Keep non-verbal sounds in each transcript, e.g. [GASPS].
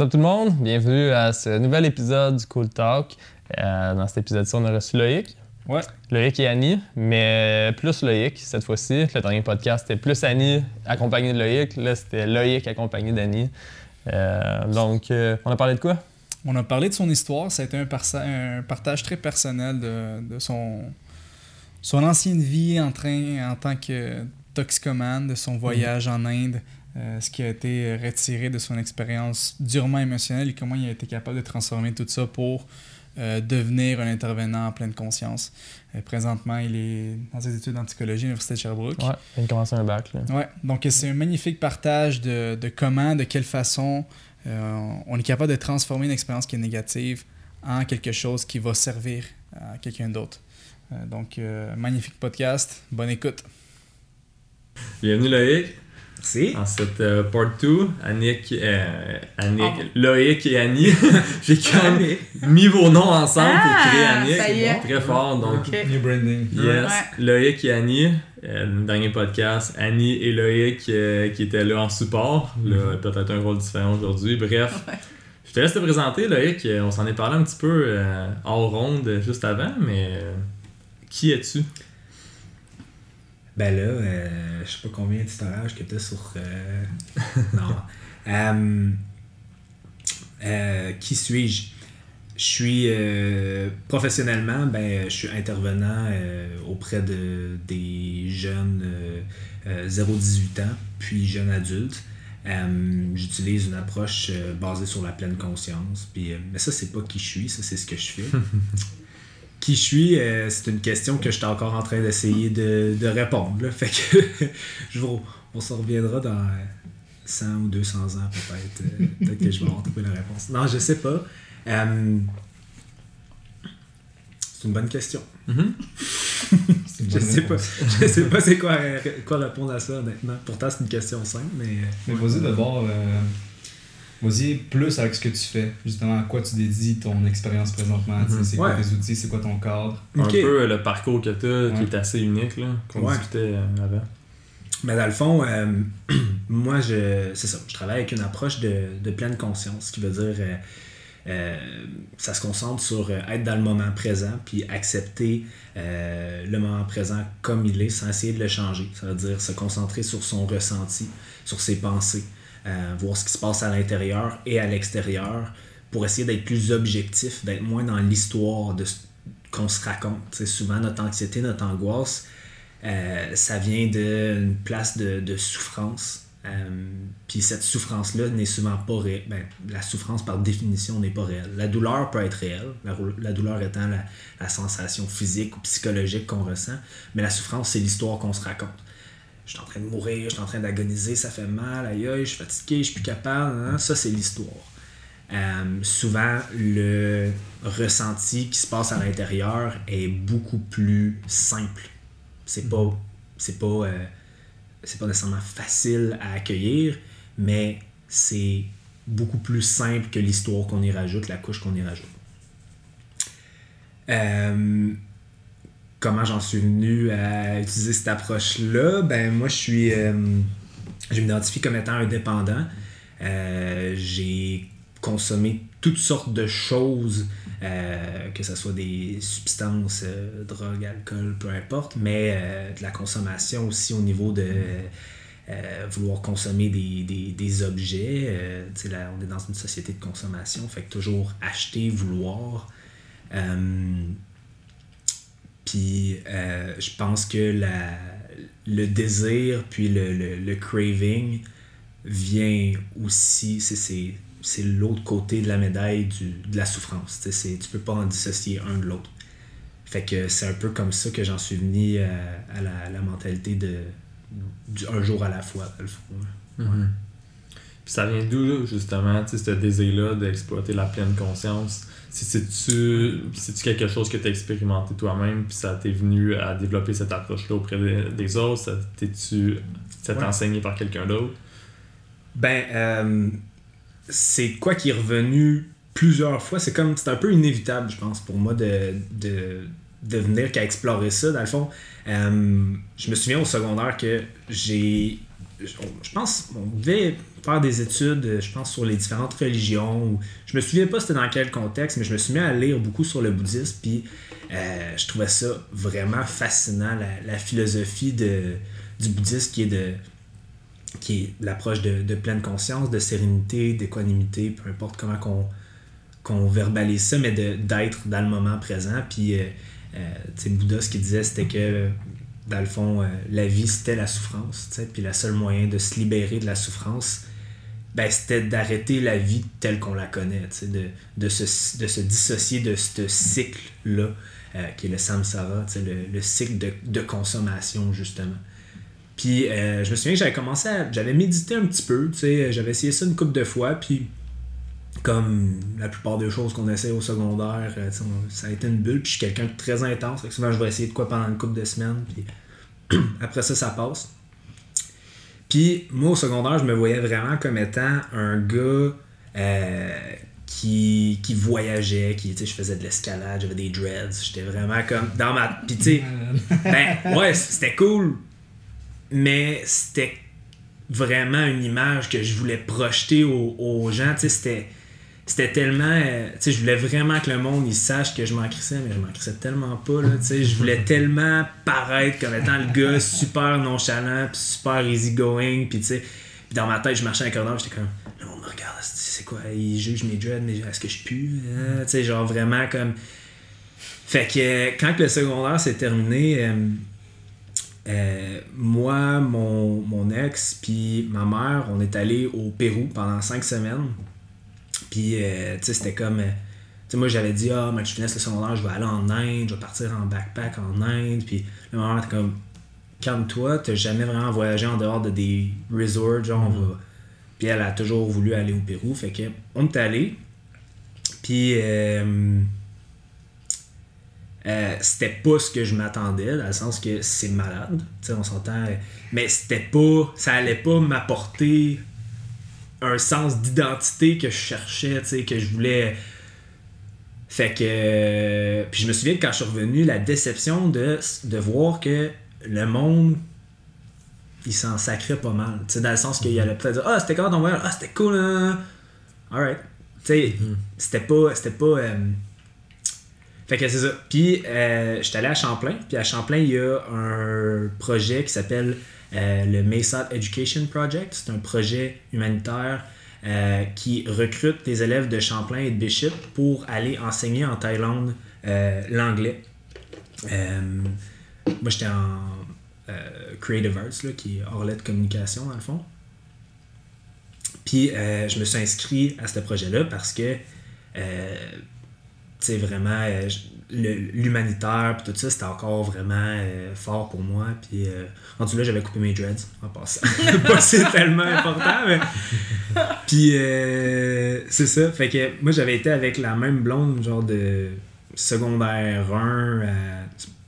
Up tout le monde? Bienvenue à ce nouvel épisode du Cool Talk. Euh, dans cet épisode-ci, on a reçu Loïc. Ouais. Loïc et Annie, mais plus Loïc cette fois-ci. Le dernier podcast, c'était plus Annie accompagnée de Loïc. Là, c'était Loïc accompagné d'Annie. Euh, donc, euh, on a parlé de quoi? On a parlé de son histoire. Ça a été un, un partage très personnel de, de, son, son ancienne vie en, train, en tant que toxicomane, de son voyage en Inde, euh, ce qui a été retiré de son expérience durement émotionnelle et comment il a été capable de transformer tout ça pour euh, devenir un intervenant en pleine conscience. Euh, présentement, il est dans ses études en psychologie à l'Université de Sherbrooke. Ouais, il commencer un bac. Là. Ouais, donc c'est un magnifique partage de, de, comment, de quelle façon euh, on est capable de transformer une expérience qui est négative en quelque chose qui va servir à quelqu'un d'autre. Euh, donc, euh, magnifique podcast. Bonne écoute. Bienvenue Loïc. Merci. En cette euh, part 2, Annick, euh, Annick Loïc et Annie, [LAUGHS] j'ai quand même mis vos noms ensemble Ah, pour créer Annick. ça y est. Très fort. Donc. New branding. yes, Ouais. Loïc et Annie. Euh, le dernier podcast, Annie et Loïc euh, qui étaient là en support. Là, peut-être un rôle différent aujourd'hui. Bref. Ouais. Je te laisse te présenter, Loïc. On s'en est parlé un petit peu euh, hors ronde juste avant, mais euh, qui es-tu? Ben là, euh, je sais pas combien de storage que t'as sur. euh, [LAUGHS] non. Euh, euh, qui suis-je? Je suis euh, professionnellement, ben, je suis intervenant auprès de, des jeunes euh, euh, 0-18 ans, puis jeunes adultes. J'utilise une approche basée sur la pleine conscience. Puis, mais ça, c'est pas qui je suis, ça, c'est ce que je fais. [LAUGHS] qui je suis, euh, c'est une question que je suis encore en train d'essayer de, de répondre. là. Fait que [LAUGHS] je vous- on s'en reviendra dans euh, 100 ou 200 ans peut-être. Euh, peut-être que je vais avoir trouvé la réponse. Non, je sais pas. Euh, c'est une bonne question. Mhm. [LAUGHS] Je sais pas. Je sais pas c'est quoi, euh, quoi répondre à ça honnêtement. Pourtant c'est une question simple, mais. euh, Mais vas-y d'abord, euh, vas-y plus avec ce que tu fais, justement, à quoi tu dédies ton expérience présentement? Mhm. C'est quoi Ouais. tes outils, c'est quoi ton cadre? Un peu euh, le parcours que tu as qui Ouais. est assez unique, là, qu'on Ouais. discutait euh, avant. Mais dans le fond, euh, [CLEARS THROAT] moi, je, c'est ça. Je travaille avec une approche de, de pleine conscience, ce qui veut dire euh, euh, ça se concentre sur être dans le moment présent, puis accepter euh, le moment présent comme il est, sans essayer de le changer. Ça veut dire se concentrer sur son ressenti, sur ses pensées, euh, voir ce qui se passe à l'intérieur et à l'extérieur, pour essayer d'être plus objectif, d'être moins dans l'histoire de qu'on se raconte. Souvent notre anxiété, notre angoisse, euh, ça vient d'une place de, souffrance. Euh, Puis cette souffrance-là n'est souvent pas réelle. Ben, la souffrance, par définition, n'est pas réelle. La douleur peut être réelle, la, douleur étant la sensation physique ou psychologique qu'on ressent, mais la souffrance, c'est l'histoire qu'on se raconte. Je suis en train de mourir, je suis en train d'agoniser, ça fait mal, aïe aïe, je suis fatigué, je suis plus capable. hein. Ça, c'est l'histoire. Euh, souvent, le ressenti qui se passe à l'intérieur est beaucoup plus simple. C'est pas, c'est pas, euh, c'est pas nécessairement facile à accueillir, mais c'est beaucoup plus simple que l'histoire qu'on y rajoute, la couche qu'on y rajoute. Euh, comment j'en suis venu à utiliser cette approche-là? Ben, moi, je suis. euh, je m'identifie comme étant un dépendant. Euh, j'ai consommé toutes sortes de choses, euh, que ce soit des substances, euh, drogue, alcool, peu importe, mais euh, de la consommation aussi au niveau de vouloir consommer des, des, des objets. On est dans une société de consommation, fait que toujours acheter, vouloir. Puis euh, je pense que la, le désir, puis le, le, le craving vient aussi, c'est- l'autre côté de la médaille du, de la souffrance. Tu tu peux pas en dissocier un de l'autre. Fait que c'est un peu comme ça que j'en suis venu à, à la, la mentalité de du un jour à la fois, le fond. Mhm. Puis ça vient d'où, justement, ce désir-là d'exploiter la pleine conscience? C'est-tu quelque chose que tu as expérimenté toi-même, puis ça t'est venu à développer cette approche-là auprès des, des autres? Ça t'es-tu Ouais. enseigné par quelqu'un d'autre? Ben, euh, c'est quoi qui est revenu plusieurs fois. C'est comme, c'est un peu inévitable, je pense, pour moi de, de, de venir qu'à explorer ça. Dans le fond, euh, je me souviens au secondaire que j'ai. Je je pense, on devait faire des études, euh, je pense, sur les différentes religions. ou- Je me souviens pas c'était dans quel contexte, mais je me suis mis à lire beaucoup sur le bouddhisme, puis euh, je trouvais ça vraiment fascinant, la, philosophie du bouddhisme qui est de qui est l'approche de, pleine conscience, de sérénité, d'équanimité, peu importe comment qu'on qu'on verbalise ça, mais d'être dans le moment présent. Puis, euh, euh, Bouddha, ce qu'il disait, c'était que, dans le fond, euh, la vie, c'était la souffrance. Puis, le seul moyen de se libérer de la souffrance, ben, c'était d'arrêter la vie telle qu'on la connaît, de, de, se, de se dissocier de ce cycle-là, euh, qui est le samsara, le, le cycle de, de consommation, justement. Puis, euh, je me souviens que j'avais commencé à. J'avais médité un petit peu, sais, j'avais essayé ça une couple de fois, puis comme la plupart des choses qu'on essaie au secondaire, euh, ça a été une bulle, puis je suis quelqu'un de très intense, que souvent je vais essayer de quoi pendant une couple de semaines, puis [CLEARS THROAT] après ça, ça passe. Puis moi, au secondaire, je me voyais vraiment comme étant un gars euh, qui, qui voyageait, qui, tu sais, je faisais de l'escalade, j'avais des dreads, j'étais vraiment comme dans ma... Puis tu sais, ben ouais, c'était cool, mais c'était vraiment une image que je voulais projeter aux, aux gens. Tu sais, c'était, c'était tellement. euh, tu sais, je voulais vraiment que le monde il sache que je m'en crissais, mais je m'en crissais tellement pas. Là, tu sais, je voulais [LAUGHS] tellement paraître comme étant le gars super nonchalant, puis super easygoing, puis tu sais. Puis dans ma tête, je marchais un corridor, j'étais comme. Le monde me regarde, c'est quoi? Il juge mes dreads, mais est-ce que je pue Hein? Tu sais, genre vraiment comme. Fait que euh, quand le secondaire s'est terminé, euh, euh, moi, mon, mon ex, puis ma mère, on est allé au Pérou pendant cinq semaines. Puis, euh, tu sais, c'était comme. euh, tu sais, moi, j'avais dit, ah, mais je finisse le secondaire, je vais aller en Inde, je vais partir en backpack en Inde. Puis, ma mère était comme, calme-toi, t'as jamais vraiment voyagé en dehors de des resorts, genre, on va. Puis, elle a toujours voulu aller au Pérou. Fait que, on est allé. Puis, euh, euh, c'était pas ce que je m'attendais, dans le sens que c'est malade, tu sais, on s'entend, mais c'était pas, ça allait pas m'apporter un sens d'identité que je cherchais, tu sais, que je voulais. Fait que. euh, Puis je me souviens que quand je suis revenu, la déception de, de voir que le monde, il s'en sacrait pas mal, tu sais, dans le sens qu'il allait peut-être dire Ah, c'était quand ton Ah, c'était cool, hein? Alright. Tu sais, c'était pas. C'était pas. euh, fait que c'est ça. Puis, euh, j'étais allé à Champlain. Puis à Champlain, il y a un projet qui s'appelle euh, le Mesa Education Project. C'est un projet humanitaire euh, qui recrute des élèves de Champlain et de Bishop pour aller enseigner en Thaïlande euh, l'anglais. Moi, j'étais en Creative Arts, là, qui est hors de communication, dans le fond. Puis, je me suis inscrit à ce projet-là parce que tu sais, vraiment, l'humanitaire, puis tout ça, c'était encore vraiment euh, fort pour moi. Puis, euh, rendu là, j'avais coupé mes dreads en passant. [LAUGHS] [LAUGHS] Pas c'est tellement important, mais. [LAUGHS] Puis, euh, c'est ça. Fait que moi, j'avais été avec la même blonde, genre de secondaire 1, à-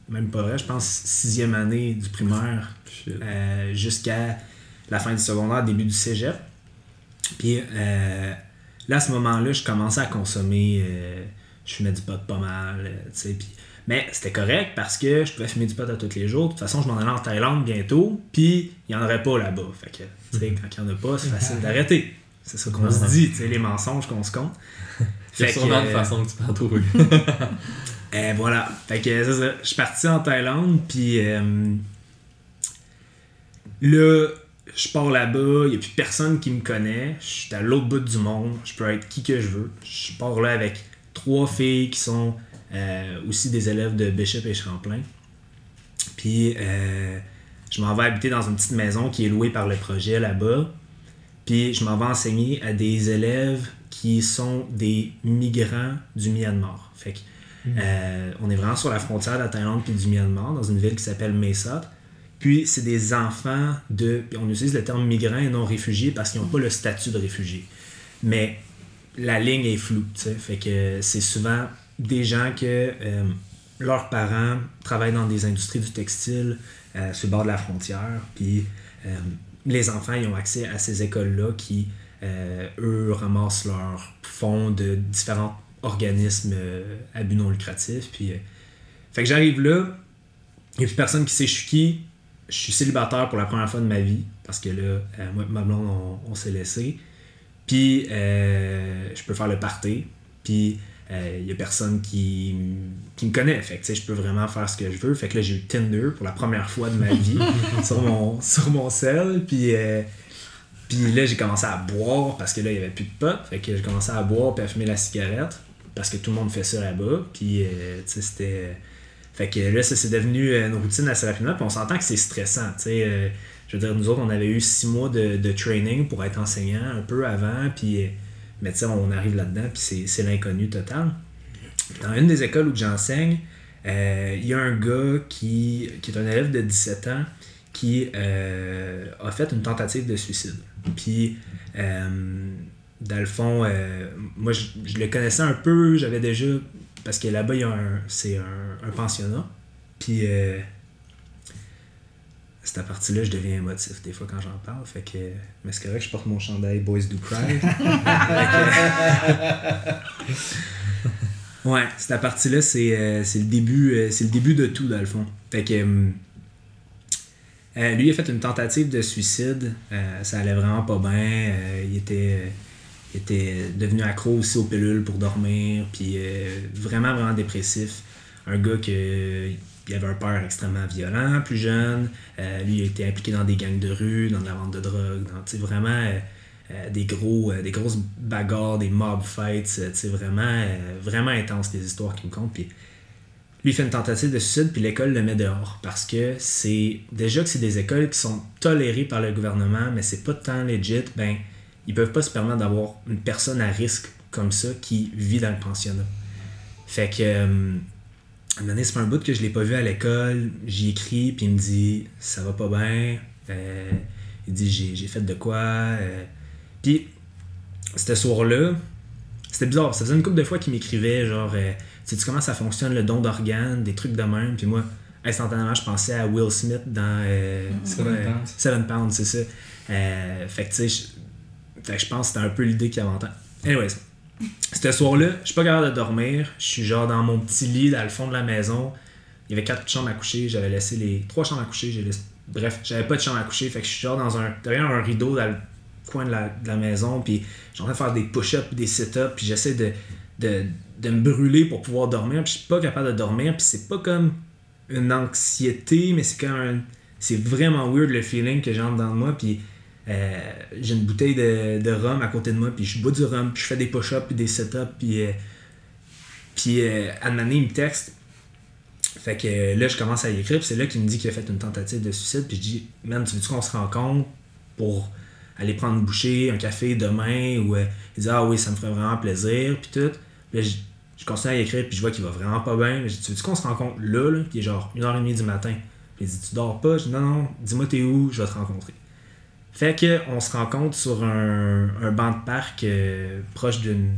même pas vrai, je pense, sixième année du primaire euh, jusqu'à la fin du secondaire, début du cégep. Puis là, à ce moment-là, je commençais à consommer. Je fumais du pot pas mal, euh, tu sais. puis- Mais c'était correct parce que je pouvais fumer du pot à tous les jours. De toute façon, je m'en allais en Thaïlande bientôt. Puis il n'y en aurait pas là-bas. Fait que, tu sais, quand il n'y en a pas, c'est facile d'arrêter. C'est ça qu'on se dit, tu sais, les mensonges qu'on se compte. [LAUGHS] Que, sûrement une euh, façon que tu peux en trouver. [LAUGHS] et voilà. Fait que c'est ça. Je suis parti en Thaïlande, puis euh, là, je pars là-bas, il n'y a plus personne qui me connaît. Je suis à l'autre bout du monde. Je peux être qui que je veux. Je pars là avec trois filles qui sont euh, aussi des élèves de Bishop et Champlain. Puis euh, je m'en vais habiter dans une petite maison qui est louée par le projet là-bas. Puis je m'en vais enseigner à des élèves qui sont des migrants du Myanmar. Fait que euh, on est vraiment sur la frontière de la Thaïlande puis du Myanmar, dans une ville qui s'appelle Mesa. Puis c'est des enfants de. puis On utilise le terme migrants et non réfugiés parce qu'ils n'ont pas le statut de réfugiés. Mais la ligne est floue. Fait que c'est souvent des gens que euh, leurs parents travaillent dans des industries du textile euh, sur le bord de la frontière. Puis euh, les enfants ils ont accès à ces écoles-là qui, euh, eux, ramassent leurs fonds de différents organismes euh, à but non lucratif. Puis, euh, fait que j'arrive là, il n'y a plus personne qui sait je suis je suis célibataire pour la première fois de ma vie, parce que là, euh, moi et ma blonde, on, on s'est laissé. Puis, euh, je peux faire le party. Puis, il n'y a personne qui, qui me connaît. Fait que, je peux vraiment faire ce que je veux. Fait que là, j'ai eu Tinder pour la première fois de ma vie [LAUGHS] sur, mon, sur mon. Puis, euh, puis là, j'ai commencé à boire parce que là, il n'y avait plus de potes. Fait que j'ai commencé à boire puis à fumer la cigarette parce que tout le monde fait ça là-bas. Puis, euh, tu sais, c'était. Fait que là, ça, c'est devenu euh, une routine assez rapidement. Puis on s'entend que c'est stressant. Tu sais, euh, je veux dire, nous autres, on avait eu six mois de, de training pour être enseignant un peu avant. Puis, euh, mais tu sais, on arrive là-dedans, puis c'est, l'inconnu total. Dans une des écoles où j'enseigne, euh, il y a un gars qui, qui est un élève de 17 ans qui euh, a fait une tentative de suicide. Puis, euh, dans le fond, moi, je, le connaissais un peu, j'avais déjà. Parce que là-bas, il y a un, c'est un, un pensionnat. Puis, cette partie-là, je deviens émotif des fois quand j'en parle. Fait que, mais c'est correct, je porte mon chandail Boys Do Cry. [LAUGHS] Ouais, cette partie-là, c'est, euh, le début, euh, c'est le début de tout, dans le fond. Fait que. euh, lui, il a fait une tentative de suicide. Ça allait vraiment pas bien. Il, était, il était devenu accro aussi aux pilules pour dormir. Puis vraiment, vraiment dépressif. Un gars que. Il avait un père extrêmement violent, plus jeune. Euh, lui, il a été impliqué dans des gangs de rue, dans la vente de drogue, dans vraiment euh, euh, des, gros, des grosses bagarres, des mob fights. sais, vraiment, vraiment intense les histoires qui me comptent. Puis lui, fait une tentative de suicide, puis l'école le met dehors. Parce que c'est. Déjà que c'est des écoles qui sont tolérées par le gouvernement, mais c'est pas tant legit, ben, ils peuvent pas se permettre d'avoir une personne à risque comme ça qui vit dans le pensionnat. Fait que. Donné, ça fait un bout que je l'ai pas vu à l'école. J'y écris, puis il me dit Ça va pas bien. Euh, il dit J'ai fait de quoi. Euh, puis, ce soir-là, c'était bizarre. Ça faisait une couple de fois qu'il m'écrivait genre euh, Sais-tu comment ça fonctionne le don d'organes, des trucs de même. Puis moi, instantanément, je pensais à Will Smith dans. euh, quoi, Seven euh, Pounds. Seven Pounds, c'est ça. Euh, fait que tu sais, je- pense que c'était un peu l'idée qu'il avait en tête. Anyways, ce soir-là, je suis pas capable de dormir. Je suis genre dans mon petit lit, dans le fond de la maison. Il y avait quatre chambres à coucher. J'avais laissé les. Trois chambres à coucher. J'ai laissé... Bref, j'avais pas de chambre à coucher. Fait que je suis genre dans un. derrière un rideau dans le coin de la, maison. Puis j'ai en train de faire des push-ups, des sit-ups. Puis j'essaie de, de, me brûler pour pouvoir dormir. Puis je suis pas capable de dormir. Puis c'est pas comme une anxiété, mais c'est un. C'est vraiment weird le feeling que j'ai en moi. Puis euh, j'ai une bouteille de, de rhum à côté de moi, puis je bois du rhum, puis je fais des push-ups, puis des sit-ups, puis, euh, puis euh, un il me texte. Fait que euh, là, je commence à y écrire, c'est là qu'il me dit qu'il a fait une tentative de suicide, puis je dis, man, tu veux-tu qu'on se rencontre pour aller prendre une bouchée, un café demain, ou euh, il dit, ah oui, ça me ferait vraiment plaisir, puis tout. Puis je, je continue à écrire, puis je vois qu'il va vraiment pas bien. Je dis, tu veux-tu qu'on se rencontre là, là, puis il est genre 1h30 du matin. Puis il dit, tu dors pas? Je dis, non, non, dis-moi t'es où, je vais te rencontrer. Fait que on se rencontre sur un, un banc de parc euh, proche d'une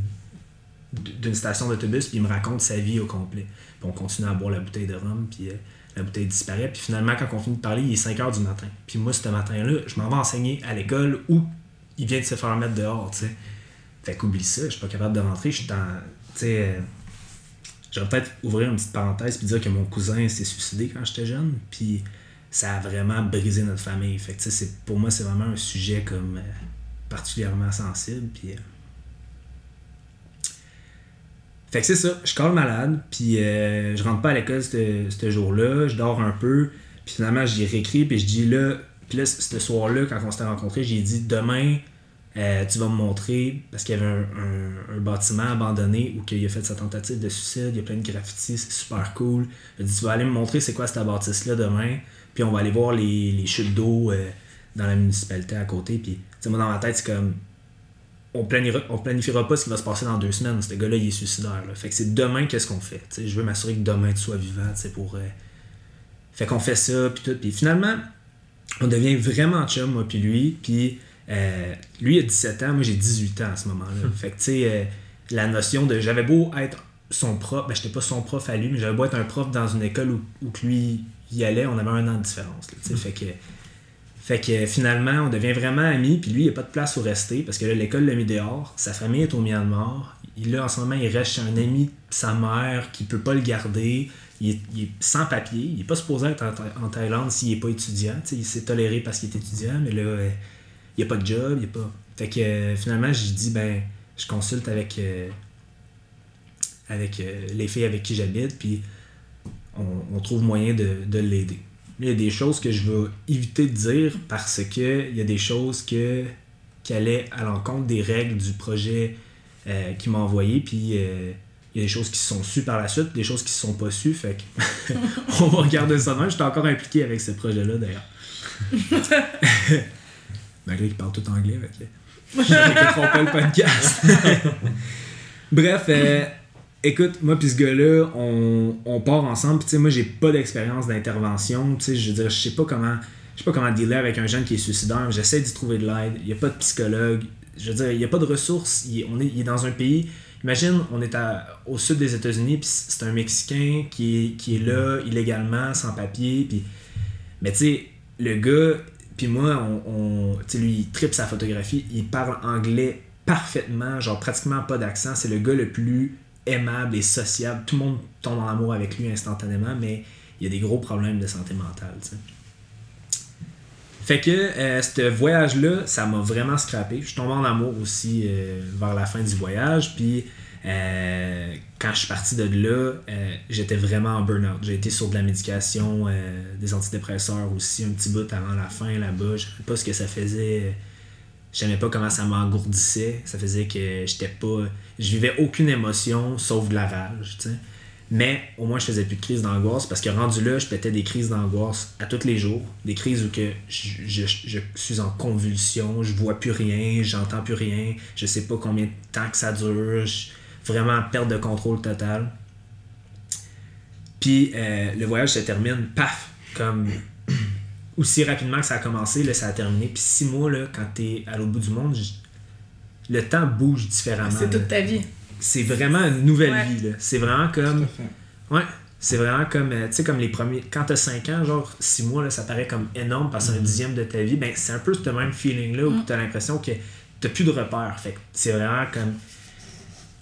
station d'autobus, puis il me raconte sa vie au complet. Puis on continue à boire la bouteille de rhum, puis euh, la bouteille disparaît. Puis finalement, quand on finit de parler, il est 5 h du matin. Puis moi, ce matin-là, je m'en vais enseigner à l'école où il vient de se faire mettre dehors, tu sais. Fait qu'oublie ça, je suis pas capable de rentrer, je suis dans. Tu sais. euh, J'aurais peut-être ouvrir une petite parenthèse puis dire que mon cousin s'est suicidé quand j'étais jeune, puis ça a vraiment brisé notre famille. Fait que, c'est- pour moi, c'est vraiment un sujet comme euh, particulièrement sensible. Euh, Fait que c'est ça, je colle malade, puis euh, je rentre pas à l'école ce jour-là, je dors un peu, puis finalement j'y réécris, puis je dis là, puis là, ce soir-là, quand on s'était rencontrés, j'ai dit demain, euh, tu vas me montrer, parce qu'il y avait un, un- bâtiment abandonné où il a fait sa tentative de suicide, il y a plein de graffitis, c'est super cool. J'ai dit, tu vas aller me montrer c'est quoi cette bâtisse-là demain, puis on va aller voir les, les chutes d'eau euh, dans la municipalité à côté. Puis, tu sais, moi, dans ma tête, c'est comme, on planifiera, on planifiera pas ce qui va se passer dans deux semaines. Ce gars-là, il est suicidaire. là. Fait que c'est demain, qu'est-ce qu'on fait? Je veux m'assurer que demain, tu sois vivant, pour... euh, Fait qu'on fait ça, puis tout. Puis finalement, on devient vraiment chum, moi, puis lui. Puis euh, lui, il a 17 ans, moi, j'ai 18 ans à ce moment-là. Fait que, tu sais, la notion de... J'avais beau être son prof, ben, j'étais pas son prof à lui, mais j'avais beau être un prof dans une école où, où lui y allait, on avait un an de différence. Fait que... Fait que finalement, on devient vraiment amis, puis lui, il n'y a pas de place où rester, parce que là, l'école l'a mis dehors, sa famille est au Myanmar, il, là, en ce moment, il reste chez un ami sa mère qui peut pas le garder, il est, sans papier, il est pas supposé être en, Tha- en Thaïlande s'il est pas étudiant. Il s'est toléré parce qu'il est étudiant, mais là, il n'y a pas de job, il y a pas. Fait que finalement, j'ai dit, ben, je consulte avec, euh, avec euh, les filles avec qui j'habite, puis on, on trouve moyen de, de l'aider. Il y a des choses que je vais éviter de dire parce que il y a des choses que, qui allaient à l'encontre des règles du projet euh, qu'il m'a envoyé, puis euh, il y a des choses qui se sont sues par la suite, des choses qui se sont pas sues, fait que [LAUGHS] on va regarder ça demain. J'étais encore impliqué avec ce projet-là d'ailleurs. [LAUGHS] Malgré qu'il parle tout anglais, fait que je pas le [LAUGHS] podcast. Bref, euh, écoute, moi puis ce gars-là, on, on part ensemble. Puis tu sais, moi j'ai pas d'expérience d'intervention. Tu sais, je veux dire, je sais pas comment, je sais pas comment dealer avec un jeune qui est suicidaire. J'essaie d'y trouver de l'aide. Il y a pas de psychologue. Je veux dire, il y a pas de ressources. Il est, on est, il est dans un pays. Imagine, on est à- au sud des États-Unis, puis c'est un Mexicain qui est, qui est là illégalement, sans papier. Puis, mais tu sais, le gars, puis moi, on, on- tu sais, lui, il tripe sa photographie. Il parle anglais parfaitement, genre pratiquement pas d'accent. C'est le gars le plus aimable et sociable. Tout le monde tombe en amour avec lui instantanément, mais il y a des gros problèmes de santé mentale. Fait que euh, ce voyage-là, ça m'a vraiment scrappé. Je suis tombé en amour aussi euh, vers la fin du voyage. Puis euh, quand je suis parti de là, j'étais vraiment en burn-out. J'ai été sur de la médication, des antidépresseurs aussi, un petit bout avant la fin là-bas. Je savais pas ce que ça faisait. Je savais pas comment ça m'engourdissait. Ça faisait que j'étais pas. Je vivais aucune émotion sauf de la rage. Mais au moins, je faisais plus de crise d'angoisse parce que rendu là, je pétais des crises d'angoisse à tous les jours. Des crises où que je, suis en convulsion, je vois plus rien, j'entends plus rien, je sais pas combien de temps que ça dure, je- vraiment perte de contrôle total. Puis euh, le voyage se termine, paf, comme [CLEARS THROAT] aussi rapidement que ça a commencé, là, ça a terminé. Puis six mois, là, quand t'es à l'autre bout du monde, le temps bouge différemment. C'est toute ta vie. C'est vraiment une nouvelle Ouais. vie. là. C'est vraiment comme. Ouais. C'est vraiment comme, euh, tu sais, comme les premiers. Quand t'as 5 ans, genre 6 mois, là, ça paraît comme énorme parce que c'est un dixième de ta vie. Ben, c'est un peu ce même feeling-là où Mm. t'as l'impression que t'as plus de repères. Fait que c'est vraiment comme.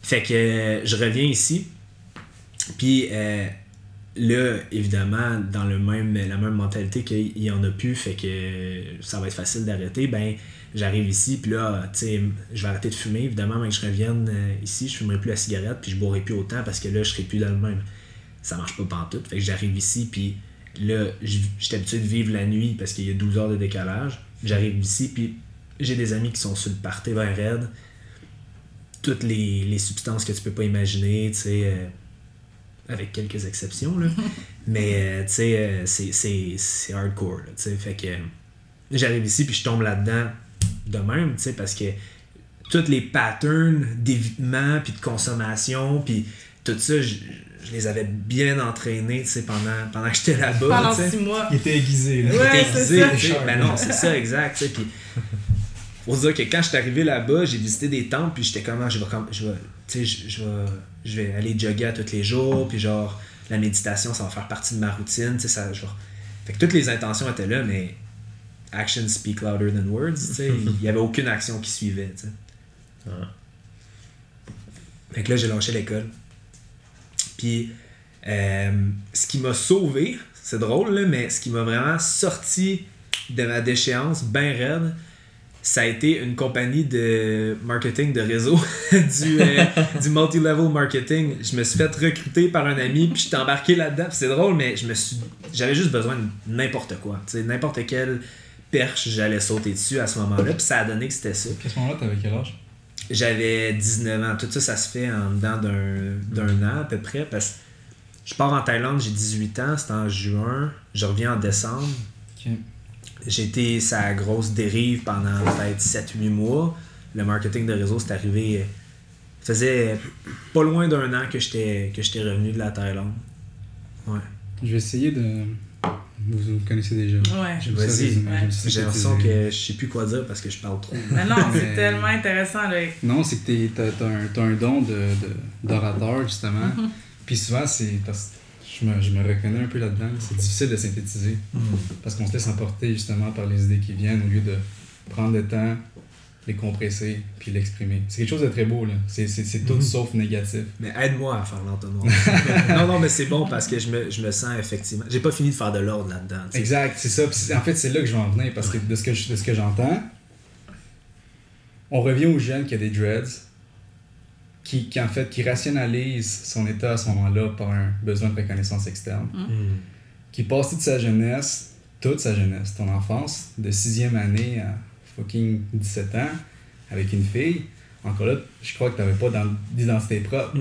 Fait que euh, je reviens ici. Puis euh, là, évidemment, dans le même, la même mentalité qu'il y en a plus, fait que ça va être facile d'arrêter. Ben, j'arrive ici, puis là, tu sais, je vais arrêter de fumer. Évidemment, mais que je revienne euh, ici, je fumerai plus la cigarette, puis je boirai plus autant parce que là, je serai plus dans le même. Ça marche pas pantoute. Fait que j'arrive ici, puis là, j'étais habitué de vivre la nuit parce qu'il y a 12 heures de décalage. J'arrive ici, puis j'ai des amis qui sont sur le party ben raide. Toutes les, les substances que tu peux pas imaginer, tu sais, euh, avec quelques exceptions, là. [LAUGHS] Mais, euh, tu sais, euh, c'est- hardcore, tu sais. Fait que j'arrive ici, puis je tombe là-dedans de même, tu sais, parce que tous les patterns d'évitement, puis de consommation, puis tout ça, je, je les avais bien entraînés, tu sais, pendant, pendant que j'étais là-bas, Pendant six mois. Il était aiguisé, là. Ouais, T'es c'est aiguisé. Ben non, c'est ça, exact. tu sais, Puis, faut se dire que quand je suis arrivé là-bas, j'ai visité des temples, puis j'étais comme, ah, je vais, comme, je vais, tu sais, je, je vais, je vais aller jogger à tous les jours, puis genre, la méditation, ça va faire partie de ma routine, tu sais, ça, genre. Fait que toutes les intentions étaient là, mais actions speak louder than words. [LAUGHS] Il y avait aucune action qui suivait, tu sais. Ouais. Fait que là, j'ai lâché l'école. Puis, euh, ce qui m'a sauvé, c'est drôle, là, mais ce qui m'a vraiment sorti de ma déchéance bien raide, ça a été une compagnie de marketing de réseau, [LAUGHS] du, euh, [LAUGHS] du multi-level marketing. Je me suis fait recruter par un ami, puis j'étais embarqué là-dedans. C'est drôle, mais je me suis, j'avais juste besoin de n'importe quoi. N'importe quelle perche, j'allais sauter dessus à ce moment-là. Puis ça a donné que c'était ça. À ce moment-là, t'avais quel âge? J'avais 19 ans. Tout ça, ça se fait en dedans d'un, an à peu près. Parce que je pars en Thaïlande, j'ai 18 ans, c'est en juin. Je reviens en décembre. J'ai été sa grosse dérive pendant peut-être 7-8 mois. Le marketing de réseau, c'est arrivé. Ça faisait pas loin d'un an que j'étais, que j'étais revenu de la Thaïlande. Ouais. Je vais essayer de. Vous, vous connaissez déjà. Ouais. Vas-y. J'ai l'impression que je sais plus quoi dire parce que je parle trop. Mais non, c'est Mais- tellement intéressant, là. Non, c'est que t'es- t'as un, t'as un don de, de- d'orateur, justement. [LAUGHS] Puis souvent, c'est. parce que je me, je me reconnais un peu là-dedans. C'est difficile de synthétiser. Parce qu'on se laisse emporter, justement, par les idées qui viennent au lieu de prendre le temps les compresser, puis l'exprimer. C'est quelque chose de très beau, là. C'est, c'est, c'est tout Mhm. sauf négatif. Mais aide-moi à faire l'entonnoir. [LAUGHS] non, non, mais c'est bon parce que je me, je me sens effectivement. J'ai pas fini de faire de l'ordre là-dedans. Exact, c'est ça. En fait, c'est là que je vais en venir, parce que de ce que, je- de ce que j'entends, on revient au jeune qui a des dreads, qui, qui en fait, qui rationalise son état à ce moment-là par un besoin de reconnaissance externe, Hmm. qui passe toute sa jeunesse, toute sa jeunesse, ton enfance, de sixième année à fucking 17 ans, avec une fille, encore là, je crois que t'avais pas dans- d'identité propre.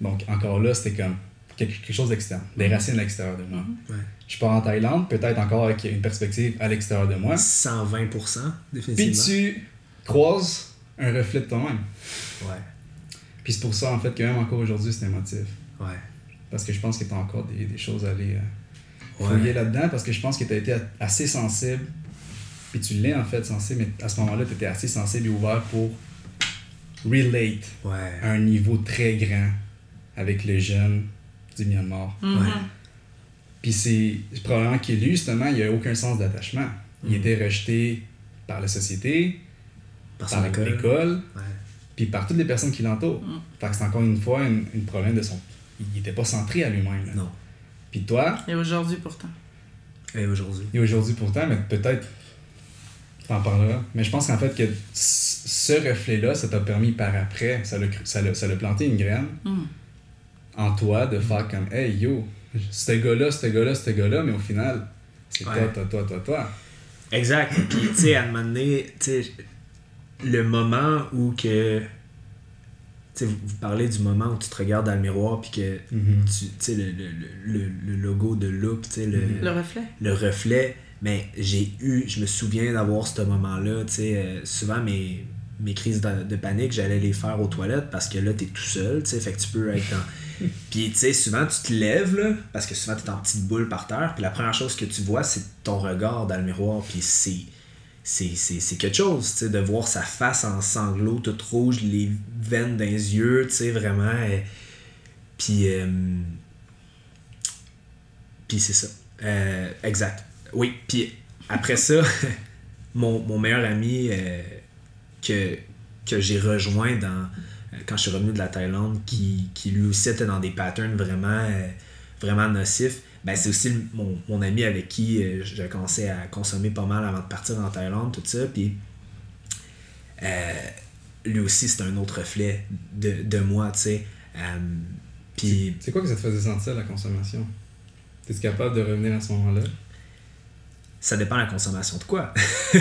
Donc, encore là, c'était comme quelque, chose d'externe, des racines à l'extérieur de moi. Ouais. Je pars en Thaïlande, peut-être encore avec une perspective à l'extérieur de moi. 120%, Puis définitivement. tu croises un reflet de toi-même. Ouais, Puis c'est pour ça, en fait, que même encore aujourd'hui, c'est émotif. ouais. Parce que je pense que tu as encore des, des choses à aller euh, Ouais. fouiller là-dedans, parce que je pense que tu as été assez sensible. Puis tu l'es, en fait, sensible, mais à ce moment-là, tu étais assez sensible et ouvert pour relate Ouais. à un niveau très grand avec le jeune du Myanmar. Ouais. Puis c'est probablement qu'il lui, justement, il a aucun sens d'attachement. Il Mhm. était rejeté par la société, Par l'école, Ouais. puis par toutes les personnes qui l'entourent. Mm. Fait que c'est encore une fois un, un problème de son. Il était pas centré à lui-même. là. Non. Puis toi, Et aujourd'hui, pourtant. Et aujourd'hui. et aujourd'hui pourtant, mais peut-être t'en parleras. Mais je pense qu'en fait que ce reflet-là, ça t'a permis par après, ça l'a ça ça planté une graine Mm. en toi de faire comme Hey yo, ce gars-là, ce gars-là, ce gars-là, mais au final, c'est Ouais. toi, toi, toi, toi, toi. Exact. Puis, tu sais, à un moment donné, tu sais, le moment où que. Tu sais, vous vous parlez du moment où tu te regardes dans le miroir, puis que Mhm. tu tu sais, le, le, le, le- logo de Look, tu sais, le, Le reflet. le reflet, mais j'ai eu, je me souviens d'avoir ce moment-là, tu sais, euh, souvent mes, mes crises de, de panique, j'allais les faire aux toilettes parce que là, t'es tout seul, tu sais, fait que tu peux être dans... [LAUGHS] Puis, tu sais, souvent, tu te lèves, là, parce que souvent, t'es en petite boule par terre, puis la première chose que tu vois, c'est ton regard dans le miroir, puis c'est... C'est, c'est, c'est quelque chose, tu sais, de voir sa face en sanglots, toute rouge, les veines dans les yeux, tu sais, vraiment. euh, puis, euh, puis c'est ça. Euh, exact. Oui, puis après ça, [LAUGHS] mon, meilleur ami euh, que, j'ai rejoint dans, euh, quand je suis revenu de la Thaïlande, qui, lui aussi était dans des patterns vraiment, euh, nocifs, ben c'est aussi mon, ami avec qui j'ai commencé à consommer pas mal avant de partir en Thaïlande, tout ça. Puis lui aussi, c'est un autre reflet de, de moi, tu sais. C'est quoi que ça te faisait sentir la consommation? T'es capable de revenir à ce moment-là? Ça dépend de la consommation de quoi.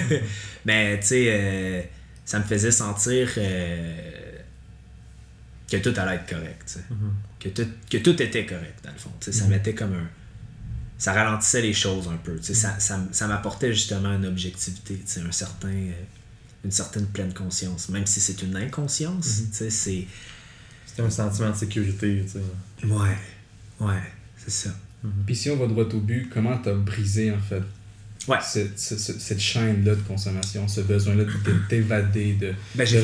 [LAUGHS] Mais tu sais, euh, ça me faisait sentir euh, que tout allait être correct. sais. que, tout, que tout était correct, dans le fond. Ça mettait comme un. Ça ralentissait les choses un peu. Ça, ça, ça m'apportait justement une objectivité, un certain, euh, une certaine pleine conscience. Même si c'est une inconscience, tu sais, c'est. C'était un sentiment de sécurité, tu sais. Ouais, ouais, c'est ça. Puis si on va droit au but, comment t'as brisé en fait Ouais. cette, cette- cette- chaîne-là de consommation, ce besoin-là de t'évader, de, Ben, j'ai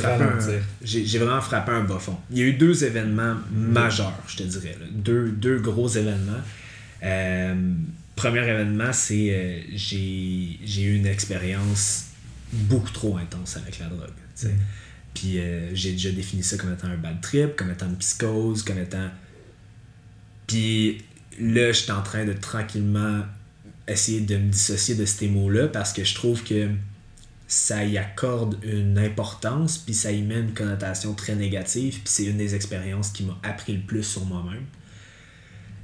vraiment frappé un bas fond. Il y a eu deux événements majeurs, je te dirais. là. Deux, deux gros événements. Euh, premier événement, c'est euh, j'ai eu une expérience beaucoup trop intense avec la drogue. sais. Puis euh, j'ai déjà défini ça comme étant un bad trip, comme étant une psychose, comme étant. Puis là, je suis en train de tranquillement essayer de me dissocier de ces mots-là parce que je trouve que ça y accorde une importance, puis ça y met une connotation très négative, puis c'est une des expériences qui m'a appris le plus sur moi-même.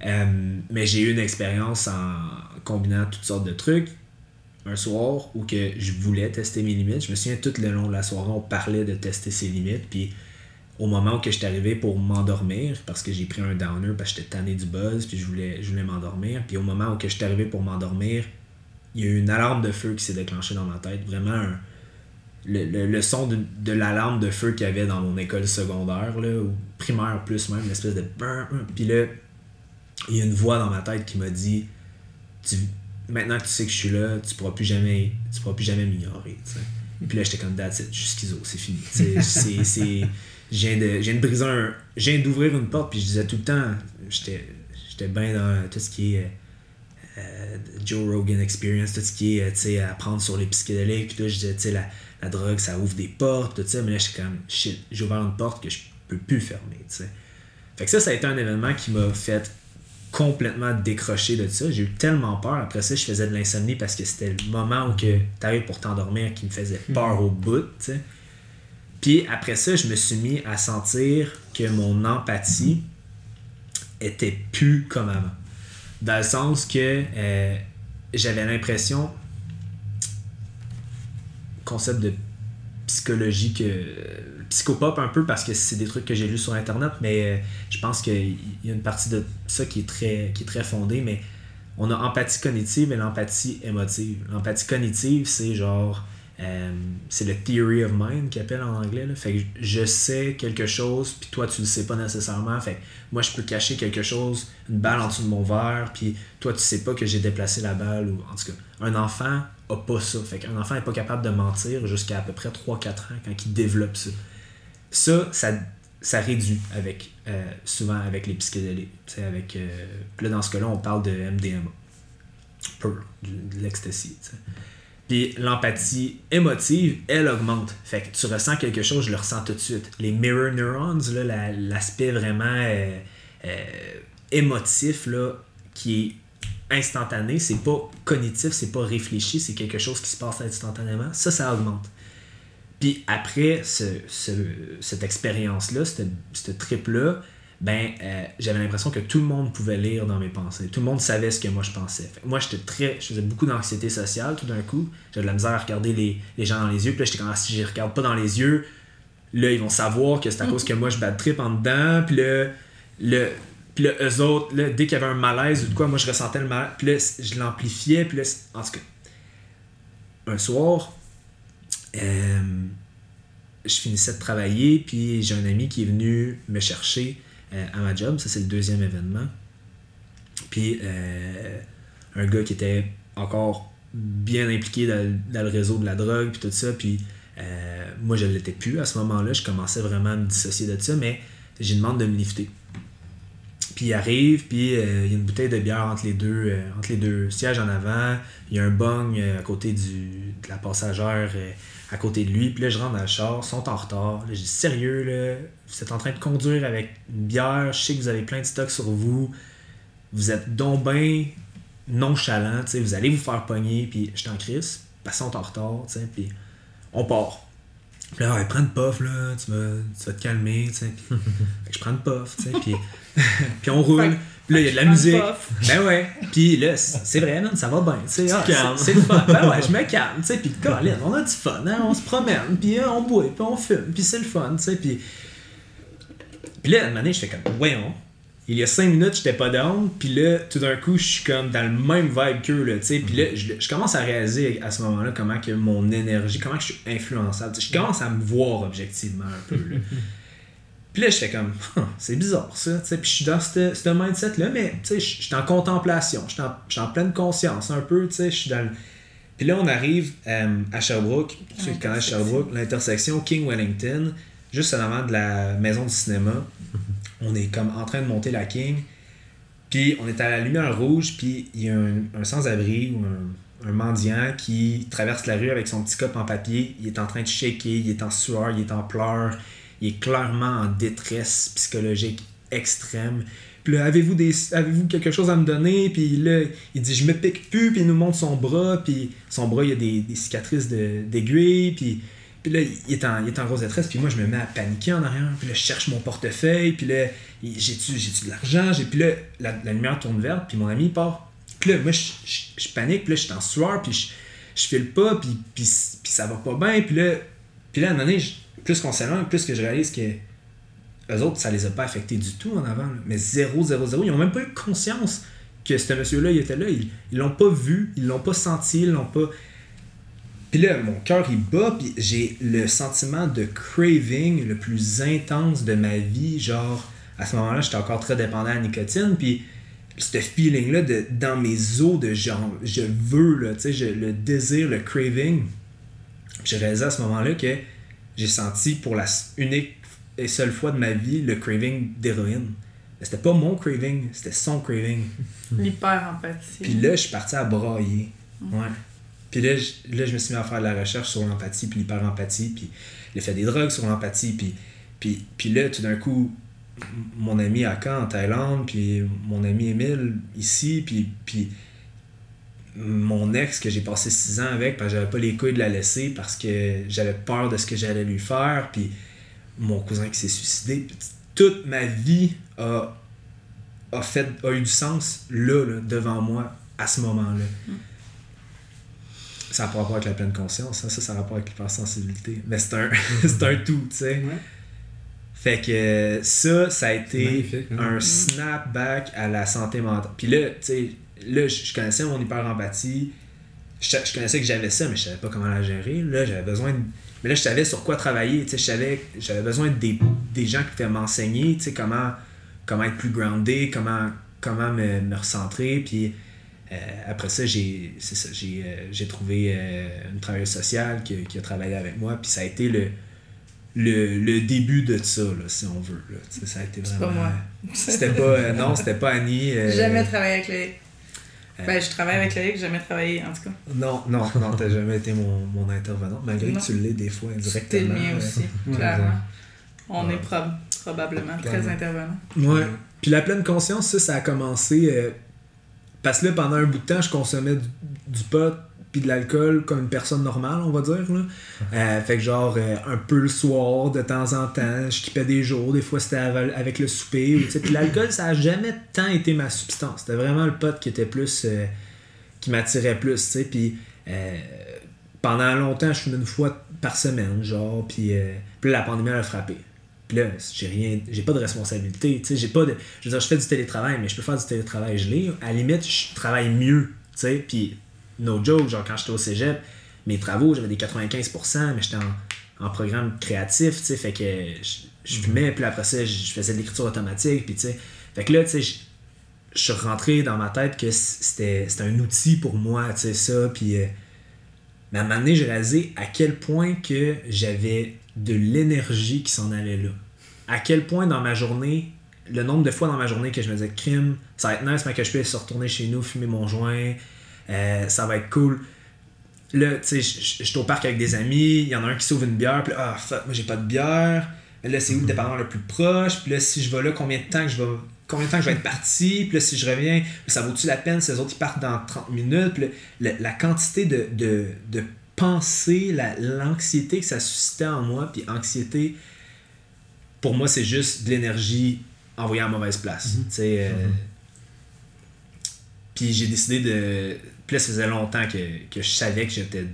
Euh, mais j'ai eu une expérience en combinant toutes sortes de trucs. Un soir où que je voulais tester mes limites. Je me souviens tout le long de la soirée, on parlait de tester ses limites. Puis au moment où que j'étais arrivé pour m'endormir, parce que j'ai pris un downer parce que j'étais tanné du buzz, puis je voulais, je voulais m'endormir. Puis au moment où que j'étais arrivé pour m'endormir, il y a eu une alarme de feu qui s'est déclenchée dans ma tête. Vraiment un- le, le- le son de, de l'alarme de feu qu'il y avait dans mon école secondaire, là, ou primaire plus même, une espèce de... Puis là, il y a une voix dans ma tête qui m'a dit tu, maintenant que tu sais que je suis là, tu pourras plus jamais tu pourras plus jamais m'ignorer. Puis là, j'étais comme that's it, je suis schizo, c'est fini. C'est, je viens de, je viens de briser un. Je viens d'ouvrir une porte, puis je disais tout le temps, j'étais, j'étais bien dans tout ce qui est euh, euh, Joe Rogan Experience, tout ce qui est, tu sais, apprendre sur les psychédéliques. Puis là, je disais, tu sais, la, la drogue, ça ouvre des portes, tout ça. Mais là, j'étais comme, shit, j'ai ouvert une porte que je peux plus fermer, tu sais. Fait que ça, ça a été un événement qui m'a fait complètement décrocher de ça. J'ai eu tellement peur. Après ça, je faisais de l'insomnie parce que c'était le moment où tu arrives pour t'endormir qui me faisait peur au bout. Puis après ça, je me suis mis à sentir que mon empathie était plus comme avant. Dans le sens que euh, j'avais l'impression, concept de psychologie que psychopop un peu parce que c'est des trucs que j'ai lus sur internet mais euh, je pense qu'il y a une partie de ça qui est très qui est très fondée mais on a empathie cognitive et l'empathie émotive l'empathie cognitive c'est genre euh, c'est le theory of mind qu'ils appellent en anglais. Là. Fait que je sais quelque chose, puis toi, tu le sais pas nécessairement. Fait que moi, je peux cacher quelque chose, une balle en dessous de mon verre, puis toi, tu sais pas que j'ai déplacé la balle. Ou, en tout cas, un enfant a pas ça. Fait qu'un enfant est pas capable de mentir jusqu'à à peu près 3-4 ans quand il développe ça. Ça, ça, ça réduit avec, euh, souvent avec les psychédéliques. Avec, euh, là, dans ce cas-là, on parle de MDMA. Pur, de l'ecstasy. Puis l'empathie émotive, elle augmente. Fait que tu ressens quelque chose, je le ressens tout de suite. Les mirror neurons, l'aspect vraiment euh, euh, émotif là, qui est instantané, c'est pas cognitif, c'est pas réfléchi, c'est quelque chose qui se passe instantanément. Ça, ça augmente. Puis après ce, cette expérience-là, ce trip-là, ben euh, j'avais l'impression que tout le monde pouvait lire dans mes pensées. Tout le monde savait ce que moi je pensais. moi, j'étais très. Je faisais beaucoup d'anxiété sociale tout d'un coup. J'avais de la misère à regarder les, les, gens dans les yeux. Puis là, j'étais comme ah, si je regarde pas dans les yeux, là, ils vont savoir que c'est à cause que moi je bats trip en dedans. Puis là, le, puis là, eux autres, là, dès qu'il y avait un malaise ou de quoi, moi je ressentais le malaise. Puis là, je l'amplifiais. Puis là, en tout cas, un soir, euh, je finissais de travailler. Puis j'ai un ami qui est venu me chercher euh, à ma job. Ça, c'est le deuxième événement. Puis, euh, un gars qui était encore bien impliqué dans, le réseau de la drogue, puis tout ça. Puis, euh, moi, je ne l'étais plus à ce moment-là. Je commençais vraiment à me dissocier de ça, mais j'ai demande de me lifter. Puis il arrive, puis il y a une bouteille de bière entre les deux, entre les deux sièges en avant. Il y a un bong à côté du, de la passagère à côté de lui. Puis là, je rentre dans le char, ils sont en retard. Là, je dis sérieux, là, vous êtes en train de conduire avec une bière, je sais que vous avez plein de stocks sur vous. Vous êtes donc bien nonchalant, vous allez vous faire pogner, puis je t'en crise, sont en retard, puis on part. Puis là, ouais, prends une puff, là, tu vas, tu vas te calmer, tu sais. [LAUGHS] Je prends une puff, tu sais, puis, [LAUGHS] puis on roule. Là, il y a de la musique. Ben ouais. Puis là, c'est vrai, man, ça va bien. Ah, c'est le fun. Ben ouais, je me calme, tu sais. Puis Colin, on a du fun, hein, on se promène, puis hein, on boit, puis on fume, puis c'est le fun, tu sais. Puis, puis là, à un moment je fais comme, voyons. Il y a cinq minutes, j'étais pas down, puis là, tout d'un coup, je suis comme dans le même vibe qu'eux, là, tu sais. Puis là, je, je, commence à réaliser à ce moment-là comment que mon énergie, comment que je suis influençable. je commence à me voir objectivement un peu, là. [LAUGHS] Puis là, je fais comme, [LAUGHS] c'est bizarre ça, tu sais. Puis je suis dans ce mindset-là, mais tu sais, je suis en contemplation, je suis en, pleine conscience un peu, tu sais. Je suis dans le... Puis là, on arrive euh, à Sherbrooke, pour ceux qui connaissent Sherbrooke, l'intersection King-Wellington, juste en avant de la maison du cinéma. [LAUGHS] On est comme en train de monter la King. Puis on est à la lumière rouge, puis il y a un, sans-abri ou un, un, mendiant qui traverse la rue avec son petit cop en papier. Il est en train de shaker, il est en sueur, il est en pleurs il est clairement en détresse psychologique extrême. Puis là, avez-vous des avez-vous quelque chose à me donner? Puis là, il dit je me pique plus, puis il nous montre son bras, puis son bras, il y a des, cicatrices d'aiguilles, puis, puis là, il est, en, il est en grosse détresse, puis moi, je me mets à paniquer en arrière, puis là, je cherche mon portefeuille, puis là, j'ai-tu, j'ai-tu de l'argent? J'ai, puis là, la, lumière tourne verte, puis mon ami part. Puis là, moi, je, je, panique, puis là, je suis en sueur, puis je, je file pas, puis, puis, puis ça va pas bien, puis là, puis là, à un moment donné, plus qu'on s'éloigne, plus que je réalise que eux autres, ça les a pas affectés du tout en avant. Mais zéro, zéro, zéro. Ils ont même pas eu conscience que ce monsieur-là, il était là. Ils, l'ont pas vu, ils l'ont pas senti, ils l'ont pas. Puis là, mon cœur, il bat, puis j'ai le sentiment de craving le plus intense de ma vie. Genre, à ce moment-là, j'étais encore très dépendant à la nicotine, puis ce feeling-là dans mes os de genre, je veux, tu sais, le désir, le craving. J'ai réalisé à ce moment-là que j'ai senti pour la unique et seule fois de ma vie le craving d'héroïne. Mais c'était pas mon craving, c'était son craving. [LAUGHS] L'hyper-empathie. Puis là, je suis parti à brailler. Ouais. Puis là je, là, je me suis mis à faire de la recherche sur l'empathie, puis l'hyper-empathie, puis l'effet des drogues sur l'empathie. Puis, puis, puis là, tout d'un coup, mon ami Aka en Thaïlande, puis mon ami Émile ici, puis, puis mon ex que j'ai passé six ans avec, parce que j'avais pas les couilles de la laisser, parce que j'avais peur de ce que j'allais lui faire, puis mon cousin qui s'est suicidé. Puis Toute ma vie a, a, fait, a eu du sens là, là, devant moi, à ce moment-là. Ça a pas rapport avec la pleine conscience, hein, ça, ça a rapport avec l'hypersensibilité. Mais c'est un, [LAUGHS] c'est un tout, tu sais. Ouais. Fait que ça, ça a été magnifique, hein. un snapback à la santé mentale. Puis là, tu sais, là, je connaissais mon hyper-empathie. Je, je connaissais que j'avais ça, mais je savais pas comment la gérer. Là, j'avais besoin de... Mais là, je savais sur quoi travailler. Je savais j'avais besoin des, des gens qui pouvaient m'enseigner, comment, comment être plus groundé, comment, comment me, me recentrer. Puis euh, après ça, j'ai euh, j'ai trouvé euh, une travailleuse sociale qui, qui a travaillé avec moi. Puis ça a été le, le, le début de ça, là, si on veut. Là. Ça a été vraiment... pas moi. C'était pas... non, c'était pas Annie. [LAUGHS] jamais travaillé avec Loïc. Euh, Ben, je travaille avec Loïc, j'ai jamais travaillé, en tout cas. Non, non, non, t'as jamais été mon, mon intervenant, malgré Non. que tu l'es des fois C'était le indirectement. mien ouais. aussi, clairement. On Ouais. est prob- probablement très Clairement. intervenants. Ouais. Puis la pleine conscience, ça, ça a commencé. euh, parce que là, pendant un bout de temps, je consommais du, du pot puis de l'alcool comme une personne normale, on va dire. Là. [LAUGHS] Euh, fait que genre, euh, un peu le soir, de temps en temps, je kippais des jours, des fois c'était av- avec le souper. ou. Puis l'alcool, ça a jamais tant été ma substance. C'était vraiment le pot qui était plus. euh, qui m'attirait plus, tu sais. Puis pendant longtemps, je fumais une fois par semaine, genre. Puis, puis là, la pandémie, elle a frappé. Puis là, j'ai rien, j'ai pas de responsabilité, tu sais, j'ai pas de, je veux dire, je fais du télétravail, mais je peux faire du télétravail gelé. À la limite, je travaille mieux, tu sais, puis no joke, genre quand j'étais au cégep, mes travaux, j'avais des 95%, mais j'étais en, en programme créatif, tu sais, fait que je, je fumais, puis après ça, je faisais de l'écriture automatique, puis tu sais, fait que là, tu sais, je, je suis rentré dans ma tête que c'était, c'était un outil pour moi, tu sais, ça, puis... euh, mais à un moment donné, j'ai réalisé à quel point que j'avais de l'énergie qui s'en allait là. À quel point dans ma journée, le nombre de fois dans ma journée que je me disais, crime, ça va être nice, mais que je puisse retourner chez nous, fumer mon joint, euh, ça va être cool. Là, tu sais, je- suis au parc avec des amis, il y en a un qui s'ouvre une bière, puis ah, fuck, moi j'ai pas de bière. Mais là, c'est où le dépanneur le plus proche? Puis là, si je vais là, combien de temps que je vais. Combien de temps que je vais être parti? Puis là, si je reviens, ça vaut-tu la peine si les autres ils partent dans 30 minutes? Puis là, la, la quantité de, de, de pensée, la- l'anxiété que ça suscitait en moi, puis anxiété, pour moi, c'est juste de l'énergie envoyée à mauvaise place. Sais, euh, Puis j'ai décidé de. Puis là, ça faisait longtemps que, que je savais que j'étais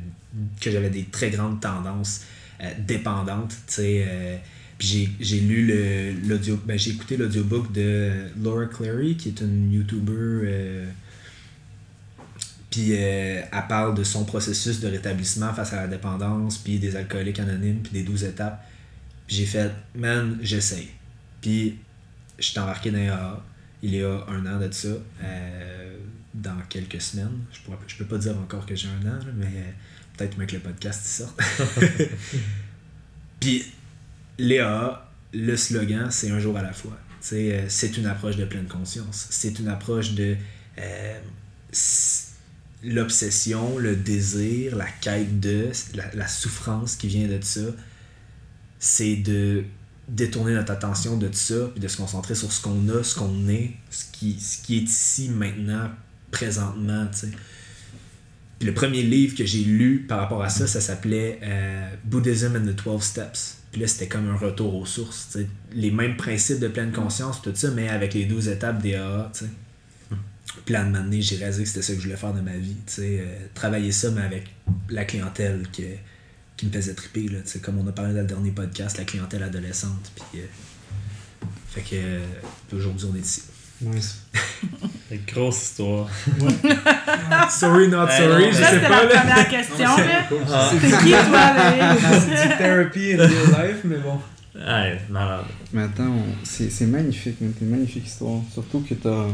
que j'avais des très grandes tendances euh, dépendantes. euh, puis j'ai, lu l'audio. Ben, j'ai écouté l'audiobook de Laura Clary, qui est une YouTuber. euh, puis elle parle de son processus de rétablissement face à la dépendance, puis des alcooliques anonymes, puis des 12 étapes. J'ai fait, man, j'essaye. Puis je embarqué dans AA il y a un an de ça, dans quelques semaines. Je pourrais, je peux pas dire encore que j'ai un an, mais euh, peut-être même que le podcast il sorte. [LAUGHS] Puis Léa, le slogan, c'est un jour à la fois. Euh, c'est une approche de pleine conscience. C'est une approche de euh, l'obsession, le désir, la quête de, la, la souffrance qui vient de ça. C'est de détourner notre attention de ça, puis de se concentrer sur ce qu'on a, ce qu'on est, ce qui, ce qui est ici, maintenant, présentement, tu sais. Puis le premier livre que j'ai lu par rapport à ça, ça s'appelait euh, Buddhism and the 12 Steps. Puis là, c'était comme un retour aux sources. Les mêmes principes de pleine conscience, tout ça, mais avec les 12 étapes des AA. tu sais. Puis là, donné, j'ai réalisé que c'était ça que je voulais faire de ma vie. euh, travailler ça, mais avec la clientèle que, qui me faisait triper. Là, comme on a parlé dans le dernier podcast, la clientèle adolescente. Puis, euh, fait que aujourd'hui, on est ici. Nice. [LAUGHS] Une grosse histoire. [LAUGHS] Sorry, not Hey, sorry, non, je sais c'était pas. la là. première question. Ah. C'est qui, toi? C'est [LAUGHS] du therapy in real life, mais bon. Hey, malade. Mais attends, on- c'est c'est magnifique, man. c'est une magnifique histoire. Surtout que t'as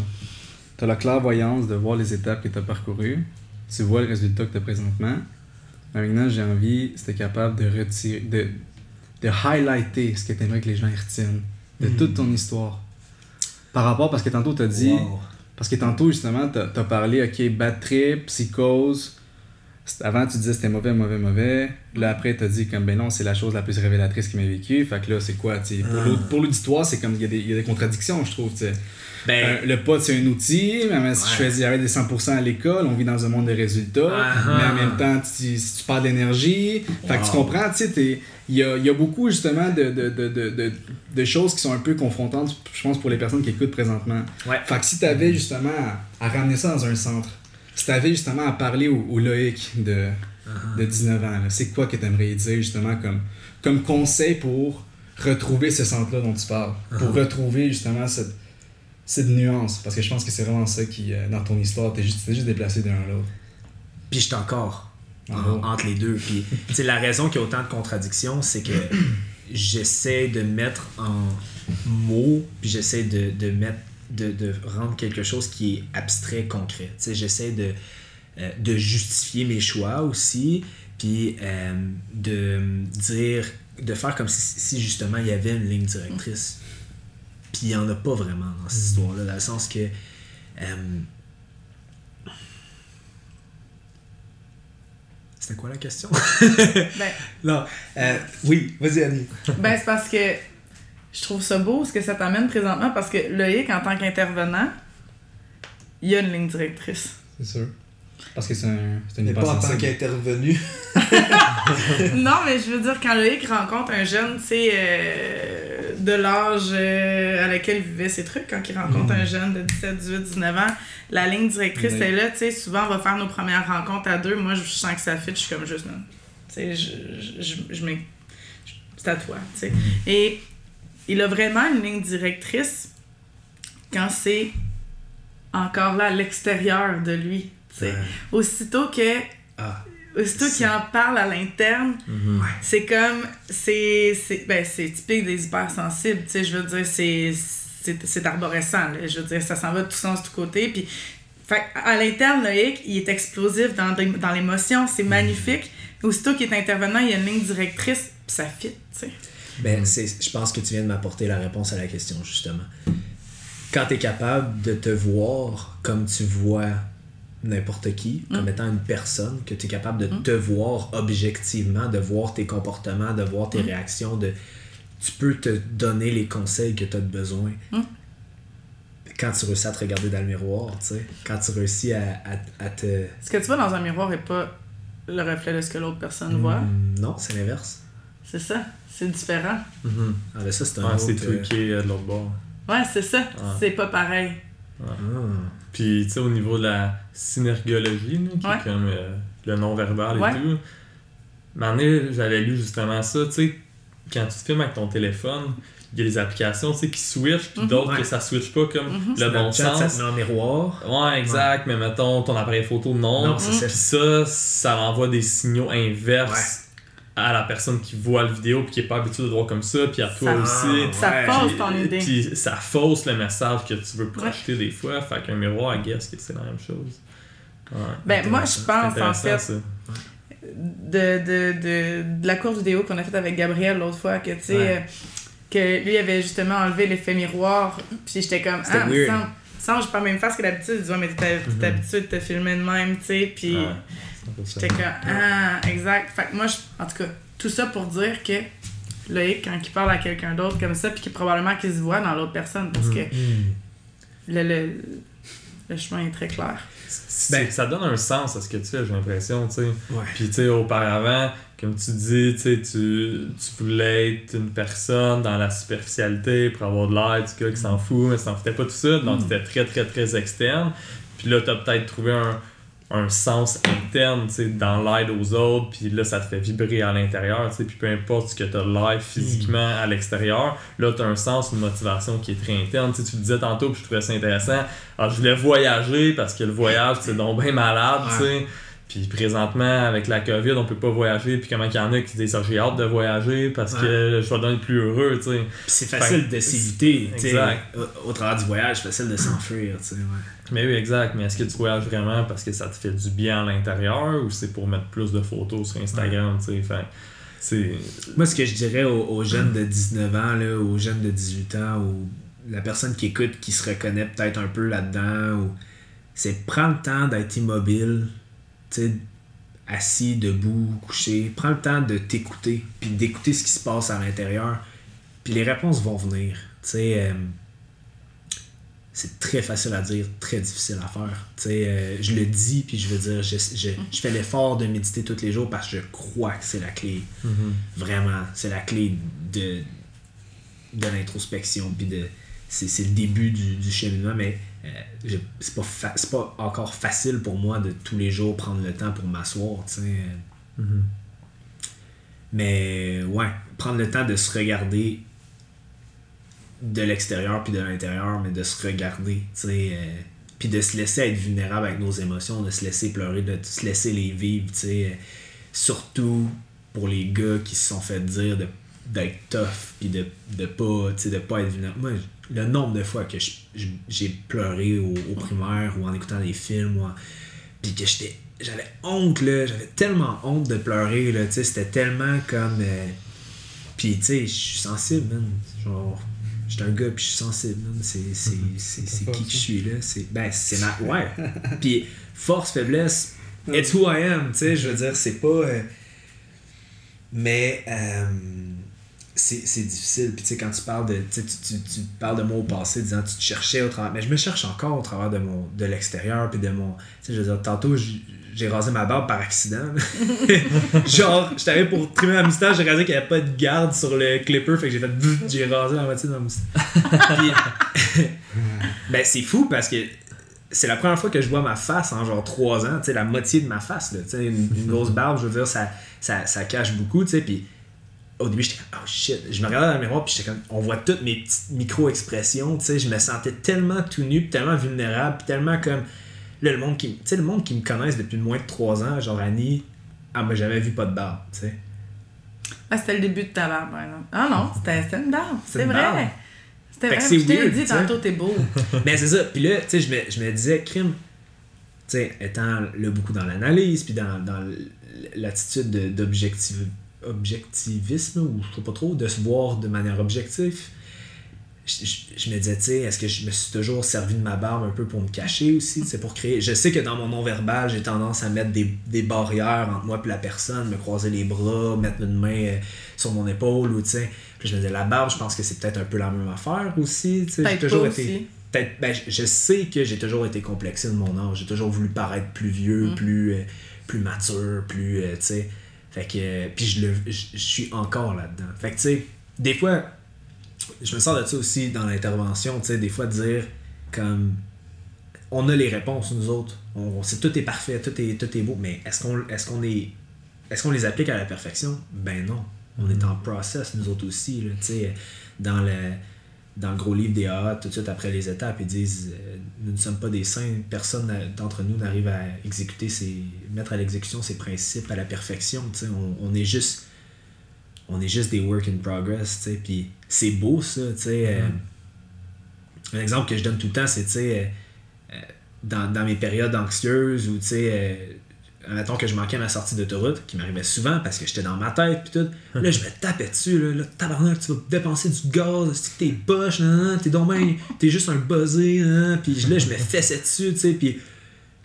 as la clairvoyance de voir les étapes que t'as parcourues. Tu vois le résultat que t'as présentement. Maintenant, j'ai envie, si t'es capable de retirer, de, de highlighter ce que t'aimerais que les gens y retiennent de Mhm. toute ton histoire. Par rapport, parce que tantôt, t'as dit. Wow. Parce que tantôt, justement, t'as as parlé, ok, bad trip, psychose. Avant, tu disais c'était mauvais, mauvais, mauvais. Là, après, t'as dit comme, ben non, c'est la chose la plus révélatrice qui m'a vécu. Fait que là, c'est quoi, tu Ah. pour l'auditoire, c'est comme, il y, a des- il y a des contradictions, je trouve, tu sais. Ben, Euh, le pot, c'est un outil, mais même si je Ouais. choisis d'arrêter des 100% à l'école, on vit dans un monde de résultats. Ah. Mais en même temps, tu, si tu parles d'énergie, fait que tu comprends, tu sais, il y a, il y a beaucoup justement de, de, de, de, de, de choses qui sont un peu confrontantes, je pense, pour les personnes qui écoutent présentement. ouais. Fait que si t'avais justement à, à ramener ça dans un centre, si t'avais justement à parler au, au Loïc de, Uh-huh. de 19 ans, là, c'est quoi que t'aimerais dire justement comme, comme conseil pour retrouver ce centre-là dont tu parles? Pour retrouver justement cette, cette nuance? Parce que je pense que c'est vraiment ça qui, euh, dans ton histoire, t'es juste, t'es juste déplacé d'un à l'autre. Puis j'étais encore En en- gros. entre les deux. Puis [LAUGHS] la raison qu'il y a autant de contradictions, c'est que j'essaie de mettre en mots, puis j'essaie de, de mettre de, de rendre quelque chose qui est abstrait concret. Tu sais, j'essaie de, euh, de justifier mes choix aussi, puis euh, de dire, de faire comme si, si justement il y avait une ligne directrice. Puis il n'y en a pas vraiment dans cette histoire-là, dans le sens que. euh, C'était quoi la question? [LAUGHS] Ben, non. euh, oui, vas-y, Annie. ben c'est parce que je trouve ça beau ce que ça t'amène présentement parce que Loïc, en tant qu'intervenant, il y a une ligne directrice. C'est sûr. Parce que c'est un, c'est une Mais pas en tant qu'intervenu. [LAUGHS] non, mais je veux dire, quand Loïc rencontre un jeune, tu sais, euh, de l'âge euh, à lequel il vivait ses trucs, quand il rencontre un jeune de 17, 18, 19 ans, la ligne directrice Oui. est là, tu sais, souvent on va faire nos premières rencontres à deux, moi je sens que ça fit, je suis comme juste. Tu sais, je, je, c'est à toi, tu sais. Et il a vraiment une ligne directrice quand c'est encore là à l'extérieur de lui, Aussitôt que Ah. aussitôt qu'il en parle à l'interne, Mhm. c'est comme c'est c'est ben c'est typique des hypersensibles tu sais je veux dire c'est c'est c'est arborescent là. je veux dire ça s'en va de tout sens de tous côtés puis fait à l'interne Loïc il est explosif dans des- dans l'émotion c'est magnifique aussitôt qu'il est intervenant il y a une ligne directrice puis ça fit tu sais Ben, c'est, je pense que tu viens de m'apporter la réponse à la question, justement. Quand tu es capable de te voir comme tu vois n'importe qui, comme étant une personne, que tu es capable de te voir objectivement, de voir tes comportements, de voir tes réactions, de tu peux te donner les conseils que tu as besoin. Quand tu réussis à te regarder dans le miroir, tu sais, quand tu réussis à, à, à te... ce que tu vois dans un miroir est pas le reflet de ce que l'autre personne voit. Hmm, Non, c'est l'inverse. c'est ça. C'est différent. Mhm. Ah, ben ça, c'est un autre... c'est euh, truqué euh, de l'autre bord. ouais c'est ça. C'est pas pareil. Ah. Puis, tu sais, au niveau de la synergologie, là, qui Ouais. est comme euh, le non-verbal Ouais. et tout, donné, j'avais lu justement ça, tu sais, quand tu te filmes avec ton téléphone, il y a des applications, tu sais, qui switchent, puis Mhm. d'autres Ouais. que ça switch pas comme Mhm. le bon Snapchat, ça sens. te met en miroir. Ouais, exact, mais mettons, ton appareil photo, non. Non, c'est Puis ça, ça envoie des signaux inverses à la personne qui voit la vidéo, puis qui est pas habituée de voir comme ça, puis à toi Ça- aussi. ça Ouais. fausse ton idée Puis ça fausse le message que tu veux projeter des fois. Fait qu'un miroir, I guess que c'est la même chose. Ouais. ben moi je pense en fait ça. de, de, de, de la courte vidéo qu'on a faite avec Gabriel l'autre fois, que tu sais, Ouais. que lui avait justement enlevé l'effet miroir, puis j'étais comme, ah, weird. me semble, j'ai pas la même face que d'habitude, dit, ouais, mais t'es Mhm. t'es habitué de te filmer de même, tu sais, puis Ça. j'étais comme, ah, exact. Fait que moi, je- en tout cas, tout ça pour dire que Loïc, quand il parle à quelqu'un d'autre comme ça, puis que probablement qu'il se voit dans l'autre personne, parce que le, le, le chemin est très clair. Ben, ça donne un sens à ce que tu fais, j'ai l'impression, tu sais. Ouais. Puis, tu sais, auparavant, comme tu dis, tu sais, tu tu voulais être une personne dans la superficialité pour avoir de l'air du gars qui s'en fout, mais s'en foutait pas tout ça. Donc, c'était très, très, très externe. Puis là, t'as peut-être trouvé un, un sens interne, tu sais, dans l'aide aux autres. Puis là, ça te fait vibrer à l'intérieur, tu sais. Puis peu importe ce que t'as de l'air physiquement à l'extérieur, là, t'as un sens, une motivation qui est très interne. Tu sais, tu le disais tantôt, puis je trouvais ça intéressant. Alors, je voulais voyager parce que le voyage, c'est donc bien malade, tu sais. Puis présentement, avec la COVID, on peut pas voyager. Puis comment qu'il y en a qui disent ça, j'ai hâte de voyager parce que je vais devenir plus heureux, tu sais. Puis c'est facile de s'éviter, tu sais. Exact. Au, au travers du voyage, c'est facile de s'enfuir, tu sais. Ouais. Mais oui, exact. Mais est-ce que tu voyages vraiment parce que ça te fait du bien à l'intérieur ou c'est pour mettre plus de photos sur Instagram, tu sais? Fait c'est. Moi, ce que je dirais aux, aux jeunes de 19 ans, là, aux jeunes de 18 ans, ou la personne qui écoute qui se reconnaît peut-être un peu là-dedans, ou c'est prendre le temps d'être immobile, assis, debout, couché. Prends le temps de t'écouter, puis d'écouter ce qui se passe à l'intérieur. Puis les réponses vont venir. Euh, c'est très facile à dire, très difficile à faire. Euh, je le dis, puis je veux dire, je, je, je fais l'effort de méditer tous les jours parce que je crois que c'est la clé. Vraiment, c'est la clé de, de l'introspection, puis de c'est le début du, du cheminement, mais euh, c'est, pas fa- pas encore facile pour moi de tous les jours prendre le temps pour m'asseoir, tu sais. Mhm. Mais ouais, prendre le temps de se regarder de l'extérieur puis de l'intérieur, mais de se regarder, tu sais. euh, puis de se laisser être vulnérable avec nos émotions, de se laisser pleurer, de se laisser les vivre, tu sais. euh, surtout pour les gars qui se sont fait dire de d'être tough puis de, de pas tu sais de pas être vulnérable moi le nombre de fois que j'ai pleuré au, au primaire ou en écoutant des films ou en- puis que j'étais j'avais honte là. J'avais tellement honte de pleurer là tu sais. C'était tellement comme euh, puis tu sais je suis sensible man. Genre j'étais un gars puis je suis sensible man. C'est c'est [LAUGHS] c'est c'est qui que je suis là? C'est ben c'est ma [LAUGHS] ouais. Puis force faiblesse it's who I am tu sais. Je veux dire c'est pas euh, mais euh, c'est difficile. Puis tu sais, quand tu parles de. Tu, tu, tu, parles de moi au passé, disant tu te cherchais au travers. Mais je me cherche encore au travers de mon de l'extérieur. Puis de mon. Tu sais, je veux dire, tantôt, j'ai rasé ma barbe par accident. [LAUGHS] Genre, j'étais allé pour trimer ma moustache, j'ai réalisé qu'il n'y avait pas de garde sur le clipper. Fait que j'ai fait. [LAUGHS] J'ai rasé la moitié de ma moustache. [LAUGHS] Ben, c'est fou parce que c'est la première fois que je vois ma face en genre 3 ans, tu sais, la moitié de ma face, là, tu sais, une, une grosse barbe, je veux dire, ça, ça, ça cache beaucoup, tu sais, puis au début, j'étais comme, oh shit, je me regardais dans le miroir, puis j'étais comme, on voit toutes mes petites micro-expressions, tu sais, je me sentais tellement tout nu, puis tellement vulnérable, puis tellement comme, là, le monde qui, tu sais, le monde qui me connaisse depuis moins de 3 ans, genre Annie, ah, moi, j'avais vu pas de barbe, tu sais. Ah, c'était le début de ta barbe, par exemple. Ah non, c'était une barbe. C'est vrai. barbe. C'était vrai. Je t'ai dit tantôt, t'es beau. Mais [LAUGHS] c'est ça. Puis là, tu sais, je me, je me disais, crime, tu sais, étant là beaucoup dans l'analyse, puis dans, dans l'attitude de- d'objectiv- objectivisme, ou je sais pas trop, de se voir de manière objective, je, je- je me disais, tu sais, est-ce que je me suis toujours servi de ma barbe un peu pour me cacher aussi, c'est pour créer. Je sais que dans mon non-verbal, j'ai tendance à mettre des, des barrières entre moi et la personne, me croiser les bras, mettre une main euh, sur mon épaule, ou tu sais. Puis je me disais, la barbe, je pense que c'est peut-être un peu la même affaire aussi, tu sais. J'ai toujours été aussi. peut-être ben, je- je sais que j'ai toujours été complexé de mon âge j'ai toujours voulu paraître plus vieux Mm. plus euh, plus mature plus euh, tu sais fait que puis je le je je suis encore là dedans fait que tu sais des fois je me sens de ça aussi dans l'intervention tu sais des fois de dire comme on a les réponses nous autres. On, sait tout est parfait tout est tout est beau mais est-ce qu'on est-ce qu'on est est-ce qu'on les applique à la perfection? Ben non. On est en process nous autres aussi là, tu sais dans le dans le gros livre des AA, tout de suite après les étapes, ils disent euh, Nous ne sommes pas des saints, personne d'entre nous n'arrive à exécuter ses. mettre à l'exécution ses principes à la perfection. tu sais. On, on est juste. On est juste des work in progress, tu sais. Puis c'est beau ça, tu sais. euh, un exemple que je donne tout le temps, c'est, tu sais, euh, euh, dans, dans mes périodes anxieuses ou, tu sais, admettons que je manquais ma sortie d'autoroute, qui m'arrivait souvent parce que j'étais dans ma tête, puis tout. Là, je me tapais dessus, là, là tabarnak, tu vas dépenser du gaz, c'est que t'es poche, t'es ben, t'es juste un buzzé, nan, puis là, je me fessais dessus, tu sais, puis.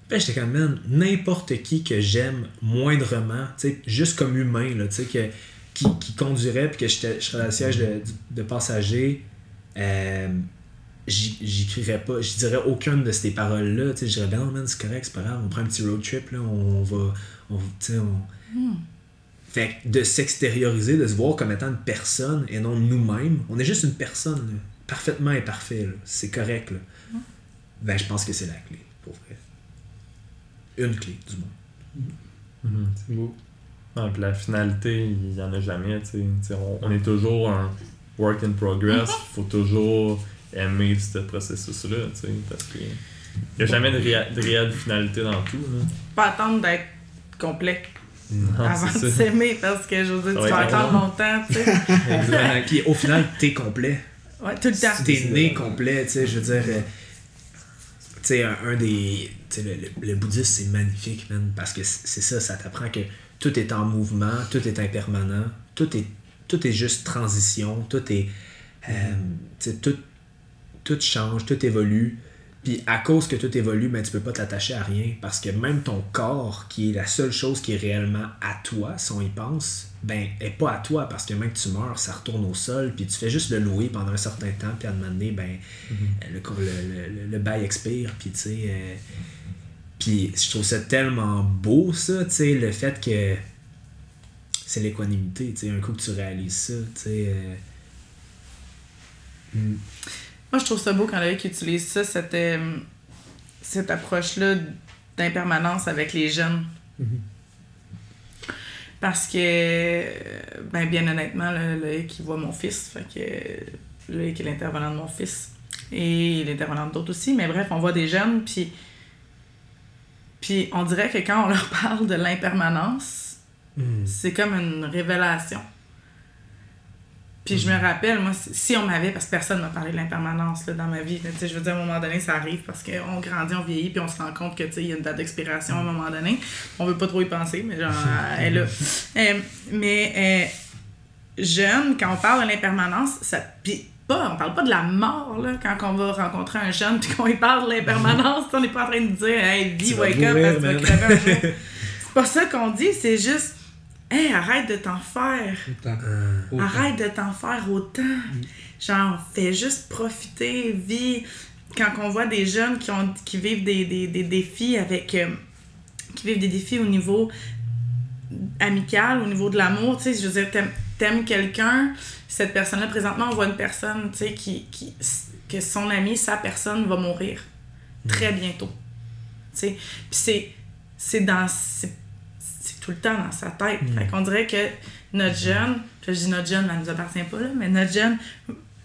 Puis j'étais comme, man, n'importe qui que j'aime moindrement, tu sais, juste comme humain, là, tu sais, que, qui, qui conduirait, puis que je serais dans le siège de, de passager, euh, crierais pas, je dirais aucune de ces paroles-là. Tu sais, je dirais, ben non, man, c'est correct, c'est pas grave, on prend un petit road trip, là, on va. On, tu sais, on... Fait que de s'extérioriser, de se voir comme étant une personne et non nous-mêmes, on est juste une personne, là, parfaitement imparfait, là, c'est correct. Là. Ben, je pense que c'est la clé, pour vrai. Une clé, du moins. Mhm. C'est beau. Non, puis la finalité, il n'y en a jamais. tu sais. Tu sais, On, on est toujours un work in progress. Il faut toujours aimer ce processus-là. tu sais, Parce que il n'y a jamais de, réa- de réelle finalité dans tout. Là. Pas attendre d'être complet Non, avant de s'aimer parce que je veux dire, tu vas attendre longtemps, tu sais. [LAUGHS] Puis au final, t'es complet. Ouais, tout le temps. T'es né complet, tu sais, je veux dire. euh, Tu sais, un, un des. Tu sais, le, le, le bouddhisme, c'est magnifique, man, parce que c'est c'est ça, ça t'apprend que tout est en mouvement, tout est impermanent, tout est, tout est juste transition, tout est. euh, tu sais, tout, tout change, tout évolue. Puis à cause que tout évolue, ben, tu peux pas t'attacher à rien. Parce que même ton corps, qui est la seule chose qui est réellement à toi, si on y pense, ben, est pas à toi. Parce que même que tu meurs, ça retourne au sol. Puis tu fais juste le louer pendant un certain temps. Puis à un moment donné, ben, le, le, le, le bail expire. Puis tu sais. euh, puis je trouve ça tellement beau, ça, tu sais, le fait que c'est l'équanimité, tu sais, un coup que tu réalises ça, tu sais. euh, mm, Moi, je trouve ça beau quand Loïc utilise ça, cette, euh, cette approche-là d'impermanence avec les jeunes. Parce que, euh, ben, bien honnêtement, là, Loïc, il voit mon fils. Fait que euh, Loïc est l'intervenant de mon fils. Et l'intervenant d'autres aussi. Mais bref, on voit des jeunes, puis. Puis on dirait que quand on leur [LAUGHS] parle de l'impermanence, mm, c'est comme une révélation. Puis je me rappelle, moi, si- on m'avait, parce que personne m'a parlé de l'impermanence dans ma vie, là, tu sais, je veux dire, à un moment donné, ça arrive parce qu'on grandit, on vieillit, puis on se rend compte que, tu sais, il y a une date d'expiration à un moment donné. On veut pas trop y penser, mais genre, [LAUGHS] elle est là. Euh, mais euh, jeune, quand on parle de l'impermanence, ça. Puis pas, on parle pas de la mort, là, quand on va rencontrer un jeune, [LAUGHS] puis qu'on lui parle de l'impermanence, on n'est pas en train de dire, hey, vie, wake up, parce que tu vas man. crever un jour. [LAUGHS] C'est pas ça qu'on dit, c'est juste, hey, arrête de t'en faire. Euh, Autant. Arrête de t'en faire autant. Genre, fais juste profiter, vis. Quand on voit des jeunes qui, ont, qui vivent des, des, des défis avec. euh, qui vivent des défis au niveau amical, au niveau de l'amour, tu sais, je veux dire, t'aimes, t'aimes quelqu'un, cette personne-là, présentement, on voit une personne, tu sais, qui, qui, que son ami, sa personne va mourir très bientôt. Tu sais, puis c'est, c'est dans, c'est tout le temps dans sa tête. Fait qu'on dirait que notre jeune, je dis notre jeune, elle nous appartient pas, là, mais notre jeune,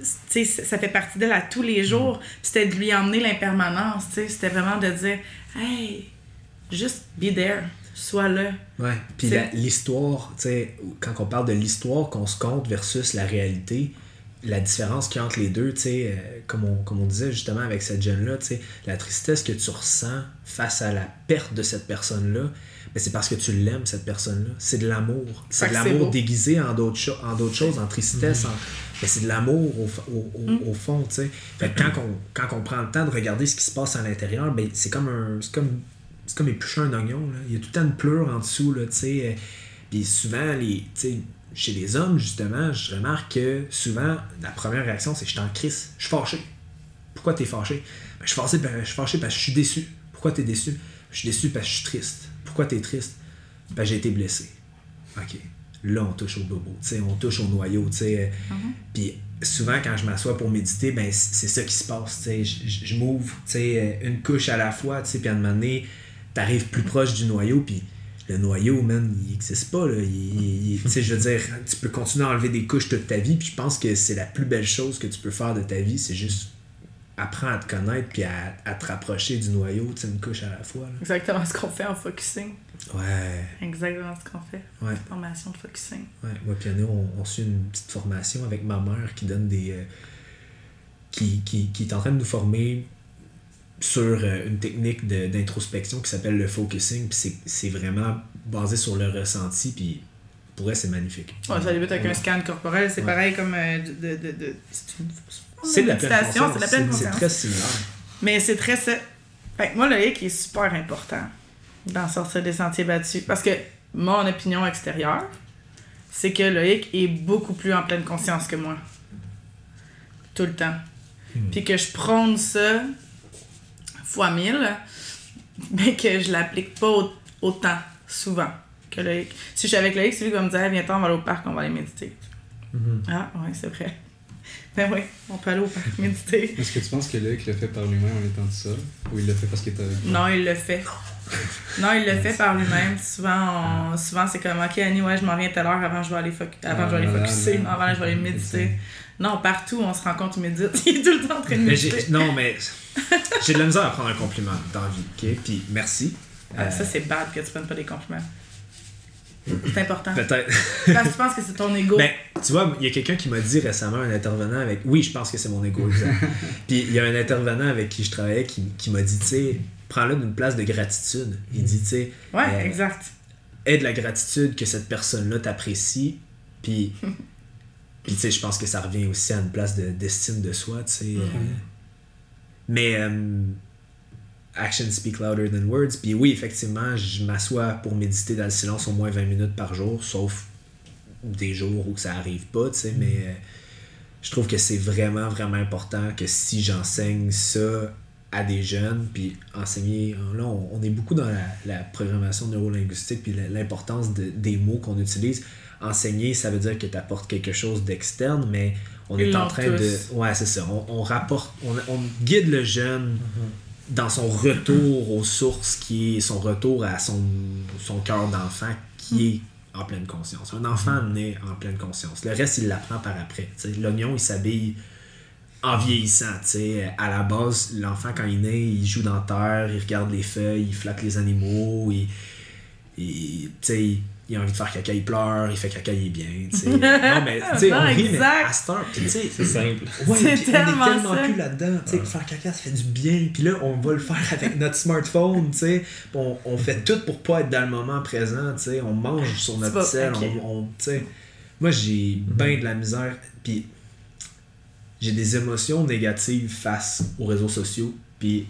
ça fait partie d'elle à tous les jours. Puis C'était de lui emmener l'impermanence, c'était vraiment de dire, hey, juste be there, sois là. Ouais. Puis l'histoire, quand on parle de l'histoire qu'on se compte versus la réalité, la différence qu'il y a entre les deux, euh, comme, on, comme on disait justement avec cette jeune-là, la tristesse que tu ressens face à la perte de cette personne-là, c'est parce que tu l'aimes, cette personne-là. C'est de l'amour. C'est de l'amour déguisé en d'autres, cho- choses, en tristesse, en... mais c'est de l'amour au, f- au, au- Mm. au fond, tu sais. Fait que quand on, quand on prend le temps de regarder ce qui se passe à l'intérieur, ben c'est comme un... C'est comme, c'est comme éplucher un oignon, là. Il y a tout le temps une pleure en dessous, là, tu sais. Puis souvent, les, chez les hommes, justement, je remarque que souvent, la première réaction, c'est « je suis en crise, je suis fâché ». Pourquoi t'es fâché? Ben, je, suis fâché, ben, je suis fâché parce que je suis déçu. Pourquoi t'es déçu? Je suis déçu parce que je suis triste. Pourquoi t'es triste? Ben, j'ai été blessé. OK. Là, on touche au bobo, tu on touche au noyau, tu sais. Puis souvent, quand je m'assois pour méditer, ben, c'est ça qui se passe, tu. Je- m'ouvre, tu sais, une couche à la fois, tu puis à un moment donné, t'arrives plus proche du noyau, puis le noyau, man, il existe pas, là. Il- il- tu je veux dire, tu peux continuer à enlever des couches toute ta vie, puis je pense que c'est la plus belle chose que tu peux faire de ta vie, c'est juste apprendre à te connaître, puis à, à te rapprocher du noyau, tu sais, une couche à la fois, là. Exactement ce qu'on fait en focusing. Ouais, Exactement ce qu'on fait. ouais. Formation de focusing. Ouais, moi piano, on, on suit une petite formation avec ma mère qui donne des. euh, qui, qui, qui est en train de nous former sur euh, une technique d'introspection qui s'appelle le focusing. Puis c'est- vraiment basé sur le ressenti. Puis pour elle, c'est magnifique. Ouais, ça débute avec Ouais. un scan corporel, c'est Ouais. pareil comme euh, de, de, de, de- c'est une C'est de la pleine conscience. c'est très similaire. Mais c'est très ça. Fait que moi, le hic est super important d'en sortir des sentiers battus. Parce que mon opinion extérieure, c'est que le hic est beaucoup plus en pleine conscience que moi. Tout le temps. Puis que je prône ça fois mille, mais que je l'applique pas au- autant, souvent, que le hic. Si je suis avec le hic, c'est lui qui va me dire, viens on va aller au parc, on va aller méditer. Ah, ouais, c'est vrai. Ben oui, on peut aller au parc méditer. Est-ce que tu penses que Luc l'a fait par lui-même en étant tout seul? Ou il l'a fait parce qu'il était avec toi? Non, il le fait. Non, il le fait par lui-même. Souvent, on- souvent c'est comme OK, Annie, ouais, je m'en viens tout à l'heure avant je vais aller, foc- avant Ah, je vais aller voilà, focuser, non. avant je vais aller méditer. Non, partout, on se rend compte, il médite. [LAUGHS] Il est tout le temps en train de Mais méditer. non, mais [LAUGHS] j'ai de la misère à prendre un compliment dans la vie. ok? Puis merci. Ah, Euh, ça, c'est bad que tu prennes pas des compliments. C'est important. Peut-être. Parce que tu penses que c'est ton ego. Ben, tu vois, il y a quelqu'un qui m'a dit récemment, un intervenant avec. Oui, je pense que c'est mon ego, exact. [LAUGHS] Puis il y a un intervenant avec qui je travaillais qui, qui m'a dit, tu sais, prends-le d'une place de gratitude. Il dit, tu sais, ouais, euh, exact. aie de la gratitude que cette personne-là t'apprécie. Puis, [LAUGHS] puis tu sais, je pense que ça revient aussi à une place de- d'estime de, soi, tu sais. euh, Mais euh, action speak louder than words. Puis oui, effectivement, je m'assois pour méditer dans le silence au moins 20 minutes par jour, sauf des jours où ça arrive pas, tu sais, mais euh, je trouve que c'est vraiment, vraiment important que si j'enseigne ça à des jeunes, puis enseigner, là, on, on est beaucoup dans la, la programmation neurolinguistique, puis l'importance de- des mots qu'on utilise. Enseigner, ça veut dire que tu apportes quelque chose d'externe, mais on est en train de... Ouais, c'est ça. On, on rapporte, on, on guide le jeune dans son retour aux sources, qui est son retour à son, son cœur d'enfant, qui est en pleine conscience. Un enfant naît en pleine conscience. Le reste, il l'apprend par après. L'oignon, il s'habille en vieillissant. À la base, l'enfant, quand il naît, il joue dans la terre, il regarde les feuilles, il flatte les animaux, il, il, il a envie de faire caca, il pleure, il fait caca, il est bien. tu sais. [LAUGHS] non, mais tu sais, on rit, mais à cette heure, tu sais, C'est simple. Ouais, C'est on est tellement ça. plus là-dedans. tu sais, Faire caca, ça fait du bien. Puis là, on va le faire avec notre smartphone. tu sais. On, on fait tout pour pas être dans le moment présent. tu sais. On mange sur notre sel. on- on- tu sais. Moi, j'ai bien de la misère. Puis j'ai des émotions négatives face aux réseaux sociaux. Puis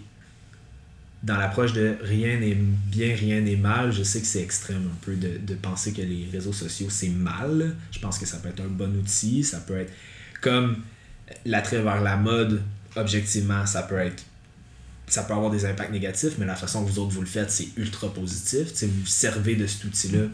dans l'approche de rien n'est bien, rien n'est mal, je sais que c'est extrême un peu de, penser que les réseaux sociaux c'est mal. Je pense que ça peut être un bon outil, ça peut être comme l'attrait vers la mode, objectivement, ça peut être. Ça peut avoir des impacts négatifs, mais la façon que vous autres vous le faites, c'est ultra positif. Vous vous servez de cet outil-là.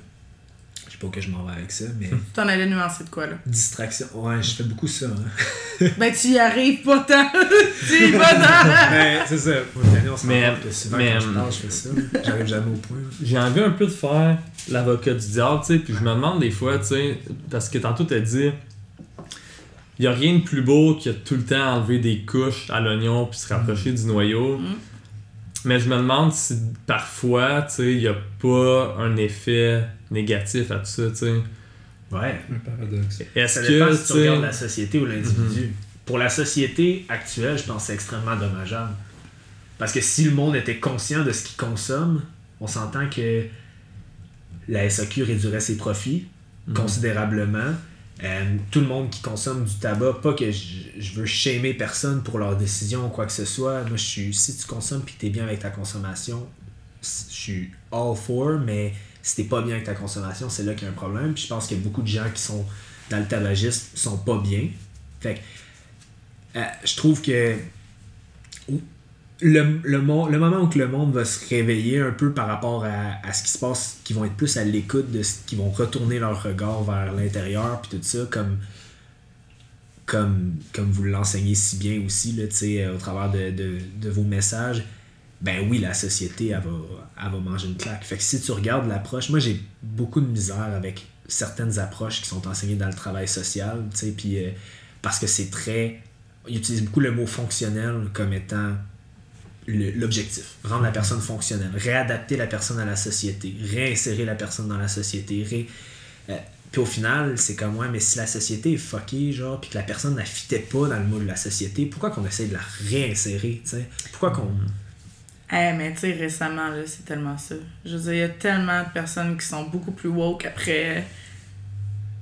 Pas où que je m'en vais avec ça, mais. [LAUGHS] T'en allais nuancer de quoi, là? Distraction. Ouais, je fais beaucoup ça. hein. [LAUGHS] Ben, tu y arrives pas tant. [LAUGHS] tu y vas dans. Ben, c'est ça. Faut que on se Mais- que souvent, mais- quand je parle, je fais ça. J'arrive jamais au point. J'ai envie un peu de faire l'avocat du diable, tu sais, puis je me demande des fois, tu sais, parce que tantôt t'as dit, il y a rien de plus beau que tout le temps enlever des couches à l'oignon puis se rapprocher du noyau. Mm. Mais je me demande si parfois, tu sais, il y a pas un effet négatif à tout ça, tu sais. Ouais. Un paradoxe. Est-ce Ça que, dépend si tu regardes la société ou l'individu. Pour la société actuelle, je pense que c'est extrêmement dommageable. Parce que si le monde était conscient de ce qu'il consomme, on s'entend que la SAQ réduirait ses profits Mhm. considérablement. Euh, tout le monde qui consomme du tabac, pas que je, je veux shamer personne pour leurs décisions ou quoi que ce soit. Moi, je suis, si tu consommes et que tu es bien avec ta consommation, je suis all for, mais si t'es pas bien avec ta consommation, c'est là qu'il y a un problème. Puis je pense que beaucoup de gens qui sont dans le tabagisme sont pas bien. Fait que, euh, je trouve que le, le, le moment où le monde va se réveiller un peu par rapport à, à ce qui se passe, qui vont être plus à l'écoute de qui vont retourner leur regard vers l'intérieur, puis tout ça, comme, comme, comme vous l'enseignez si bien aussi, là, euh, au travers de, de vos messages, ben oui, la société, elle va, va manger une claque. Fait que si tu regardes l'approche, moi j'ai beaucoup de misère avec certaines approches qui sont enseignées dans le travail social, tu sais, puis euh, parce que c'est très. Ils utilisent beaucoup le mot fonctionnel comme étant l'objectif. Rendre la personne fonctionnelle, réadapter la personne à la société, réinsérer la personne dans la société. ré- euh, puis au final, c'est comme, ouais, mais si la société est fuckée, genre, puis que la personne ne fitait pas dans le moule de la société, pourquoi qu'on essaie de la réinsérer, tu sais? Pourquoi qu'on. Eh, mais tu sais, récemment, là, c'est tellement ça. Je veux dire, il y a tellement de personnes qui sont beaucoup plus woke après,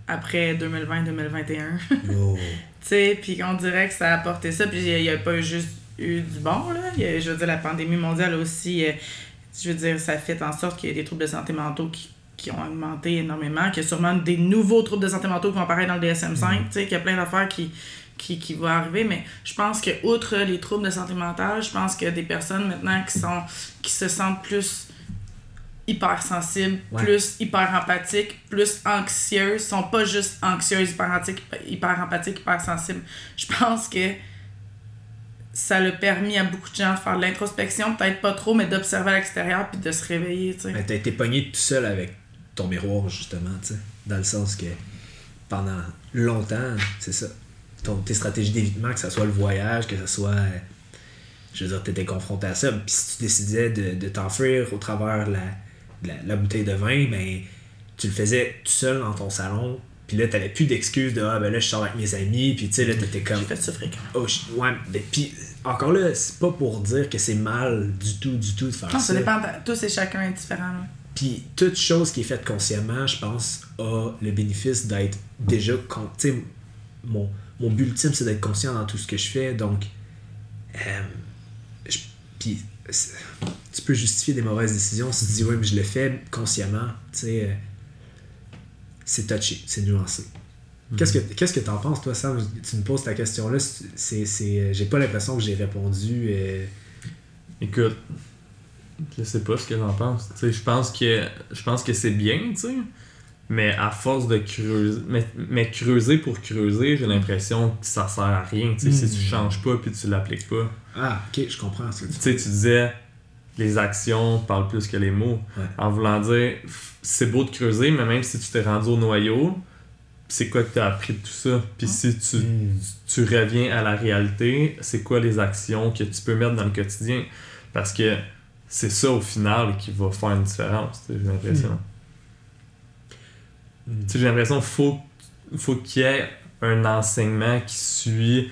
après 2020-2021. [LAUGHS] Oh. Tu sais, puis on dirait que ça a apporté ça, puis il n'y a, pas juste eu du bon, là. Il y a- je veux dire, la pandémie mondiale aussi, euh, je veux dire, ça fait en sorte qu'il y a des troubles de santé mentaux qui, qui ont augmenté énormément, qu'il y a sûrement des nouveaux troubles de santé mentaux qui vont apparaître dans le DSM-5, tu sais, qu'il y a plein d'affaires qui, qui, qui vont arriver, mais je pense que outre les troubles de santé mentale, je pense a des personnes maintenant qui sont qui se sentent plus hypersensibles, Ouais. plus hyper empathiques, plus anxieuses, sont pas juste anxieuses, hyper empathiques, hyper empathiques, hyper sensibles. Je pense que ça l'a permis à beaucoup de gens de faire de l'introspection, peut-être pas trop, mais d'observer à l'extérieur puis de se réveiller, tu sais. Mais t'as été pogné tout seul avec ton miroir, justement, tu sais. Dans le sens que pendant longtemps, c'est ça. Ton, tes stratégies d'évitement, que ce soit le voyage, que ce soit. euh, Je veux dire, t'étais confronté à ça. Puis si tu décidais de, de t'enfuir au travers la, de la, la bouteille de vin, ben, tu le faisais tout seul dans ton salon. Puis là, t'avais plus d'excuses de Ah, ben là, je sors avec mes amis. Puis tu sais, là, t'étais comme. J'ai fait ça fréquemment. Oh, je- ouais, mais puis encore là, c'est pas pour dire que c'est mal du tout, du tout de faire Non, ça. ça dépend, de- tous et chacun est différent, là. Puis toute chose qui est faite consciemment, je pense, a le bénéfice d'être déjà. con- Tu sais, mon, mon but ultime, c'est d'être conscient dans tout ce que je fais. Donc, euh, je- puis c'est- tu peux justifier des mauvaises décisions si tu dis, oui, mais je le fais consciemment. Tu sais, euh, c'est touché, c'est nuancé. Qu'est-ce que qu'est-ce que t'en penses, toi, Sam? Tu me poses ta question-là, c'est, c'est, j'ai pas l'impression que j'ai répondu. euh, Écoute, je sais pas ce que j'en pense. Tu sais, je pense que je pense que c'est bien, tu sais. Mais à force de creuser, mais, mais creuser pour creuser, j'ai l'impression que ça sert à rien. Tu sais, si tu changes pas puis tu l'appliques pas. Ah, ok, je comprends ce que tu Tu sais, tu disais les actions parlent plus que les mots. Ouais. En voulant dire, c'est beau de creuser, mais même si tu t'es rendu au noyau, c'est quoi que tu as appris de tout ça? Puis si tu, tu reviens à la réalité, c'est quoi les actions que tu peux mettre dans le quotidien? Parce que c'est ça au final qui va faire une différence, j'ai l'impression. Mm. J'ai l'impression qu'il faut, faut qu'il y ait un enseignement qui suit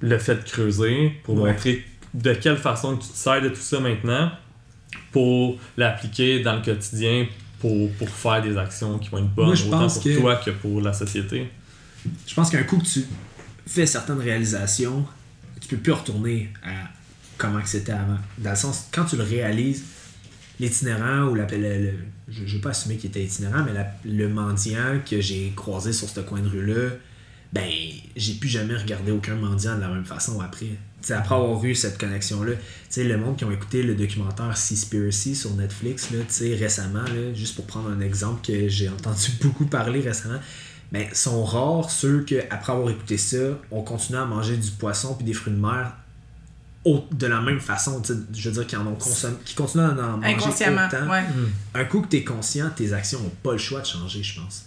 le fait de creuser pour Ouais. montrer de quelle façon tu te sers de tout ça maintenant pour l'appliquer dans le quotidien pour, pour faire des actions qui vont être bonnes Moi, je autant pense pour que- toi que pour la société. Je pense qu'un coup que tu fais certaines réalisations, tu peux plus retourner à comment que c'était avant. Dans le sens, quand tu le réalises, l'itinérant ou la, le- le- je ne veux pas assumer qu'il était itinérant, mais le mendiant que j'ai croisé sur ce coin de rue-là, ben, j'ai plus jamais regardé aucun mendiant de la même façon après. Après avoir eu cette connexion-là, le monde qui ont écouté le documentaire Seaspiracy sur Netflix, là, récemment, là, juste pour prendre un exemple que j'ai entendu [LAUGHS] beaucoup parler récemment, ben, sont rares ceux que après avoir écouté ça, ont continué à manger du poisson puis des fruits de mer de la même façon. Je veux dire, qui en ont consommé, qui continuent à en manger Inconsciemment. autant. Ouais. Un coup que tu es conscient, tes actions n'ont pas le choix de changer, je pense.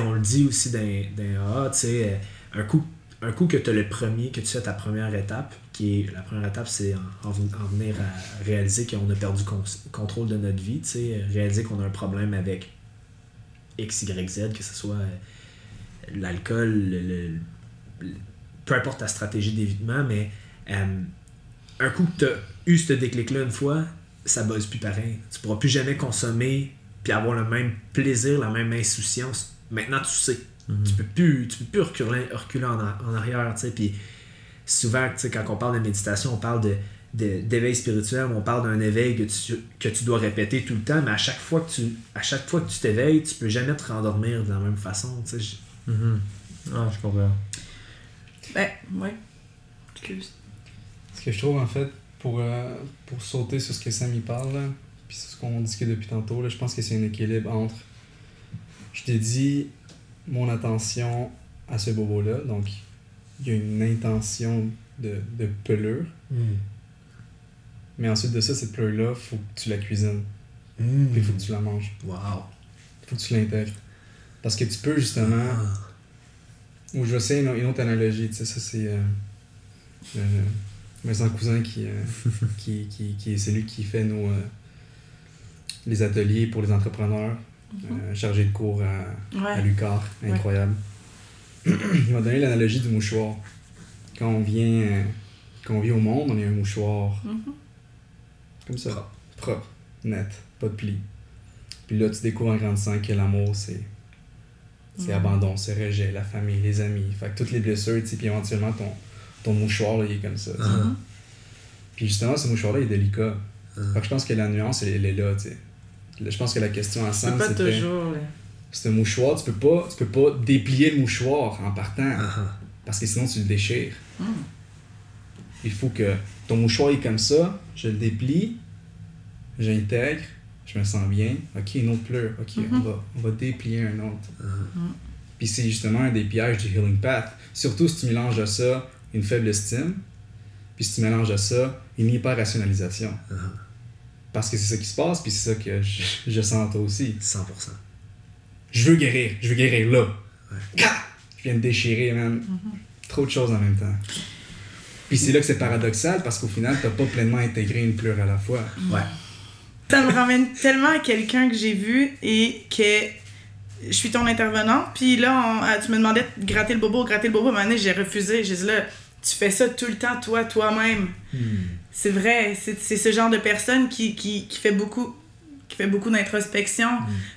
On le dit aussi dans, dans AA, tu sais, euh, un coup, un coup que tu as le premier, que tu fais ta première étape, qui est la première étape, c'est en, en ven- en venir à réaliser qu'on a perdu con- contrôle de notre vie, tu sais, réaliser qu'on a un problème avec X, Y, Z, que ce soit euh, l'alcool, le, le- le- peu importe ta stratégie d'évitement, mais euh, un coup que tu as eu ce déclic-là une fois, ça buzz plus pareil. Tu pourras plus jamais consommer puis avoir le même plaisir, la même insouciance. Maintenant, tu sais. Tu peux plus, tu peux plus reculer, reculer en, en arrière, tu sais. Puis souvent, tu sais, quand on parle de méditation, on parle de de- d'éveil spirituel, on parle d'un éveil que tu, que tu dois répéter tout le temps, mais à chaque fois que tu à chaque fois que tu t'éveilles, tu peux jamais te rendormir de la même façon. tu sais. Je- Mhm. Ah, je comprends. Ben, ouais. Excuse. Ce que je trouve en fait, pour, euh, pour sauter sur ce que Sam y parle, là, puis sur ce qu'on discute depuis tantôt, là, je pense que c'est un équilibre entre. Je t'ai dit mon attention à ce bobo-là, donc il y a une intention de, de pelure, mais ensuite de ça, cette pelure-là, faut que tu la cuisines, puis il faut que tu la manges, Wow. faut que tu l'intègres. Parce que tu peux justement. Ou je sais une, une autre analogie, tu sais, ça c'est. Euh, euh, Vincent Cousin qui, euh, [LAUGHS] qui, qui, qui est celui qui fait nos. euh, les ateliers pour les entrepreneurs, euh, chargé de cours à, à Ouais. Lucar, incroyable. [CLEARS THROAT] Il m'a donné l'analogie du mouchoir. Quand on vient, euh, quand on vient au monde, on est un mouchoir Mhm. comme ça, propre, net, pas de plis. Puis là, tu découvres en grandissant que l'amour, c'est c'est Mhm. abandon, c'est rejet, la famille, les amis. Fait que toutes les blessures, tu sais, puis éventuellement, ton, ton mouchoir, là, il est comme ça. Mhm. Puis justement, ce mouchoir-là, il est délicat. Fait que je pense que la nuance, elle, elle est là, tu sais. Je pense que la question C'est ensemble, pas c'était... toujours. là. C'est un mouchoir, tu peux pas, tu peux pas déplier le mouchoir en partant, Ah, parce que sinon tu le déchires. Mm. Il faut que ton mouchoir est comme ça, je le déplie, j'intègre, je me sens bien, ok, une autre pleure, ok, on, Mhm. va, on va déplier un autre. Mhm. Puis c'est justement un des pièges du Healing Path. Surtout si tu mélanges à ça une faible estime, puis si tu mélanges à ça une hyper-rationalisation. Mhm. Parce que c'est ça qui se passe, puis c'est ça que je, je sens en toi aussi. 100%. Je veux guérir, je veux guérir là. Ah! Je viens de déchirer, man. Trop de choses en même temps. Puis c'est là que c'est paradoxal parce qu'au final, t'as pas pleinement intégré une pleure à la fois. Ouais. Ça me ramène tellement à quelqu'un que j'ai vu et que je suis ton intervenante. Puis là, on- ah, tu me demandais de gratter le bobo, gratter le bobo. À un moment donné, j'ai refusé. J'ai dit là, tu fais ça tout le temps, toi, toi-même. C'est vrai, c'est ce genre de personne qui, qui, qui fait beaucoup qui fait beaucoup d'introspection,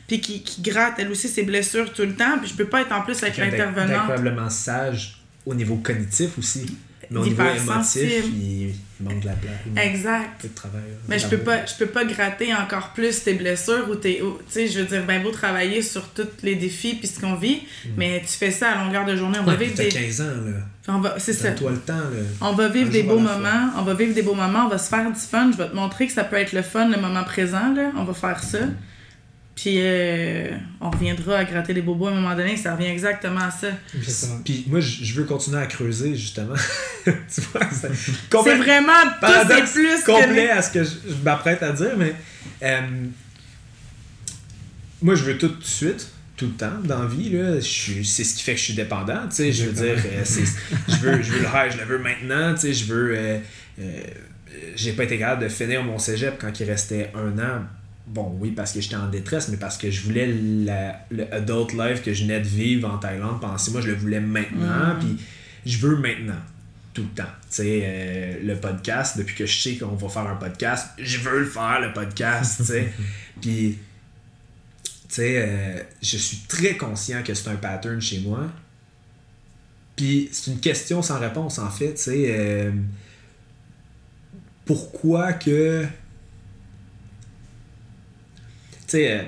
puis qui, qui gratte elle aussi ses blessures tout le temps, puis je peux pas être en plus avec l'intervenante. d'incroyablement sage au niveau cognitif aussi. Mais au niveau émotif, il, manque de la place. Exact. de travail. là. Mais je peux pas, je peux pas gratter encore plus tes blessures ou tes, tu sais, je veux dire, ben beau travailler sur tous les défis puis ce qu'on vit, mais tu fais ça à longueur de journée. On va Mm. Ouais, vivre T'as des, 15 ans, là. va, c'est ça. Donne-toi le temps, là. On va vivre des beaux moments, on va vivre des beaux moments, on va se faire du fun, je vais te montrer que ça peut être le fun, le moment présent, là, on va faire ça. Puis euh, on reviendra à gratter des bobos à un moment donné, ça revient exactement à ça. Puis moi, je veux continuer à creuser, justement. [LAUGHS] tu vois, c'est vraiment tout, paradoxe plus complet que... à ce que je, je m'apprête à dire, mais euh, moi, je veux tout de suite, tout le temps, dans la vie, là. Je suis- C'est ce qui fait que je suis dépendant, tu sais. Je veux dire, euh, c'est- je veux, je veux le rêve, je le veux maintenant, tu sais. Je veux. euh, euh, J'ai pas été capable de finir mon cégep quand il restait un an. Bon, oui, parce que j'étais en détresse, mais parce que je voulais la, le adult life que je venais de vivre en Thaïlande mois, je le voulais maintenant, Mm. puis je veux maintenant tout le temps. Tu sais, euh, le podcast, depuis que je sais qu'on va faire un podcast, je veux le faire, le podcast, tu sais. [LAUGHS] Puis, tu sais, euh, je suis très conscient que c'est un pattern chez moi. Puis, c'est une question sans réponse, en fait, tu sais. euh, pourquoi que... Sais... euh,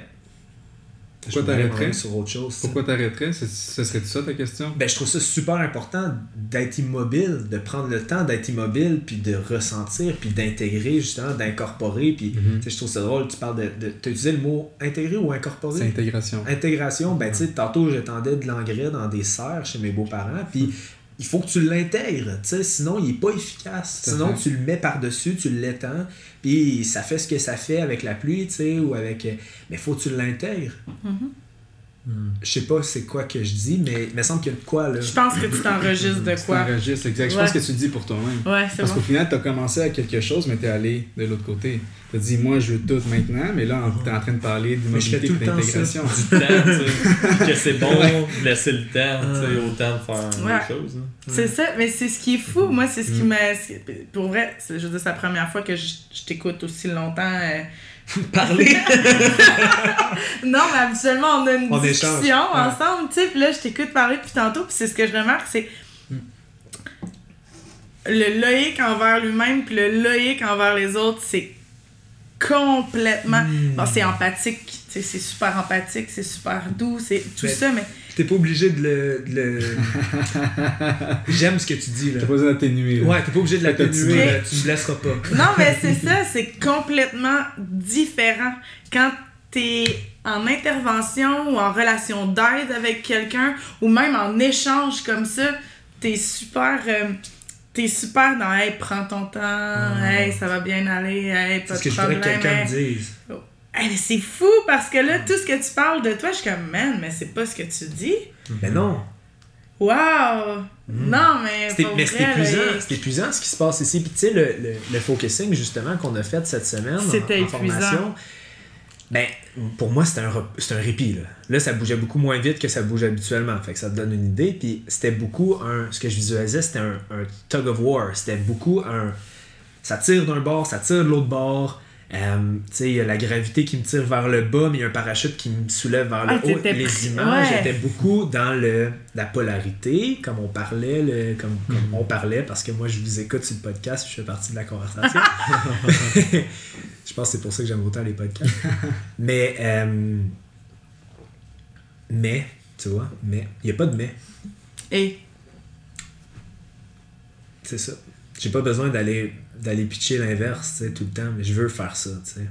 Pourquoi t'arrêterais? sur autre chose. Pourquoi t'arrêterais? Ce serait ça ta question? Ben, je trouve ça super important d'être immobile, de prendre le temps d'être immobile, puis de ressentir, puis d'intégrer, justement, d'incorporer. Puis, Mhm. je trouve ça drôle, tu parles de. de tu utilisé le mot intégrer ou C'est incorporer intégration. Intégration, ben, tu sais, tantôt, j'attendais de l'engrais dans des serres chez mes beaux-parents, puis il faut que tu l'intègres, tu sais, sinon, il est pas efficace. Sinon, tu le mets par-dessus, tu l'étends, puis ça fait ce que ça fait avec la pluie, tu sais, ou avec. Mais faut que tu l'intègres. Je sais pas c'est quoi que je dis, mais il me semble qu'il y a de quoi, là. Je pense que tu t'enregistres de Tu quoi. t'enregistres, exact. Je pense que tu le dis pour toi-même. Ouais, c'est Parce bon. qu'au final, tu as commencé à quelque chose, mais tu es allé de l'autre côté. Tu as dit, moi, je veux tout maintenant, mais là, tu es en train de parler d'immobilité et d'intégration. Du temps, tu sais. [LAUGHS] que c'est bon laisser le temps, tu sais, autant de faire Ouais. des choses. hein. C'est ça, mais c'est ce qui est fou. Moi, c'est ce qui m'a. c'est- Pour vrai, c'est- je veux dire, c'est la première fois que je, je t'écoute aussi longtemps. euh. [LAUGHS] Parler. [LAUGHS] Non, mais habituellement, on a une On discussion échange, ensemble, tu sais. Puis là, je t'écoute parler depuis tantôt. Puis c'est ce que je remarque, c'est. Le loïc envers lui-même, puis le loïc envers les autres, c'est complètement. Bon, c'est empathique, tu sais, c'est super empathique, c'est super doux, c'est tout Mais- ça, mais. T'es pas obligé de le. de le- [LAUGHS] J'aime ce que tu dis, là. T'as pas besoin d'atténuer. Ouais, t'es pas obligé de l'atténuer, tu me blesseras pas. Non, mais c'est [LAUGHS] ça, c'est complètement différent. Quand t'es en intervention ou en relation d'aide avec quelqu'un, ou même en échange comme ça, t'es super. euh, T'es super dans Hey, prends ton temps, hey, ça va bien aller, hey, C'est pas ce de que je voudrais problème. que quelqu'un hey. me dise. Hey, mais c'est fou parce que là, tout ce que tu parles de toi, je suis comme, man, mais c'est pas ce que tu dis. Mais non. Wow! Non, mais. C'était- mais vrai, épuisant. là, C'est épuisant ce qui se passe ici. Puis tu sais, le, le, le focusing, justement, qu'on a fait cette semaine C'était en formation, ben, pour moi, c'était un, c'était un répit. Là. là, ça bougeait beaucoup moins vite que ça bouge habituellement. Fait que ça te donne une idée. Puis c'était beaucoup un. Ce que je visualisais, c'était un, un tug of war. C'était beaucoup un. Ça tire d'un bord, ça tire de l'autre bord. Euh, tu sais, il y a la gravité qui me tire vers le bas, mais il y a un parachute qui me soulève vers le Ah, haut. Les images ouais. étaient beaucoup dans le, la polarité, comme on parlait, le, comme, comme Hmm. on parlait, parce que moi je vous écoute sur le podcast, je fais partie de la conversation. [LAUGHS] je pense que c'est pour ça que j'aime autant les podcasts. mais, euh, mais, tu vois, mais, il n'y a pas de mais, Et? c'est ça. J'ai pas besoin d'aller d'aller pitcher l'inverse, tu sais, tout le temps, mais je veux faire ça, tu sais.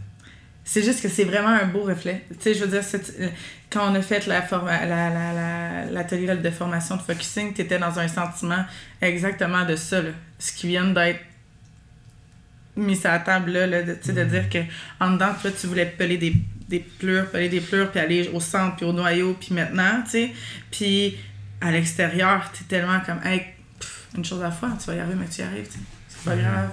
C'est juste que c'est vraiment un beau reflet. Tu sais, je veux dire, c'est- quand on a fait la forma- la- la- la- l'atelier de formation de focusing, tu étais dans un sentiment exactement de ça, là. Ce qui vient d'être mis à la table, là, là, de, tu sais, de dire que en dedans, toi, tu voulais peler des, des pleurs, peler des pleurs, puis aller au centre, puis au noyau, puis maintenant, tu sais. Puis à l'extérieur, tu es tellement comme, hey, pff, une chose à la fois, tu vas y arriver, mais tu y arrives, pas grave.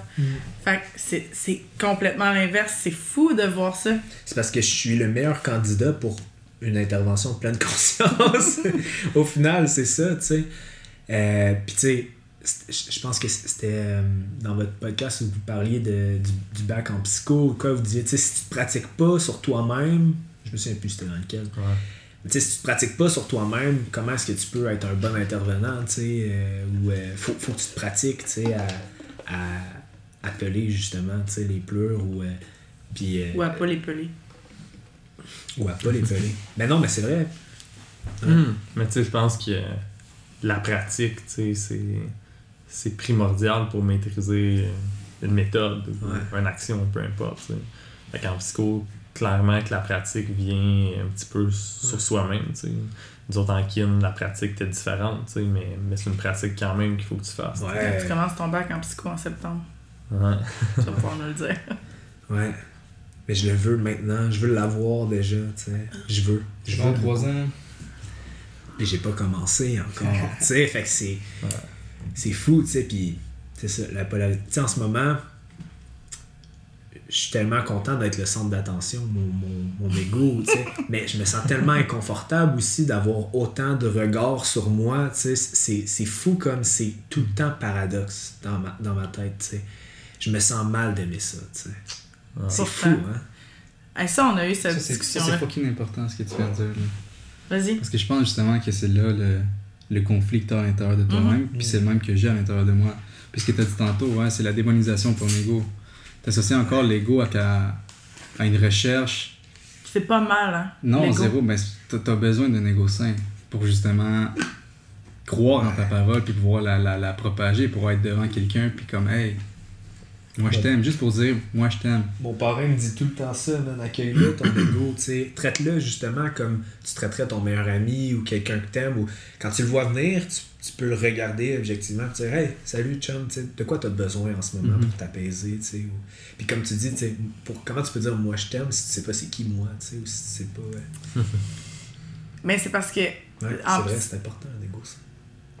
Fait que c'est- c'est complètement l'inverse. C'est fou de voir ça. C'est parce que je suis le meilleur candidat pour une intervention de pleine [LAUGHS] conscience. Au final, c'est ça, tu sais. Euh, Puis, tu sais, je pense que c'était euh, dans votre podcast où vous parliez de, du, du bac en psycho ou quoi, vous disiez, tu sais, si tu te pratiques pas sur toi-même, je me souviens plus c'était dans lequel, tu sais, si tu te pratiques pas sur toi-même, comment est-ce que tu peux être un bon intervenant, tu sais, euh, ou euh, faut, faut que tu te pratiques, tu sais, à, à appeler justement, tu sais, les pleurs ou... euh, puis, euh, Ou à pas les peler. ou à pas les peler. mais non, mais c'est vrai. Hum. Mais tu sais, je pense que la pratique, tu sais, c'est, c'est primordial pour maîtriser une méthode ou Ouais. une action, peu importe. tu sais. Fait qu'en psycho, clairement que la pratique vient un petit peu sur soi-même. tu sais. Nous autres, en kin, la pratique était différente, tu sais, mais, mais c'est une pratique quand même qu'il faut que tu fasses. Ouais. Tu commences ton bac en psycho en septembre. Ouais. Tu vas pouvoir nous le dire. [LAUGHS] Ouais. Mais je le veux maintenant, je veux l'avoir déjà, tu sais. Je veux. Je veux. 23 ans. Puis j'ai pas commencé encore, tu sais. Fait que c'est. C'est fou, tu sais. Puis, c'est ça, la polarité. Tu sais, en ce moment, je suis tellement content d'être le centre d'attention, mon, mon, mon ego, tu sais. [LAUGHS] Mais je me sens tellement inconfortable aussi d'avoir autant de regards sur moi, tu sais. C'est, c'est fou comme c'est tout le temps paradoxe dans ma, dans ma tête, tu sais. Je me sens mal d'aimer ça, tu sais. C'est fou, hein. Hey, ça, on a eu cette c'est ça, c'est discussion-là. fucking important ce que tu viens de dire. là. Vas-y. Parce que je pense justement que c'est là le, le conflit que tu as à l'intérieur de toi-même, puis c'est le même que j'ai à l'intérieur de moi. Puis ce que tu as dit tantôt, ouais, c'est la démonisation de ton ego. Tu associes encore l'ego à, à, à une recherche? C'est pas mal, hein? Non, zéro, mais tu as besoin d'un ego sain pour justement croire en ta parole, puis pouvoir la, la, la propager, pour être devant quelqu'un, puis comme, hey, moi je t'aime, juste pour dire, moi je t'aime. Mon parrain me dit tout le temps ça, man. Accueille-le, ton [CLEARS THROAT] ego, tu sais. Traite-le justement comme tu traiterais ton meilleur ami ou quelqu'un que t'aimes. Ou quand tu le vois venir, tu, tu peux le regarder objectivement et dire Hey, salut chum, tu sais, de quoi tu as besoin en ce moment pour t'apaiser, tu sais. ou- Puis comme tu dis, tu sais, pour, comment tu peux dire moi je t'aime si tu sais pas c'est qui moi, tu sais, ou si tu sais pas. euh, [LAUGHS] Mais c'est parce que Ouais, c'est vrai, c'est important.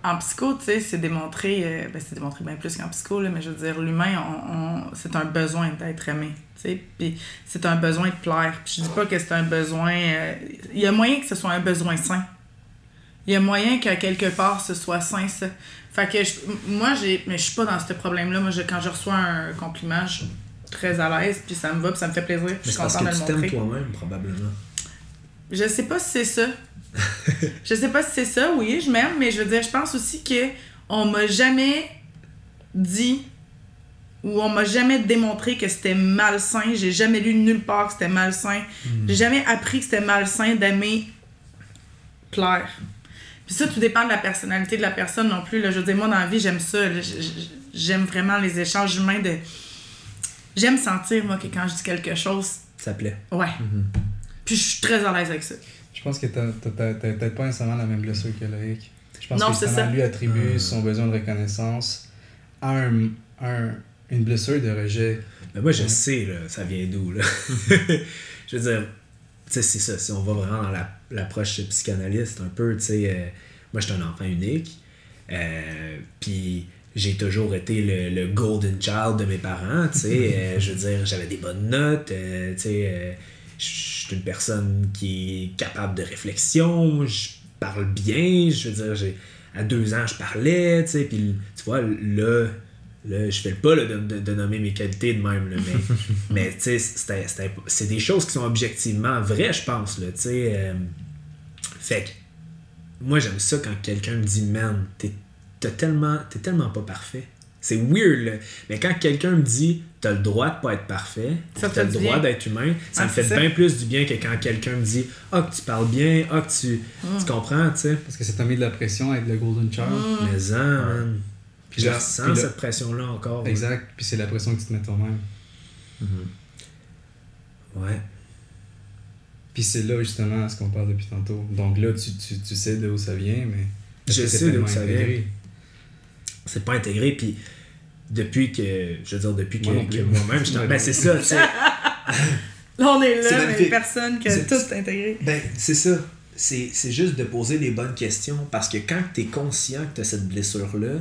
En psycho, tu sais, c'est démontré, euh, ben, c'est démontré bien plus qu'en psycho, là, mais je veux dire, l'humain, on, on- c'est un besoin d'être aimé, tu sais, puis c'est un besoin de plaire. Puis je dis pas que c'est un besoin... euh, Il y a moyen que ce soit un besoin sain. Il y a moyen qu'à quelque part, ce soit sain, ça. Fait que je- moi, j'ai... Mais je suis pas dans ce problème-là. Moi, je- quand je reçois un compliment, je suis très à l'aise, puis ça me va, puis ça me fait plaisir, puis je Mais suis contente de le tu t'aimes montrer. toi-même, probablement. Je sais pas si c'est ça. [LAUGHS] je sais pas si c'est ça, oui, je m'aime, mais je veux dire, je pense aussi que on m'a jamais dit ou on m'a jamais démontré que c'était malsain. J'ai jamais lu nulle part que c'était malsain. J'ai jamais appris que c'était malsain d'aimer plaire. Puis ça, tout dépend de la personnalité de la personne non plus. Là. Je veux dire, moi, dans la vie, j'aime ça. J'aime vraiment les échanges humains de... J'aime sentir, moi, que quand je dis quelque chose, Ça plaît. ouais. Puis je suis très à l'aise avec ça. Je pense que t'as t'as- t'as- t'as peut-être pas nécessairement la même blessure que Loïc. Je pense Non, que ça. lui attribue son besoin de reconnaissance à un, un- une blessure de rejet. Mais moi, je Ouais. sais, là, ça vient d'où, là. [LAUGHS] je veux dire, tu sais, c'est ça. Si on va vraiment dans la- l'approche psychanalyste, un peu, tu sais, euh, moi, j'étais un enfant unique. euh, Puis j'ai toujours été le, le golden child de mes parents, tu sais. [LAUGHS] euh, je veux dire, j'avais des bonnes notes, euh, tu sais. Je suis une personne qui est capable de réflexion, je parle bien, je veux dire, j'ai à deux ans, je parlais, tu sais, puis tu vois, là, là, je fais le pas là, de, de- de nommer mes qualités de même, là, mais, [LAUGHS] mais tu sais, c'était- c'était- c'est des choses qui sont objectivement vraies, je pense, là, tu sais. euh, fait que, moi, j'aime ça quand quelqu'un me dit, man, t'es tellement, t'es tellement pas parfait. C'est weird, là. Mais quand quelqu'un me dit, t'as le droit de pas être parfait, Ça t'as le droit d'être humain, ça Ah, me fait bien plus du bien que quand quelqu'un me dit, ah, que tu parles bien, ah, que tu, Mm. tu comprends, tu sais. Parce que ça t'a mis de la pression à être le Golden Child. Mais en, man. Puis je là- ressens cette pression-là encore. Exact. Puis c'est la pression que tu te mets toi-même. Ouais. Puis c'est là justement ce qu'on parle depuis tantôt. Donc là, tu, tu, tu sais d'où ça vient, mais. Je sais d'où pleinement ça vient. intégré? C'est pas intégré, puis depuis que, je veux dire, depuis que, Moi non que moi-même, je t'en- Ouais, Ben, c'est ça, tu sais. [LAUGHS] Là, on est là, mais magnifique. personne qui a tout intégré. Ben, c'est ça. C'est c'est juste de poser les bonnes questions parce que quand tu es conscient que tu as cette blessure-là,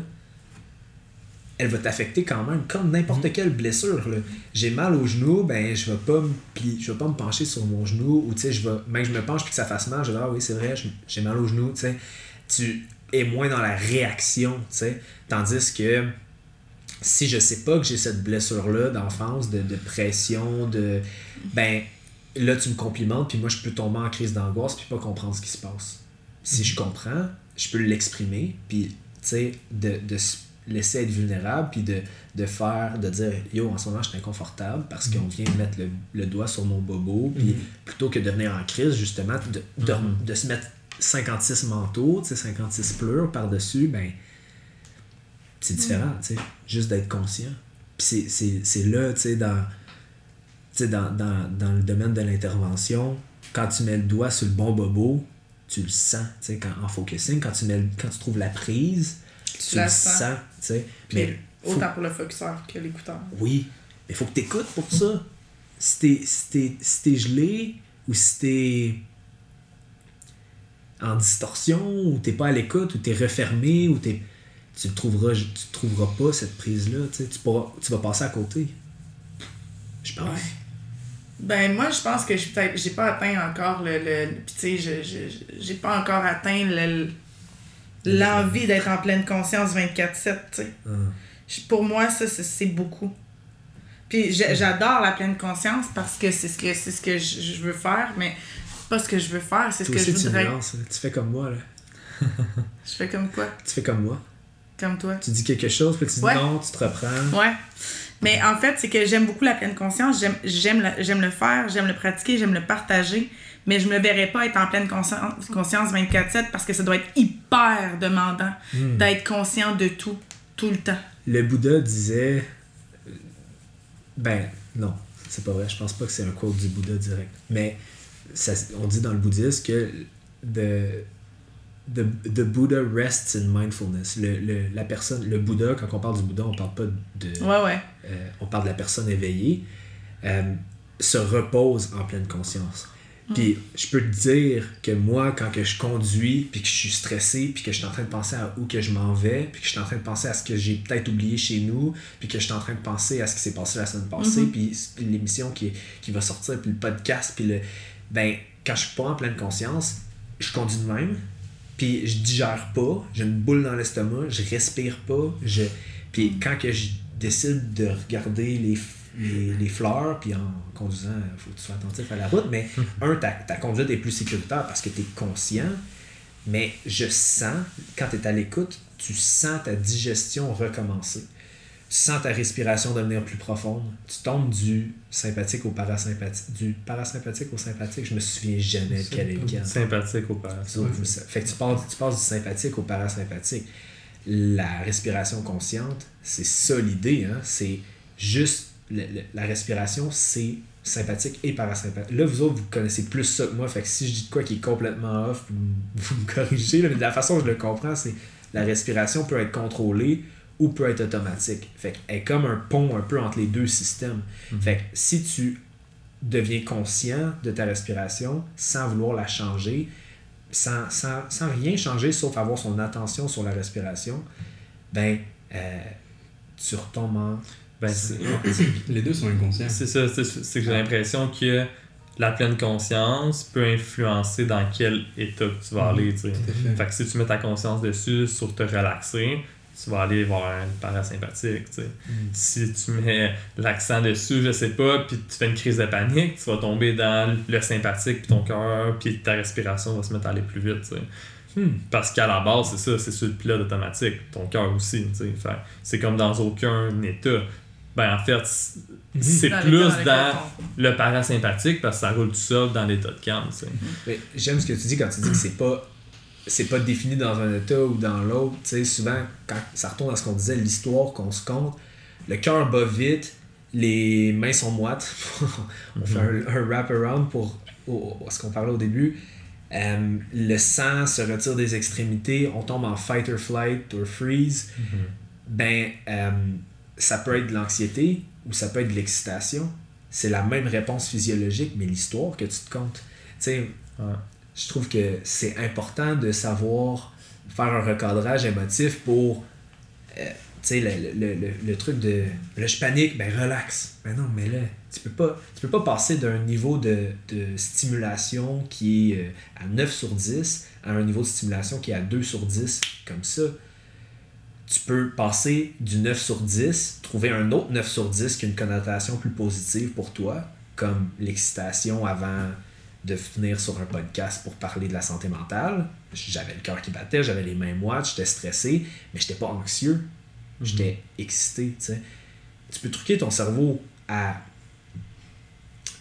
elle va t'affecter quand même, comme n'importe quelle blessure. là. J'ai mal au genou, ben je vais pas me pli- je vais pas me pencher sur mon genou ou tu sais, je vais même que je me penche puis que ça fasse mal, je vais dire ah oui, c'est vrai, je- j'ai mal au genou, tu sais. Tu es moins dans la réaction, tu sais. Tandis que si je sais pas que j'ai cette blessure-là d'enfance, de, de pression, de. Ben, là, tu me complimentes, puis moi, je peux tomber en crise d'angoisse, puis pas comprendre ce qui se passe. Si je comprends, je peux l'exprimer, puis, tu sais, de, de se laisser être vulnérable, puis de, de faire, de dire, yo, en ce moment, je suis inconfortable parce qu'on vient de mettre le, le doigt sur mon bobo, puis plutôt que de venir en crise, justement, de, de, de se mettre 56 manteaux, tu sais, 56 pleurs par-dessus, ben, c'est différent, tu sais, juste d'être conscient. Puis c'est- là, tu sais, dans, dans, dans, dans le domaine de l'intervention, quand tu mets le doigt sur le bon bobo, tu le sens, tu sais, quand, en focusing, quand tu, mets, le- quand tu trouves la prise, tu, la le sens. sens, tu sais. Mais faut- autant pour le focuseur que l'écouteur. oui, mais faut que tu écoutes pour ça. Si t'es si t'es- si t'es gelé ou si t'es en distorsion ou t'es pas à l'écoute ou t'es refermé ou t'es tu le trouveras tu trouveras pas cette prise là tu tu pourras- tu vas passer à côté je pense Ouais. Ben moi je pense que je peut-être j'ai pas atteint encore le, le puis tu sais je- je- je- j'ai pas encore atteint le l'envie d'être en pleine conscience 24/7, tu sais. Ah. Pour moi ça c'est- beaucoup. Puis j'adore la pleine conscience parce que c'est ce que c'est ce que je, veux faire mais pas ce que je veux faire, c'est ce Toi que je aussi tu voudrais. nuances, tu fais comme moi là Je fais comme quoi? Tu fais comme moi Toi. tu dis quelque chose puis tu dis Ouais. non tu te reprends Ouais. Mais en fait, c'est que j'aime beaucoup la pleine conscience. J'aime, j'aime, le, j'aime le faire, j'aime le pratiquer, j'aime le partager. Mais je me verrais pas être en pleine conscience, conscience 24-7 parce que ça doit être hyper demandant Hmm. d'être conscient de tout, tout le temps. le Bouddha disait ben non c'est pas vrai je pense pas que c'est un quote du Bouddha direct mais ça, on dit dans le bouddhisme que the, the, the Buddha rests in mindfulness le, le- la personne le Bouddha quand on parle du Bouddha on parle pas de Ouais, ouais. euh, on parle de la personne éveillée, euh, se repose en pleine conscience. Puis je peux te dire que moi, quand que je conduis, puis que je suis stressé, puis que je suis en train de penser à où que je m'en vais, puis que je suis en train de penser à ce que j'ai peut-être oublié chez nous, puis que je suis en train de penser à ce qui s'est passé la semaine passée, Mhm. puis, puis l'émission qui, qui va sortir, puis le podcast, puis le... Ben, quand je suis pas en pleine conscience, je conduis de même, puis je digère pas, j'ai une boule dans l'estomac, je respire pas, je... Puis quand que je décide de regarder les, les fleurs, puis en conduisant, il faut que tu sois attentif à la route, mais [LAUGHS] un, ta, ta conduite est plus sécuritaire parce que tu es conscient, mais je sens, quand tu es à l'écoute, tu sens ta digestion recommencer. Tu sens ta respiration devenir plus profonde. Tu tombes du sympathique au parasympathique. Du parasympathique au sympathique, je me souviens jamais de quel est lequel. Sympathique au. Ça, sais. Fait que tu passes, tu passes du sympathique au parasympathique. La respiration consciente, c'est ça l'idée. Hein? C'est juste le- le- la respiration, c'est sympathique et parasympathique. Là, vous autres, vous connaissez plus ça que moi. Fait que si je dis de quoi qui est complètement off, vous, vous me corrigez. là, mais de la façon dont je le comprends, c'est la respiration peut être contrôlée ou peut être automatique. Fait qu'elle est comme un pont un peu entre les deux systèmes. Fait que si tu deviens conscient de ta respiration sans vouloir la changer, sans, sans, sans rien changer sauf avoir son attention sur la respiration, ben, euh, tu retombes en. Ben, c'est [COUGHS] Les deux sont inconscients. c'est ça, c'est c'est que j'ai l'impression que la pleine conscience peut influencer dans quel état que tu vas aller. tu sais. Tout à fait. Fait que si tu mets ta conscience dessus sur te relaxer, tu vas aller vers un parasympathique. tu sais. Si tu mets l'accent dessus, je sais pas, puis tu fais une crise de panique, tu vas tomber dans le sympathique, puis ton cœur, puis ta respiration va se mettre à aller plus vite. tu sais. Hmm. Parce qu'à la base, c'est ça, c'est sur le pilote automatique, ton cœur aussi. tu sais. C'est comme dans aucun état. Ben en fait, c'est c'est plus dans le parasympathique parce que ça roule tout seul dans l'état de calme. tu sais. Mais J'aime ce que tu dis quand tu dis que c'est pas c'est pas défini dans un état ou dans l'autre. Tu sais, souvent, quand ça retourne à ce qu'on disait, l'histoire qu'on se compte, le cœur bat vite, les mains sont moites. [LAUGHS] On fait un, un wrap-around pour au- au- ce qu'on parlait au début. Euh, le sang se retire des extrémités, on tombe en fight or flight or freeze. Ben, euh, ça peut être de l'anxiété ou ça peut être de l'excitation. C'est la même réponse physiologique, mais l'histoire que tu te comptes. Tu sais, Ouais. Je trouve que c'est important de savoir faire un recadrage émotif pour euh, tu sais le, truc de là je panique ben relax. Ben non mais là tu peux pas tu peux pas passer d'un niveau de, de stimulation qui est euh, à 9 sur 10 à un niveau de stimulation qui est à 2 sur 10 comme ça. Tu peux passer du 9 sur 10 trouver un autre 9 sur 10 qui a une connotation plus positive pour toi comme l'excitation avant de venir sur un podcast pour parler de la santé mentale. J'avais le cœur qui battait, j'avais les mains moites, j'étais stressé, mais j'étais pas anxieux. J'étais excité, tu sais. Tu peux truquer ton cerveau à,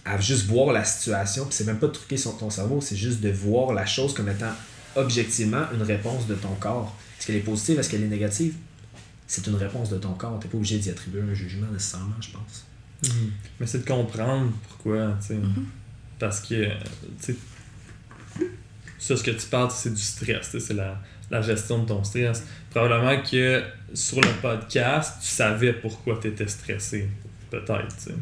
à juste voir la situation, puis c'est même pas de truquer son, ton cerveau, c'est juste de voir la chose comme étant objectivement une réponse de ton corps. Est-ce qu'elle est positive, est-ce qu'elle est négative? C'est une réponse de ton corps. T'es pas obligé d'y attribuer un jugement nécessairement, je pense. Mais c'est de comprendre pourquoi, tu sais. Parce que, euh, tu sais, ça, ce que tu parles, c'est du stress, tu sais, c'est la, la gestion de ton stress. Probablement que sur le podcast, tu savais pourquoi tu étais stressé, peut-être, tu sais.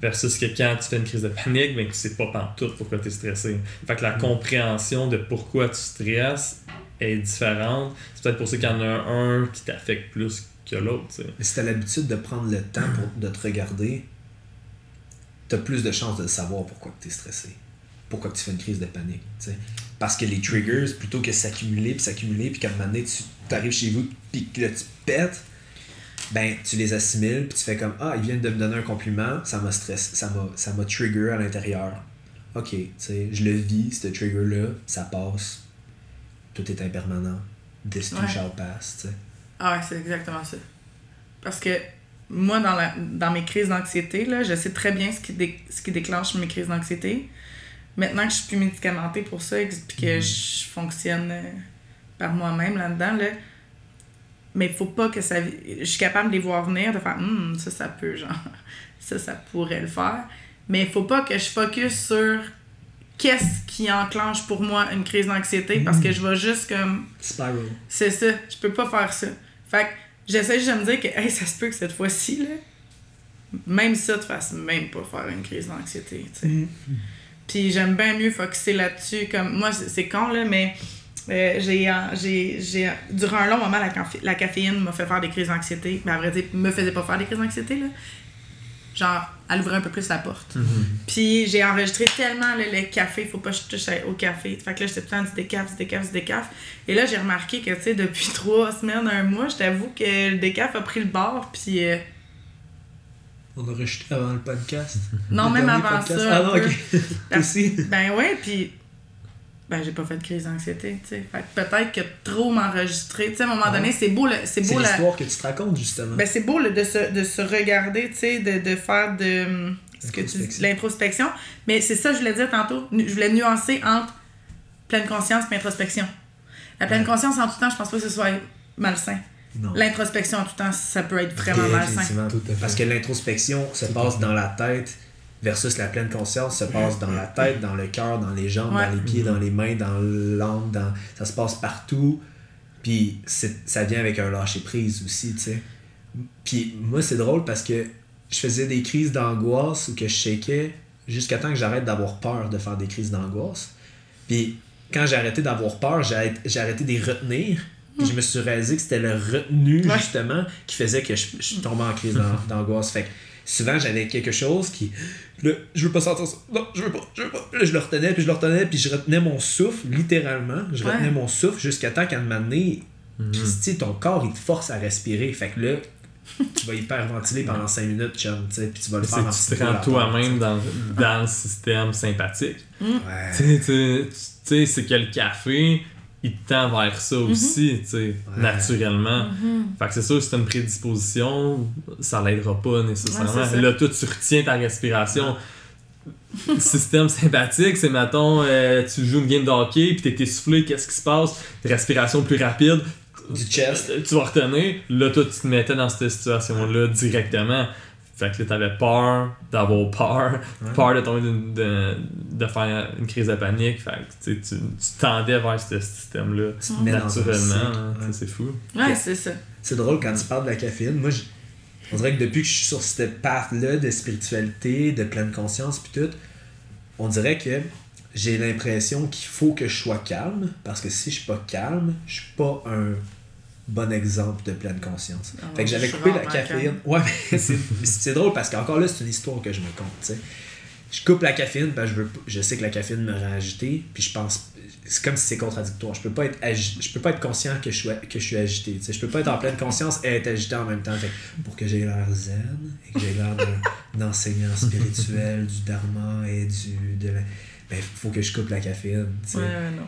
Versus que quand tu fais une crise de panique, ben, tu sais pas pantoute pourquoi tu es stressé. Fait que la compréhension de pourquoi tu stresses est différente. C'est peut-être pour ça qu'il y en a un qui t'affecte plus que l'autre, tu sais. Mais si t'as l'habitude de prendre le temps pour, de te regarder, t'as plus de chances de savoir pourquoi tu es stressé. Pourquoi tu fais une crise de panique. tu. Parce que les triggers, plutôt que s'accumuler, puis s'accumuler, puis qu'à un moment donné, tu arrives chez vous, puis que là, tu pètes, ben, tu les assimiles, puis tu fais comme Ah, ils viennent de me donner un compliment, ça m'a stress, ça m'a, ça m'a trigger à l'intérieur. Ok, tu sais, je le vis, ce trigger-là, ça passe. Tout est impermanent. This too Ouais. shall pass, tu sais. Ah ouais, c'est exactement ça. Parce que moi, dans, la, dans mes crises d'anxiété, là, je sais très bien ce qui, dé- ce qui déclenche mes crises d'anxiété. Maintenant que je suis plus médicamentée pour ça et que je fonctionne euh, par moi-même là-dedans, là, mais il faut pas que ça... Je suis capable de les voir venir, de faire Hum, ça, ça peut, genre, [LAUGHS] ça, ça pourrait le faire. Mais il faut pas que je focus sur qu'est-ce qui enclenche pour moi une crise d'anxiété parce que je vais juste comme Spiral. c'est ça, je peux pas faire ça. Fait que j'essaie juste de me dire que hey, ça se peut que cette fois-ci, là, même ça te fasse même pas faire une crise d'anxiété. sais. Puis j'aime bien mieux focuser là-dessus. Comme moi, c'est con, là, mais euh, j'ai, euh, j'ai, j'ai, durant un long moment, la, la caféine m'a fait faire des crises d'anxiété. Mais à vrai dire, me faisait pas faire des crises d'anxiété. Là. Genre, elle ouvrait un peu plus la porte. Puis j'ai enregistré tellement là, le café, faut pas que je touche au café. Fait que là, j'étais tout le temps du décaf, du décaf, du décaf. Et là, j'ai remarqué que, tu sais, depuis [LAUGHS] trois semaines, un mois, je t'avoue que le décaf a pris le bord. Puis euh, On a rejeté avant le podcast. non, Le même avant podcast. ça. Ah non, ok. [LAUGHS] Aussi. Ben ouais, puis ben j'ai pas fait de crise d'anxiété, tu sais. Fait que peut-être que trop m'enregistrer, tu sais, à un moment donné, c'est beau, le, c'est C'est beau la... l'histoire que tu te racontes, justement. Ben c'est beau le- de, se, de se regarder, tu sais, de, de faire de ce que tu L'introspection. l'introspection. Mais c'est ça que je voulais dire tantôt. Je voulais nuancer entre pleine conscience et introspection. La pleine Ouais. conscience en tout temps, je pense pas que ce soit malsain. non. L'introspection en tout temps, ça peut être vraiment malsain. Tout à fait. Parce que l'introspection se passe dans la tête versus la pleine conscience se passe dans la tête, dans le cœur, dans les jambes, Ouais. dans les pieds, dans les mains, dans l'âme, dans... ça se passe partout. Puis ça vient avec un lâcher prise aussi, tu sais. Puis moi, c'est drôle parce que je faisais des crises d'angoisse ou que je shakais jusqu'à temps que j'arrête d'avoir peur de faire des crises d'angoisse. Puis quand j'ai arrêté d'avoir peur, j'ai arrêté- de les retenir. Puis je me suis réalisé que c'était le retenu, Ouais. justement, qui faisait que je, je tombais en crise d'an- d'angoisse. Fait que souvent, j'avais quelque chose qui. Là, je veux pas sentir ça. Non, je veux pas, je veux pas. Là, je le retenais, puis je le retenais, puis je retenais mon souffle, littéralement. Je Ouais. retenais mon souffle jusqu'à temps qu'à un moment donné, Christy, ton corps, il te force à respirer. Fait que là, tu vas hyperventiler pendant 5 minutes, chum, tu sais, puis tu vas le faire en tu te rends toi-même dans, dans le système sympathique. Ouais. Tu sais, tu- tu sais, c'est que le café, il te tend vers ça aussi, tu sais, naturellement. Fait que c'est sûr, si t'as une prédisposition, ça l'aidera pas nécessairement. Ouais, là, toi, tu retiens ta respiration. Le système sympathique, c'est, mettons, euh, tu joues une game de hockey, puis t'es essoufflé, qu'est-ce qui se passe? Respiration plus rapide, Du chest. tu vas retenir. Là, toi, tu te mettais dans cette situation-là directement. Fait que là, t'avais peur d'avoir peur, Ouais. peur de tomber d'une- de, de faire une crise de panique. Fait que tu, tu, tendais vers ce système-là naturellement. hein, Ouais. C'est fou. Ouais, c'est ça. C'est drôle quand tu parles de la caféine. Moi, je- on dirait que depuis que je suis sur cette path-là de spiritualité, de pleine conscience, puis tout, on dirait que j'ai l'impression qu'il faut que je sois calme, parce que si je suis pas calme, je suis pas un bon exemple de pleine conscience. Ah, fait que j'avais coupé la caféine. Ouais, c'est drôle parce qu'encore là, c'est une histoire que je me compte, tu sais. Je coupe la caféine parce que je, veux, je sais que la caféine me rend agité, puis je pense c'est comme si c'est contradictoire. Je peux pas être agi- je peux pas être conscient que je suis que je suis agité, tu sais. Je peux pas être en pleine conscience et être agité en même temps. Fait que pour que j'ai l'air zen et que j'ai l'air d'un- [LAUGHS] d'enseignant spirituel, du dharma et du. De la... Ben, faut que je coupe la caféine. tu sais. Ouais, ouais, non.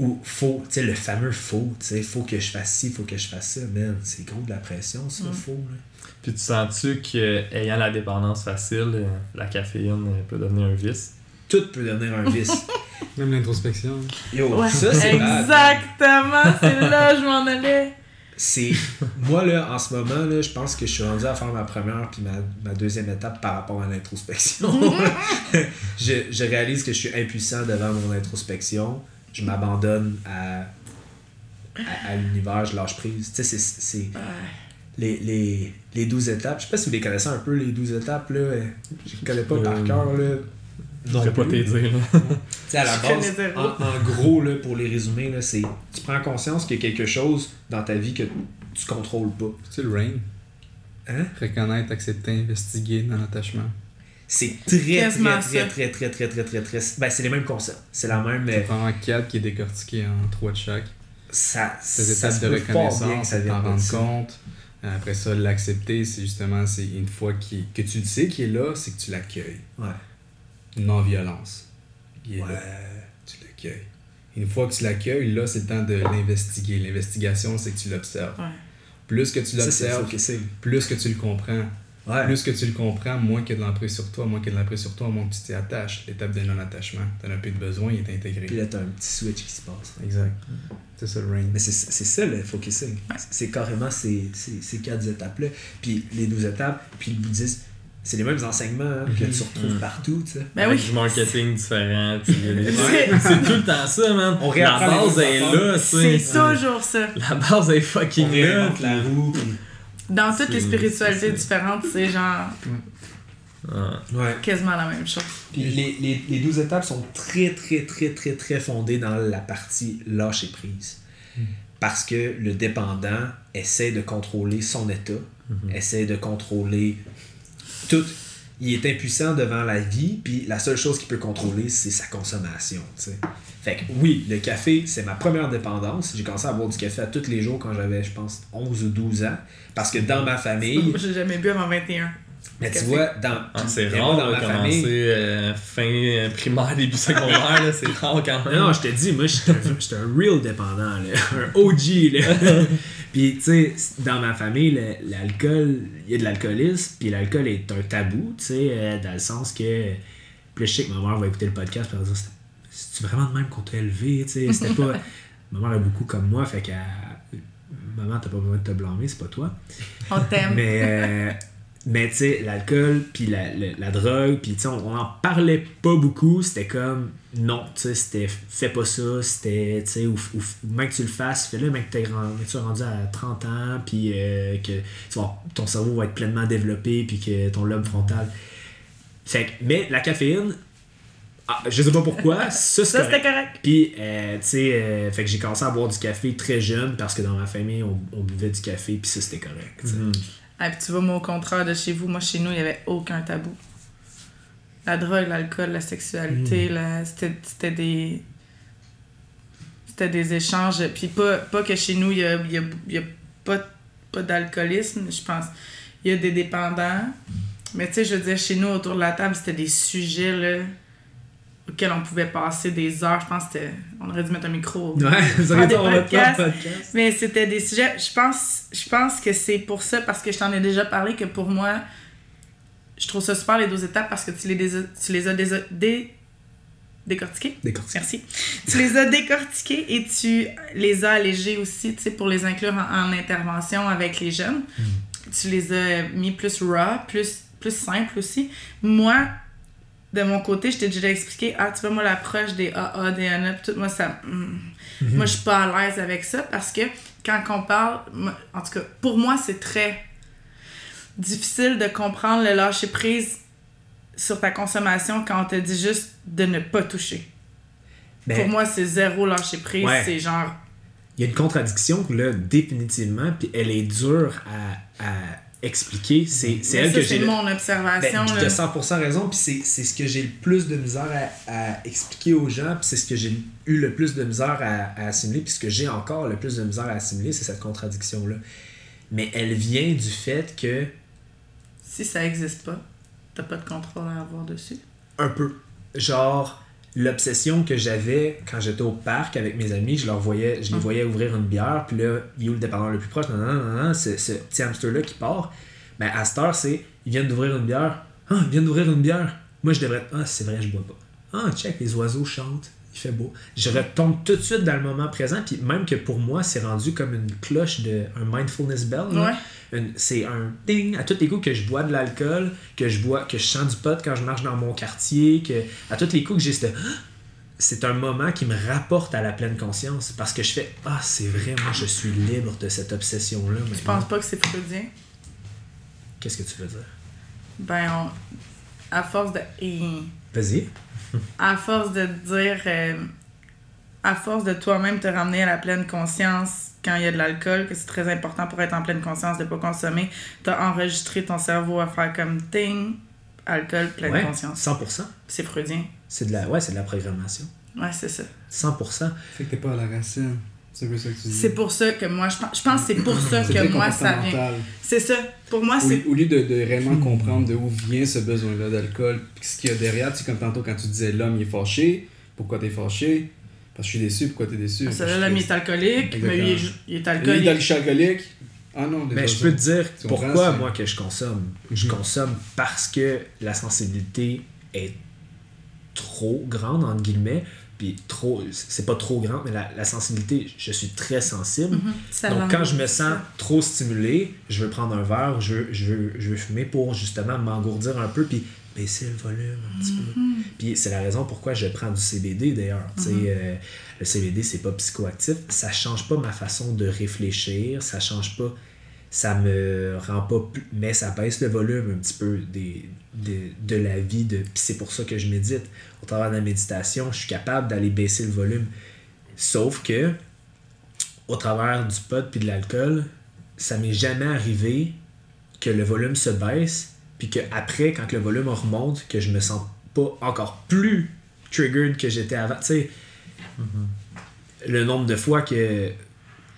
Ou faut, tu sais, le fameux faut, tu sais, faut que je fasse ci, faut que je fasse ça. Man, c'est gros de la pression, ça, Mm. faut. Là. Puis tu sens-tu qu'ayant la dépendance facile, euh, la caféine euh, peut devenir un vice? Tout peut devenir un vice. [LAUGHS] Même l'introspection. Yo, Ouais, ça, c'est exactement, c'est là je m'en allais. c'est moi là en ce moment là je pense que je suis rendu à faire ma première puis ma, ma deuxième étape par rapport à l'introspection [LAUGHS] je, je réalise que je suis impuissant devant mon introspection je m'abandonne à, à, à l'univers je lâche prise tu sais c'est c'est les, les, les 12 étapes je sais pas si vous les connaissez un peu les 12 étapes là je les connais pas par Euh, cœur là Je pourrais pas [LAUGHS] sais, à la Je base, en, en gros, là, pour les résumer, là, c'est tu prends conscience qu'il y a quelque chose dans ta vie que tu contrôles pas. C'est le rain. Hein? Reconnaître, accepter, investiguer dans l'attachement. C'est très, très, très, très, très, très, très, très, très, Ben, c'est les mêmes concepts. C'est la même. C'est mais vraiment quatre qui est décortiqué en trois de chaque. Ça, Ces ça étapes de peut fort bien que reconnaissance, c'est t'en de rendre ça. compte. Après ça, l'accepter, c'est justement, c'est une fois que tu le sais qu'il est là, c'est que tu l'accueilles. Ouais. Non-violence. Il est Ouais. là. Tu l'accueilles. Une fois que tu l'accueilles, là, c'est le temps de l'investiguer. L'investigation, c'est que tu l'observes. Ouais. Plus que tu Ça, c'est l'observes, plus que tu le comprends. Ouais. Plus que tu le comprends, moins qu'il y a de l'emprise sur toi, moins qu'il y a de l'emprise sur toi, moins que tu t'y attaches. L'étape de non-attachement. T'en as plus de besoin, il est intégré. Puis là, t'as un petit switch qui se passe. Exact. C'est ça le rain. Mais c'est c'est ça le focusing. C'est carrément ces, ces, ces quatre étapes-là. Puis les douze étapes, puis le bouddhisme, c'est les mêmes enseignements hein, que tu retrouves Mhm. partout, tu sais. Ben oui. du marketing différent. C'est- [LAUGHS] C'est tout le temps ça, man. On La base est là, tu C'est sais. toujours ça. La base est On fucking là. la roue. Dans toutes les spiritualités différentes, c'est genre Ouais. Quasiment la même chose. Puis les, les, les 12 étapes sont très, très, très, très, très fondées dans la partie lâcher prise. Parce que le dépendant essaie de contrôler son état, essaie de contrôler tout. Il est impuissant devant la vie, puis la seule chose qu'il peut contrôler, c'est sa consommation. tu sais. Fait que oui, le café, c'est ma première dépendance. J'ai commencé à boire du café à tous les jours quand j'avais, je pense, 11 ou 12 ans. Parce que dans ma famille, [LAUGHS] J'ai jamais bu avant 21. mais tu vois, dans, Ah, c'est rare moi, dans de ma commencer famille, euh, fin euh, primaire, début secondaire, c'est rare quand même. Non, non, je te dis, moi, j'étais un, un real dépendant, là. [LAUGHS] un OG. Là. [LAUGHS] puis, tu sais, dans ma famille, le- l'alcool, il y a de l'alcoolisme, puis l'alcool est un tabou, tu sais, euh, dans le sens que. Puis je sais que ma mère va écouter le podcast, puis elle va dire C'est vraiment de même qu'on t'a élevé, tu sais? [LAUGHS] C'était pas. ma mère est beaucoup comme moi, fait qu'elle. Maman, t'as pas besoin de te blâmer, c'est pas toi. On t'aime. Mais, euh, mais tu sais, l'alcool, puis la, la, la drogue, puis tu sais, on, on en parlait pas beaucoup. C'était comme, non, tu sais, c'était, fais pas ça, c'était, tu sais, ou, ou, même que tu le fasses, fais-le, même que t'es que tu sois rendu à 30 ans, puis euh, que ton cerveau va être pleinement développé, puis que ton lobe frontal. Fait que, mais la caféine, ah, je sais pas pourquoi, ça, Ça, correct. c'était correct. Puis, euh, tu sais, euh, fait que j'ai commencé à boire du café très jeune parce que dans ma famille, on, on buvait du café, puis ça, c'était correct. Mhm. Ah, puis tu vois, moi, au contraire de chez vous, moi, chez nous, il n'y avait aucun tabou. La drogue, l'alcool, la sexualité, la- c'était c'était des. C'était des échanges. Puis pas, pas que chez nous, il n'y a, il y a, il y a pas, pas d'alcoolisme, je pense. Il y a des dépendants. Mais tu sais, je veux dire, chez nous, autour de la table, c'était des sujets, là, auxquels on pouvait passer des heures. Je pense que c'était- on aurait dû mettre un micro. Ouais, vous faire podcasts. un podcast. Mais c'était des sujets. Je pense, je pense que c'est pour ça, parce que je t'en ai déjà parlé, que pour moi, je trouve ça super les 12 étapes parce que tu les, dés- tu les as dé- décortiquées. Merci. Tu les as décortiquées et tu les as allégées aussi, tu sais, pour les inclure en, en intervention avec les jeunes. Tu les as mis plus raw, plus, plus simple aussi. Moi, de mon côté, je t'ai déjà expliqué, ah, tu vois, moi, l'approche des AA, des ANA, tout, moi, ça. hmm, Moi, je suis pas à l'aise avec ça parce que quand on parle, moi- en tout cas, pour moi, c'est très difficile de comprendre le lâcher prise sur ta consommation quand on te dit juste de ne pas toucher. Mais Pour moi, c'est zéro lâcher prise. Ouais. C'est genre. il y a une contradiction, là, définitivement, puis elle est dure à, à expliquer. C'est elle que j'ai. c'est mon Ben, observation. puis là. t'as 100% raison, puis c'est ce que j'ai le plus de misère à, à expliquer aux gens, puis c'est ce que j'ai eu le plus de misère à, à assimiler, puis ce que j'ai encore le plus de misère à assimiler, c'est cette contradiction-là. Mais elle vient du fait que Si ça existe pas. t'as pas de contrôle à avoir dessus. Un peu. Genre, l'obsession que j'avais quand j'étais au parc avec mes amis, je leur voyais, je les Mm. voyais ouvrir une bière, puis là, il est où le dépanneur le plus proche? Non, non, non, non, c'est ce petit hamster-là qui part. Ben, à cette heure, c'est, ils viennent d'ouvrir une bière. Ah, ils viennent d'ouvrir une bière. Moi, je devrais être, ah, c'est vrai, je bois pas. Ah, check, les oiseaux chantent. Fait beau. Je retombe tout de suite dans le moment présent, puis même que pour moi, c'est rendu comme une cloche de un mindfulness bell. Ouais. C'est un ding à tous les coups que je bois de l'alcool, que je bois, que je sens du pot quand je marche dans mon quartier, que à tous les coups que j'ai ce [GASPS] c'est un moment qui me rapporte à la pleine conscience parce que je fais ah c'est vrai moi je suis libre de cette obsession là Tu penses pas que c'est freudien? qu'est-ce que tu veux dire? Ben, on- à force de. vas-y [LAUGHS] À force de te dire. euh, à force de toi-même te ramener à la pleine conscience quand il y a de l'alcool, que c'est très important pour être en pleine conscience de pas consommer, t'as enregistré ton cerveau à faire comme ting, alcool, pleine ouais, conscience. 100% C'est freudien. c'est de la ouais c'est de la programmation Ouais, c'est ça. 100% Fait que t'es pas à la racine. C'est un peu ça que tu dis. C'est pour ça que moi, je pense, je pense que c'est pour ça que moi, ça vient. C'est ça. Pour moi, Au, c'est. au lieu de, de réellement comprendre de où vient ce besoin-là d'alcool, puis ce qu'il y a derrière, tu sais, comme tantôt quand tu disais l'homme il est fâché, pourquoi t'es fâché? Parce que je suis déçu, pourquoi t'es déçu? Parce que là, je l'homme est alcoolique, mais lui, il est, ju- il est Lui, il est alcoolique. alcoolique. Ah non, mais je peux te dire pourquoi moi que je consomme je Mhm. consomme parce que la sensibilité est trop grande entre guillemets puis trop c'est pas trop grande mais la, la sensibilité je suis très sensible Mhm. Donc, quand je me sens trop stimulé, je veux prendre un verre, je veux, je veux, je veux fumer pour justement m'engourdir un peu, puis baisser le volume un petit peu. Mhm. Puis c'est la raison pourquoi je prends du CBD d'ailleurs. Sais, euh, le CBD, c'est pas psychoactif. Ça change pas ma façon de réfléchir, ça change pas. Ça me rend pas plus. Mais ça baisse le volume un petit peu des, de, de la vie. De, puis c'est pour ça que je médite. Au travers de la méditation, je suis capable d'aller baisser le volume. Sauf que, au travers du pot puis de l'alcool, ça m'est jamais arrivé que le volume se baisse, puis que après, quand le volume remonte, que je me sens pas encore plus triggered que j'étais avant. Tu sais, le nombre de fois que.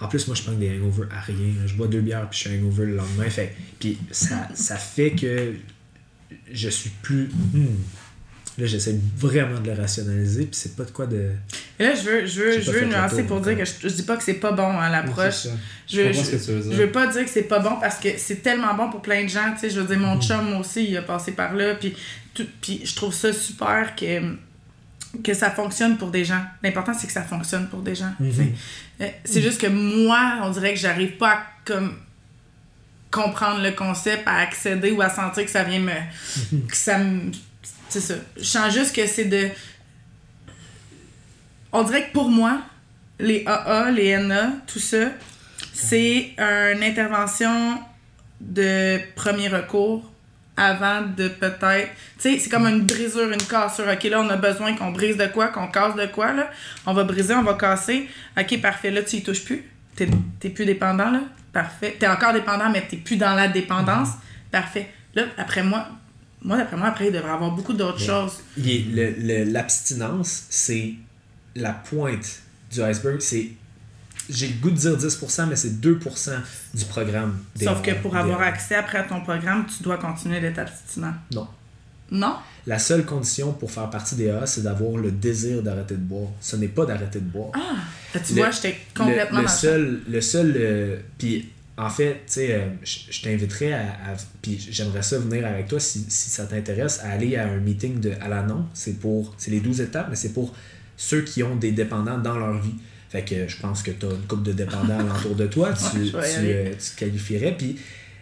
En plus, moi, je prends des hangovers à rien. Je bois deux bières, puis je suis hangover le lendemain. Fait, puis ça, ça fait que je suis plus. hmm. Là, j'essaie vraiment de le rationaliser, puis c'est pas de quoi de. Et là, je veux, je veux, je veux nuancer pour dire que je, je dis pas que c'est pas bon Oui, l'approche. Je, Je veux- je, je pas dire que c'est pas bon parce que c'est tellement bon pour plein de gens. Tu sais, je veux dire, mon Mm. chum moi aussi, il a passé par là. Puis, tout, puis je trouve ça super que, que ça fonctionne pour des gens. L'important, c'est que ça fonctionne pour des gens. Mm-hmm. Euh, C'est juste que moi, on dirait que j'arrive pas à comme comprendre le concept, à accéder ou à sentir que ça vient me. [LAUGHS] Que ça me. C'est ça. Je sens juste que c'est de. On dirait que pour moi, les AA, les NA, tout ça, c'est une intervention de premier recours avant de peut-être. Tu sais, c'est comme une brisure, une cassure. Ok, là, on a besoin qu'on brise de quoi, qu'on casse de quoi, là. On va briser, on va casser. Ok, parfait, là, tu y touches plus. T'es t'es plus dépendant, là. Parfait. T'es encore dépendant, mais t'es plus dans la dépendance. Parfait. Là, après moi, moi, d'après moi, après, il devrait y avoir beaucoup d'autres choses. L'abstinence, c'est la pointe du iceberg. C'est. J'ai le goût de dire 10%, mais c'est 2% du programme. des- Sauf que pour avoir accès après à ton programme, tu dois continuer d'être abstinent. Non. Non? La seule condition pour faire partie des AA, c'est d'avoir le désir d'arrêter de boire. Ce n'est pas d'arrêter de boire. Ah! Tu Le- vois, j'étais complètement le, le seul, le seul euh, puis en fait, tu sais, euh, je t'inviterais à, à- puis j'aimerais ça venir avec toi si, si ça t'intéresse à aller à un meeting de Alanon. C'est pour, c'est les 12 étapes, mais c'est pour ceux qui ont des dépendants dans leur vie. Fait que je pense que tu as une couple de dépendants [LAUGHS] alentour de toi, tu, Ouais, tu, euh, tu te qualifierais. Puis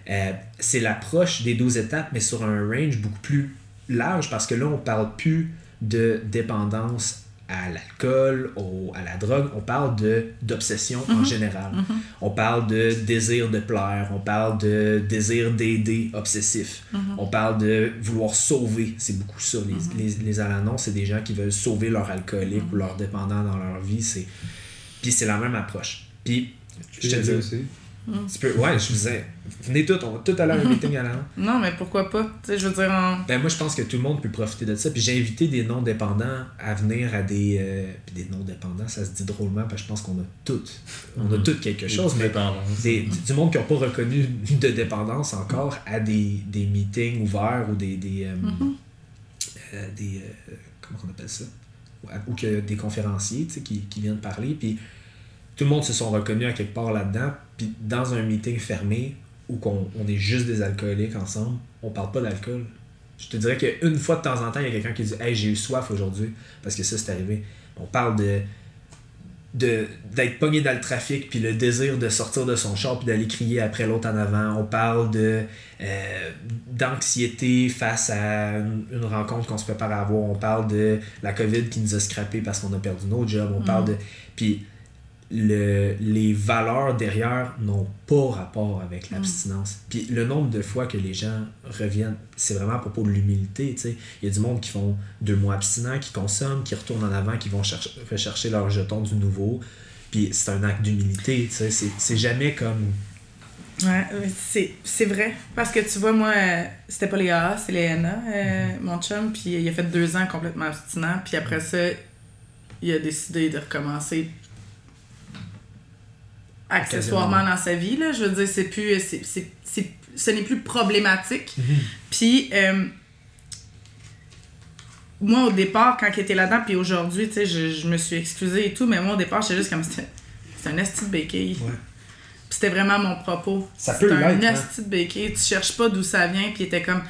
euh, c'est l'approche des 12 étapes, mais sur un range beaucoup plus large parce que là, on parle plus de dépendance à l'alcool, à la drogue, on parle de d'obsession en général. On parle de désir de plaire, on parle de désir d'aider obsessif. On parle de vouloir sauver, c'est beaucoup ça. Les, les, les Alanons, c'est des gens qui veulent sauver leur alcoolique ou leur dépendant dans leur vie. C'est... Puis c'est la même approche. Puis, je te dis, aussi. Mm. Tu peux, ouais, je disais, venez tous, on va tous aller à un [LAUGHS] meeting à la Non, mais pourquoi pas? Tu sais, je veux dire, on- Ben moi je pense que tout le monde peut profiter de ça. Puis j'ai invité des non-dépendants à venir à des. euh, puis des non-dépendants, ça se dit drôlement parce que je pense qu'on a toutes. On a Mhm. toutes quelque chose, mais Dépendance. des, du monde qui n'a pas reconnu de dépendance encore à des, des meetings ouverts ou des. des, euh, Mhm. euh, des euh, comment on appelle ça? Ou, ou que des conférenciers tu sais, qui, qui viennent parler. Puis tout le monde se sont reconnus à quelque part là-dedans. Puis dans un meeting fermé où qu'on, on est juste des alcooliques ensemble, on parle pas d'alcool. Je te dirais qu'une fois de temps en temps, il y a quelqu'un qui dit Hey, j'ai eu soif aujourd'hui, parce que ça, c'est arrivé. On parle de d'être pogné dans le trafic puis le désir de sortir de son char puis d'aller crier après l'autre en avant on parle de euh, d'anxiété face à une, une rencontre qu'on se prépare à avoir on parle de la covid qui nous a scrappé parce qu'on a perdu nos jobs on parle de puis le, les valeurs derrière n'ont pas rapport avec l'abstinence. Puis le nombre de fois que les gens reviennent, c'est vraiment à propos de l'humilité. Il y a du monde qui font deux mois abstinents, qui consomment, qui retournent en avant, qui vont chercher, rechercher leur jeton du nouveau. Puis c'est un acte d'humilité. C'est jamais comme. Ouais, euh, c'est, vrai. Parce que tu vois, moi, euh, c'était pas les AA, c'est les NA, euh, mon chum. Puis il a fait deux ans complètement abstinent. Puis après ça, il a décidé de recommencer accessoirement dans sa vie. Là. Je veux dire, c'est plus. C'est, c'est, c'est- ce n'est plus problématique. Puis. euh, moi, au départ, quand il était là-dedans, puis aujourd'hui, tu sais, je, je me suis excusée et tout, mais moi, au départ, j'étais juste comme, c'était c'est un esti de béquille. Ouais. Puis c'était vraiment mon propos. Ça C'est peut un l'être, hein. esti de béquille. Tu cherches pas d'où ça vient, puis il était comme,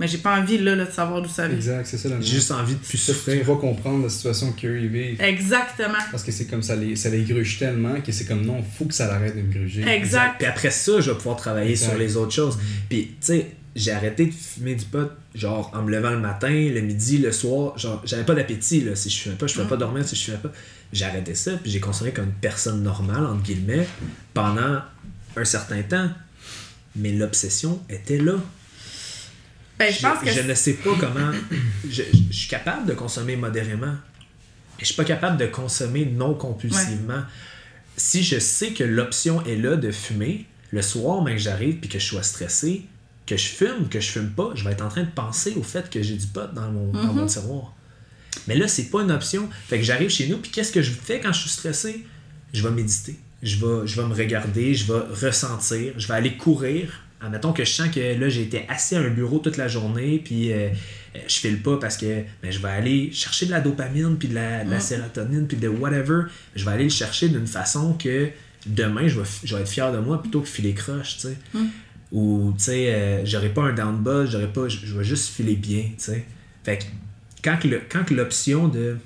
mais j'ai pas envie, là, là, de savoir d'où ça vient. Exact, c'est ça la J'ai juste envie de plus Tu souffrir. vas comprendre la situation qu'eux vivent. Exactement. Parce que c'est comme ça les, ça les gruge tellement que c'est comme non, faut que ça l'arrête de me gruger. Exact. Puis après ça, je vais pouvoir travailler Exact. sur les autres choses. Puis, tu sais, j'ai arrêté de fumer du pot, genre, en me levant le matin, le midi, le soir. Genre, j'avais pas d'appétit, là. Si je fumais pas, je pouvais pas dormir si je fumais pas. J'ai arrêté ça, puis j'ai consommé comme une personne normale, entre guillemets, pendant un certain temps. Mais l'obsession était là. Ben, je pense que. je ne sais pas comment. [CLEARS THROAT] Je, je suis capable de consommer modérément. Mais je suis pas capable de consommer non compulsivement. Si je sais que l'option est là de fumer, le soir, même que j'arrive puis que je sois stressé, que je fume, que je fume pas, je vais être en train de penser au fait que j'ai du pot dans mon, dans mon tiroir. Mais là, c'est pas une option. Fait que j'arrive chez nous, puis qu'est-ce que je fais quand je suis stressé? Je vais méditer. Je vais, je vais me regarder, je vais ressentir, je vais aller courir. Admettons que je sens que là, j'ai été assis à un bureau toute la journée, puis euh, je file pas parce que ben, je vais aller chercher de la dopamine, puis de la, de la sérotonine, puis de whatever. Je vais aller le chercher d'une façon que demain, je vais, je vais être fier de moi plutôt que filer croche, tu sais. Ou, tu sais, euh, j'aurais pas un down buzz, j'aurais pas, je vais juste filer bien, tu sais. Fait que quand le- quand que l'option de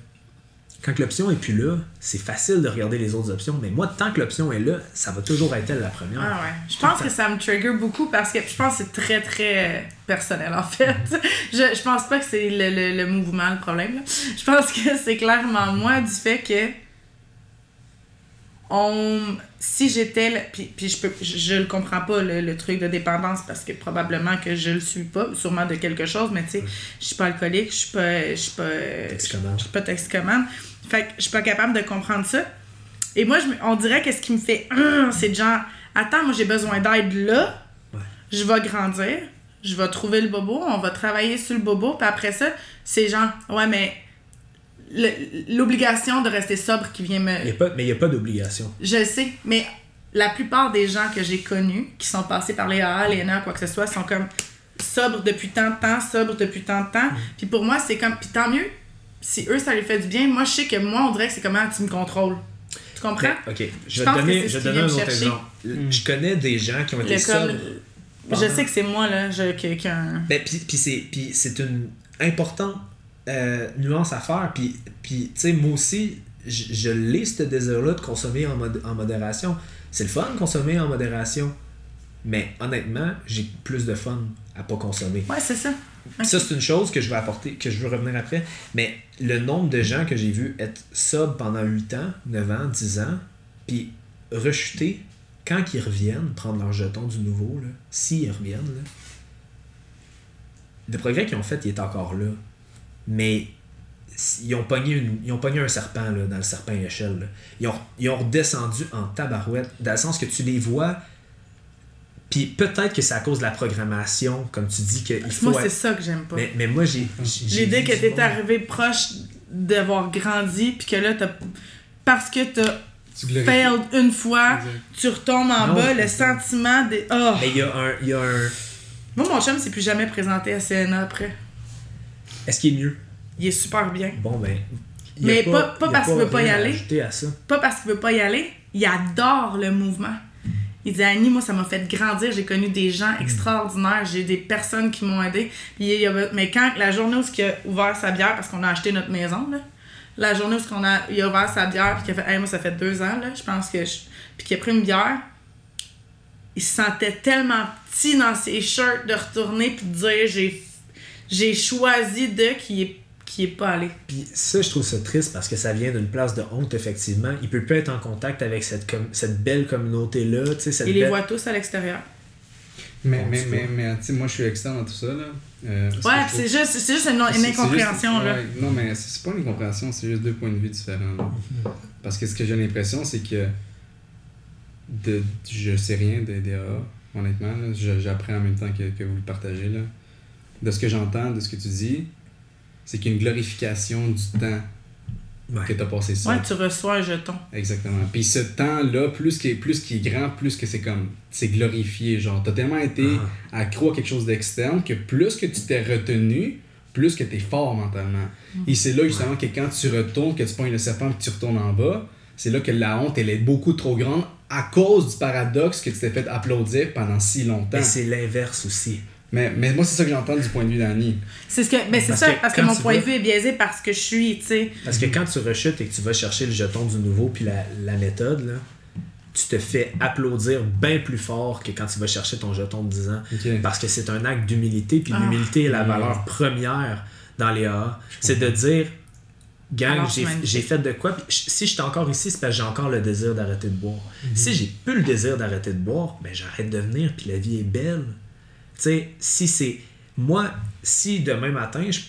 quand l'option est plus là, c'est facile de regarder les autres options, mais moi, tant que l'option est là, ça va toujours être elle la première. Ah ouais. Je pense que ça me trigger beaucoup parce que je pense que c'est très très personnel en fait. [LAUGHS] je, je pense pas que c'est le, le, le mouvement le problème. là. Je pense que c'est clairement moi du fait que on si j'étais puis, puis je peux je, je le comprends pas le, le truc de dépendance parce que probablement que je le suis pas sûrement de quelque chose mais tu sais je suis pas alcoolique je suis pas je suis pas je suis pas toxicomane fait que je suis pas capable de comprendre ça et moi je on dirait que ce qui me fait Hum c'est de genre attends moi j'ai besoin d'aide là Ouais. je vais grandir je vais trouver le bobo on va travailler sur le bobo puis après ça c'est genre ouais mais l'obligation de rester sobre qui vient me Il y a pas, mais il n'y a pas d'obligation. je sais, mais la plupart des gens que j'ai connus, qui sont passés par les AA, les NA, quoi que ce soit, sont comme sobres depuis tant de temps, sobres depuis tant de temps. Puis pour moi, c'est comme. Puis tant mieux, si eux, ça les fait du bien. Moi, je sais que moi, on dirait que c'est comment tu me contrôles. Tu comprends? Ok, je vais te donner, je un autre exemple. Je connais des gens qui ont été comme- sobres. Je sais que c'est moi, là, je, que- qu'un. Ben, puis, puis c'est, une importante euh, nuance à faire. Puis, puis tu sais, moi aussi, je, je l'ai ce désir-là de consommer en, mod- en modération. C'est le fun de consommer en modération. Mais honnêtement, j'ai plus de fun à pas consommer. Ouais, c'est ça. Ça, c'est une chose que je vais apporter, que je veux revenir après. Mais le nombre de gens que j'ai vu être sub pendant 8 ans, 9 ans, 10 ans, puis rechuter quand ils reviennent, prendre leur jeton du nouveau, s'ils reviennent, là, le progrès qu'ils ont fait, il est encore là. Mais ils ont pogné, une- ils ont pogné un serpent là, dans le serpent échelle. là. Ils, ont, ils ont redescendu en tabarouette, dans le sens que tu les vois Puis peut-être que c'est à cause de la programmation, comme tu dis, qu'il faut. Moi, c'est ça que j'aime pas. mais, mais moi, j'ai. L'idée que t'es arrivé proche d'avoir grandi, puis que là, t'as. Parce que t'as failed une fois, Exact. tu retombes en Non, bas, le sentiment des. Oh! Mais il y a un. il Y a un... Moi, mon chum s'est plus jamais présenté à CNA après. Est-ce qu'il est mieux? Il est super bien. Bon, ben. Mais pas- pas parce qu'il veut pas y aller. ajouter à ça. Pas parce qu'il veut pas y aller, il adore le mouvement. Il dit Annie, moi, ça m'a fait grandir. J'ai connu des gens extraordinaires. J'ai des personnes qui m'ont aidé. Puis, il y a- mais quand la journée où il a ouvert sa bière, parce qu'on a acheté notre maison, là, la journée où on a, il a ouvert sa bière, puis qu'il a fait Hey, moi, ça fait deux ans, là, je pense que. Je... Puis qu'il a pris une bière, il se sentait tellement petit dans ses shirts de retourner, puis de dire J'ai, j'ai choisi de qui est, qui est pas allé. Puis ça, je trouve ça triste parce que ça vient d'une place de honte, effectivement. Il peut plus être en contact avec cette, com- cette belle communauté-là. tu sais, Cette Il les belle- voit tous à l'extérieur. Mais, Bon, mais, mais, mais, tu sais, moi, je suis externe dans tout ça, là. Euh, Ouais, puis trouve- c'est juste, c'est juste une, C'est- une c'est incompréhension, juste- là. ouais, non, mais c'est c'est pas une incompréhension, c'est juste deux points de vue différents. là. Parce que ce que j'ai l'impression, c'est que de, je sais rien des DA, honnêtement. J'apprends en même temps que, que vous le partagez. Là. De ce que j'entends, de ce que tu dis, c'est qu'il y a une glorification du temps Ouais. que tu as passé ça. Ouais, tu reçois un jeton. Exactement. Puis ce temps-là, plus qu'il est, plus est grand, plus que c'est comme. C'est glorifié. Genre, t'as tellement été Ah. accro à quelque chose d'externe que plus que tu t'es retenu, plus que t'es fort mentalement. Et c'est là justement que quand tu retournes, que tu pognes le serpent et que tu retournes en bas, c'est là que la honte, elle est beaucoup trop grande à cause du paradoxe que tu t'es fait applaudir pendant si longtemps. Mais c'est l'inverse aussi. Mais, mais moi, c'est ça que j'entends du point de vue d'Annie. C'est ce que, ben c'est ça, que parce que mon point vas- de vue est biaisé parce que je suis, tu sais. Parce que quand tu rechutes et que tu vas chercher le jeton du nouveau puis la, la méthode, là, tu te fais applaudir bien plus fort que quand tu vas chercher ton jeton de 10 ans. Parce que c'est un acte d'humilité, puis Ah. l'humilité est la Mm. valeur première dans les AA. C'est de dire, gang, j'ai fait de quoi, puis si je suis encore ici, c'est parce que j'ai encore le désir d'arrêter de boire. Si j'ai plus le désir d'arrêter de boire, ben j'arrête de venir, puis la vie est belle. Tu sais, si c'est. Moi, si demain matin, je.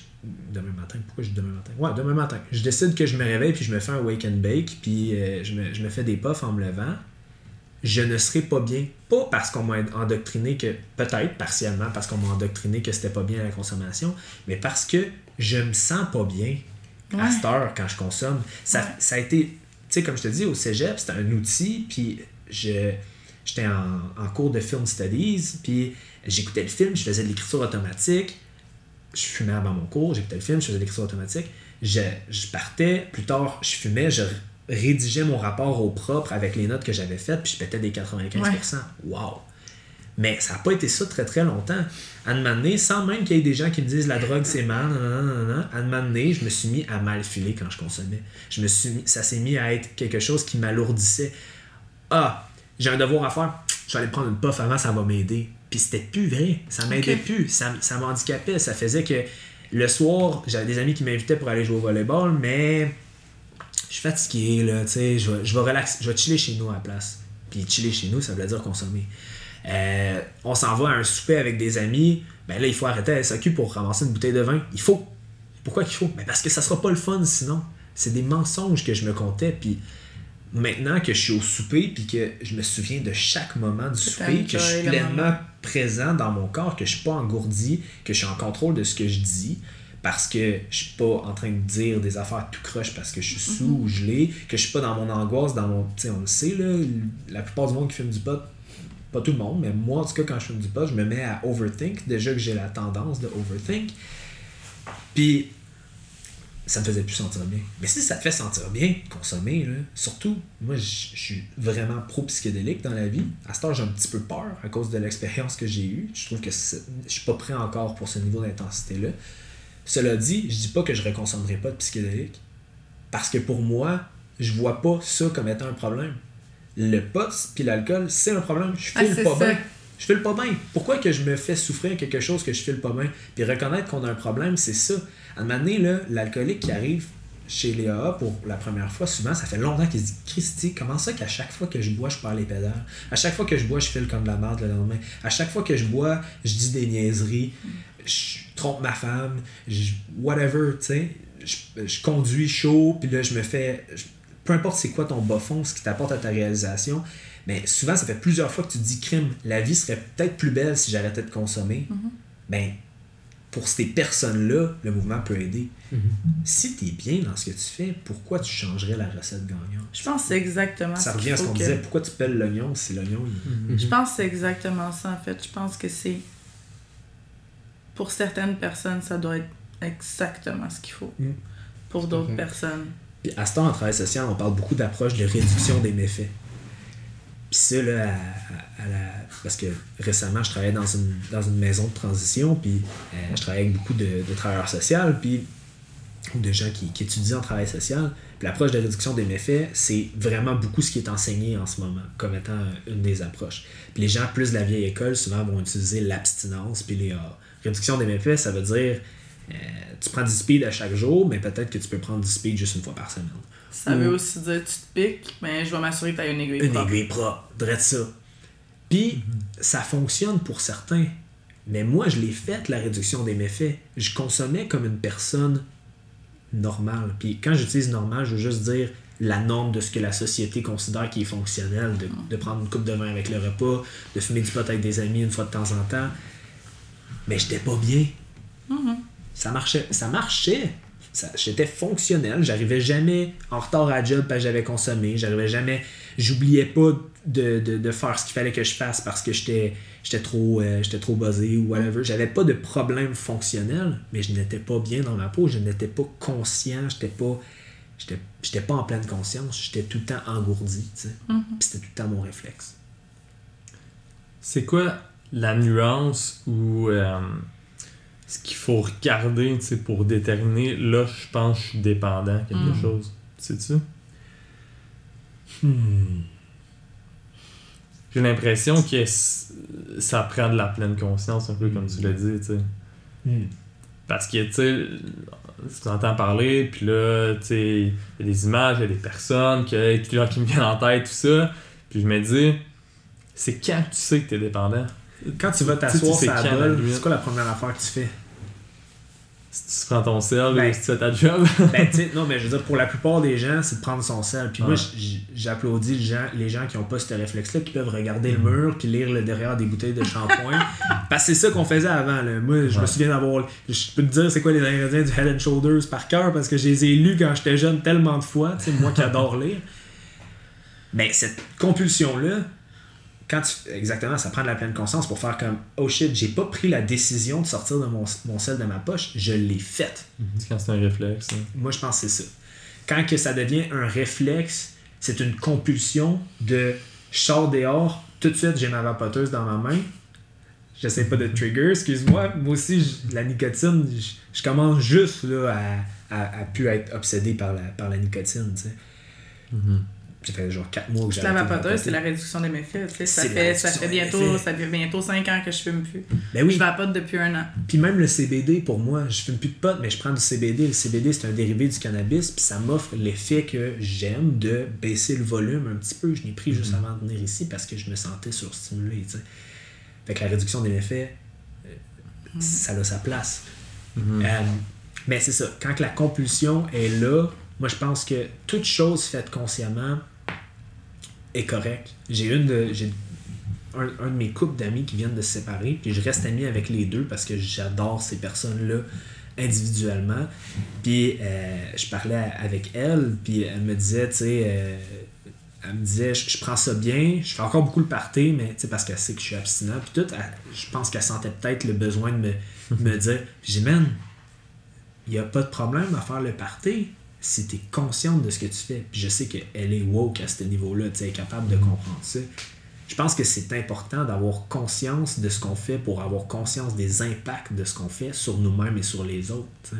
Demain matin, pourquoi je dis demain matin? Ouais, demain matin. Je décide que je me réveille, puis je me fais un wake and bake, puis euh, je, me, je me fais des puffs en me levant je ne serai pas bien. Pas parce qu'on m'a endoctriné que, peut-être partiellement parce qu'on m'a endoctriné que c'était pas bien la consommation, mais parce que je me sens pas bien à cette heure quand je consomme. Ça, Ouais. ça a été, tu sais, comme je te dis, au cégep, c'était un outil, puis je, j'étais en, en cours de film studies, puis j'écoutais le film, je faisais de l'écriture automatique, je fumais avant mon cours, j'écoutais le film, je faisais de l'écriture automatique, je, je partais, plus tard, je fumais, je rédigeais mon rapport au propre avec les notes que j'avais faites, puis je pétais des 95%. Wow! Mais ça n'a pas été ça très très longtemps. À un moment donné, sans même qu'il y ait des gens qui me disent la drogue c'est mal, nanana, nanana, à un moment donné, je me suis mis à mal filer quand je consommais. Je me suis mis, ça s'est mis à être quelque chose qui m'alourdissait. Ah, j'ai un devoir à faire, je vais aller prendre une puff avant, ça va m'aider. Puis c'était plus vrai, ça m'aidait plus, ça, ça m'handicapait, ça faisait que le soir, j'avais des amis qui m'invitaient pour aller jouer au volleyball, mais je suis fatigué, là, tu sais, je vais, je vais relaxer, je vais chiller chez nous à la place. Puis chiller chez nous, ça veut dire consommer. Euh, on s'en va à un souper avec des amis, ben là, il faut arrêter à SAQ pour ramasser une bouteille de vin. Il faut. Pourquoi qu'il faut? Ben parce que ça sera pas le fun sinon. C'est des mensonges que je me comptais, puis maintenant que je suis au souper, puis que je me souviens de chaque moment du souper, que je suis pleinement présent dans mon corps, que je suis pas engourdi, que je suis en contrôle de ce que je dis, parce que je suis pas en train de dire des affaires tout croche parce que je suis sous ou gelé, que je suis pas dans mon angoisse, dans mon. Tu on le sait, là, la plupart du monde qui fume du pot, pas tout le monde, mais moi, en tout cas, quand je fume du pot, je me mets à overthink. Déjà que j'ai la tendance de overthink. Puis, ça me faisait plus sentir bien. Mais si ça te fait sentir bien, consommer, là, surtout, moi, je suis vraiment pro-psychédélique dans la vie. À ce temps, j'ai un petit peu peur à cause de l'expérience que j'ai eue. Je trouve que je suis pas prêt encore pour ce niveau d'intensité-là. Cela dit, je dis pas que je ne reconsommerai pas de psychédélique. Parce que pour moi, je vois pas ça comme étant un problème. Le pot puis l'alcool, c'est un problème. Je Ah, file pas ça. bien. Je file pas bien. Pourquoi que je me fais souffrir quelque chose que je file pas bien? Puis reconnaître qu'on a un problème, c'est ça. À un moment donné, l'alcoolique qui arrive chez les AA pour la première fois, souvent, ça fait longtemps qu'il se dit Christy, comment ça qu'à chaque fois que je bois, je perds les pédales? À chaque fois que je bois, je file comme de la merde le lendemain. À chaque fois que je bois, je dis des niaiseries, je trompe ma femme, je- whatever, tu sais. Je, conduis chaud, puis là, je me fais. peu importe c'est quoi ton bas fond, ce qui t'apporte à ta réalisation, Mais souvent, ça fait plusieurs fois que tu te dis crime, la vie serait peut-être plus belle si j'arrêtais de consommer. Ben, pour ces personnes-là, le mouvement peut aider. Si tu es bien dans ce que tu fais, pourquoi tu changerais la recette gagnante? Je pense que c'est exactement Ça ce revient à ce qu'on que- disait, pourquoi tu pelles l'oignon si l'oignon, il- Je pense que c'est exactement ça, en fait. Je pense que c'est. Pour certaines personnes, ça doit être exactement ce qu'il faut. Mm. Pour d'autres personnes. Puis à ce temps, en travail social, on parle beaucoup d'approche de réduction des méfaits. Puis ça, là, parce que récemment, je travaillais dans une, dans une maison de transition, puis euh, je travaillais avec beaucoup de, travailleurs sociaux, puis de gens qui, qui étudient en travail social. Puis l'approche de réduction des méfaits, c'est vraiment beaucoup ce qui est enseigné en ce moment comme étant une des approches. Puis les gens plus de la vieille école, souvent, vont utiliser l'abstinence, puis les A. Réduction des méfaits, ça veut dire euh, tu prends du speed à chaque jour, mais peut-être que tu peux prendre du speed juste une fois par semaine. Ça veut aussi dire tu te piques, mais je vais m'assurer que tu as une aiguille Une propre. aiguille propre, drette ça. Puis, ça fonctionne pour certains. Mais moi, je l'ai fait, la réduction des méfaits. Je consommais comme une personne normale. Puis, quand j'utilise normal, je veux juste dire la norme de ce que la société considère qui est fonctionnel, de, de prendre une coupe de vin avec le repas, de fumer du pot avec des amis une fois de temps en temps. Mais j'étais pas bien. Ça marchait. Ça marchait. J'étais fonctionnel. J'arrivais jamais en retard à la job parce que j'avais consommé. J'arrivais jamais. J'oubliais pas de, de, de faire ce qu'il fallait que je fasse parce que j'étais j'étais trop, euh, j'étais trop buzzé ou whatever. J'avais pas de problème fonctionnel, mais je n'étais pas bien dans ma peau. Je n'étais pas conscient. J'étais pas. J'étais j'étais pas en pleine conscience. J'étais tout le temps engourdi. tu sais. Puis c'était tout le temps mon réflexe. C'est quoi la nuance ou euh, ce qu'il faut regarder tu sais, pour déterminer là, je pense que je suis dépendant quelque Mm. chose? Sais-tu? Hmm. J'ai l'impression que ça prend de la pleine conscience, un peu comme tu l'as dit, tu sais. Hmm. Parce que, tu sais, tu entends parler, puis là, tu sais, il y a des images, il y a des personnes que, qui, qui me viennent en tête, tout ça. Puis je me dis, c'est quand tu sais que t'es dépendant? Quand tu vas t'asseoir sur la limite. c'est quoi la première affaire que tu fais? Si tu prends ton sel, Ben, ou si tu fais ta job. ben, tu [LAUGHS] non, mais je veux dire, pour la plupart des gens, c'est de prendre son sel. Puis moi, Ouais. j'applaudis les gens, les gens qui n'ont pas ce réflexe-là, qui peuvent regarder Mm. le mur puis lire le derrière des bouteilles de shampoing. [LAUGHS] Parce que c'est ça qu'on faisait avant. Là. Moi, je me souviens d'avoir. Je peux te dire c'est quoi les ingrédients du Head and Shoulders par cœur parce que je les ai lus quand j'étais jeune tellement de fois. Tu sais, moi qui adore lire. Mais cette compulsion-là, quand tu. Exactement, ça prend de la pleine conscience pour faire comme Oh shit, j'ai pas pris la décision de sortir de mon, mon sel de ma poche, je l'ai faite. C'est quand c'est un réflexe. hein. Moi, je pense que c'est ça. Quand que ça devient un réflexe, c'est une compulsion de je sors dehors, tout de suite, j'ai ma vapoteuse dans ma main. J'essaie pas de trigger, excuse-moi. Moi aussi, je- la nicotine, je, je commence juste là, à, à, à plus être obsédé par la, par la nicotine. tu sais. Mhm. Ça fait genre 4 mois que j'ai La vapoteuse, c'est la réduction des méfaits. tu sais. Ça C'est la fait, ça, réduction fait bientôt, ça fait bientôt 5 ans que je fume plus. Ben oui, Je vapote depuis un an. Puis même le CBD, pour moi, je fume plus de pot, mais je prends du CBD. Le CBD, c'est un dérivé du cannabis, puis ça m'offre l'effet que j'aime de baisser le volume un petit peu. Je l'ai pris juste avant de venir ici parce que je me sentais surstimulé, tu sais. Fait que la réduction des méfaits, euh, ça a sa place. Mhm. Euh, mais c'est ça, quand que la compulsion est là, moi je pense que toute chose faite consciemment est correcte. J'ai une de. J'ai un, un de mes couples d'amis qui viennent de se séparer, puis je reste ami avec les deux parce que j'adore ces personnes-là individuellement. Puis euh, je parlais avec elle, puis elle me disait, tu sais, euh, elle me disait, je, prends ça bien, je fais encore beaucoup le party, mais tu sais, parce qu'elle sait que je suis abstinent, puis tout, je pense qu'elle sentait peut-être le besoin de me, me dire, j'ai il n'y a pas de problème à faire le party si tu es consciente de ce que tu fais. Puis je sais qu'elle est woke à ce niveau-là, tu est capable de comprendre ça. Je pense que c'est important d'avoir conscience de ce qu'on fait pour avoir conscience des impacts de ce qu'on fait sur nous-mêmes et sur les autres. sais.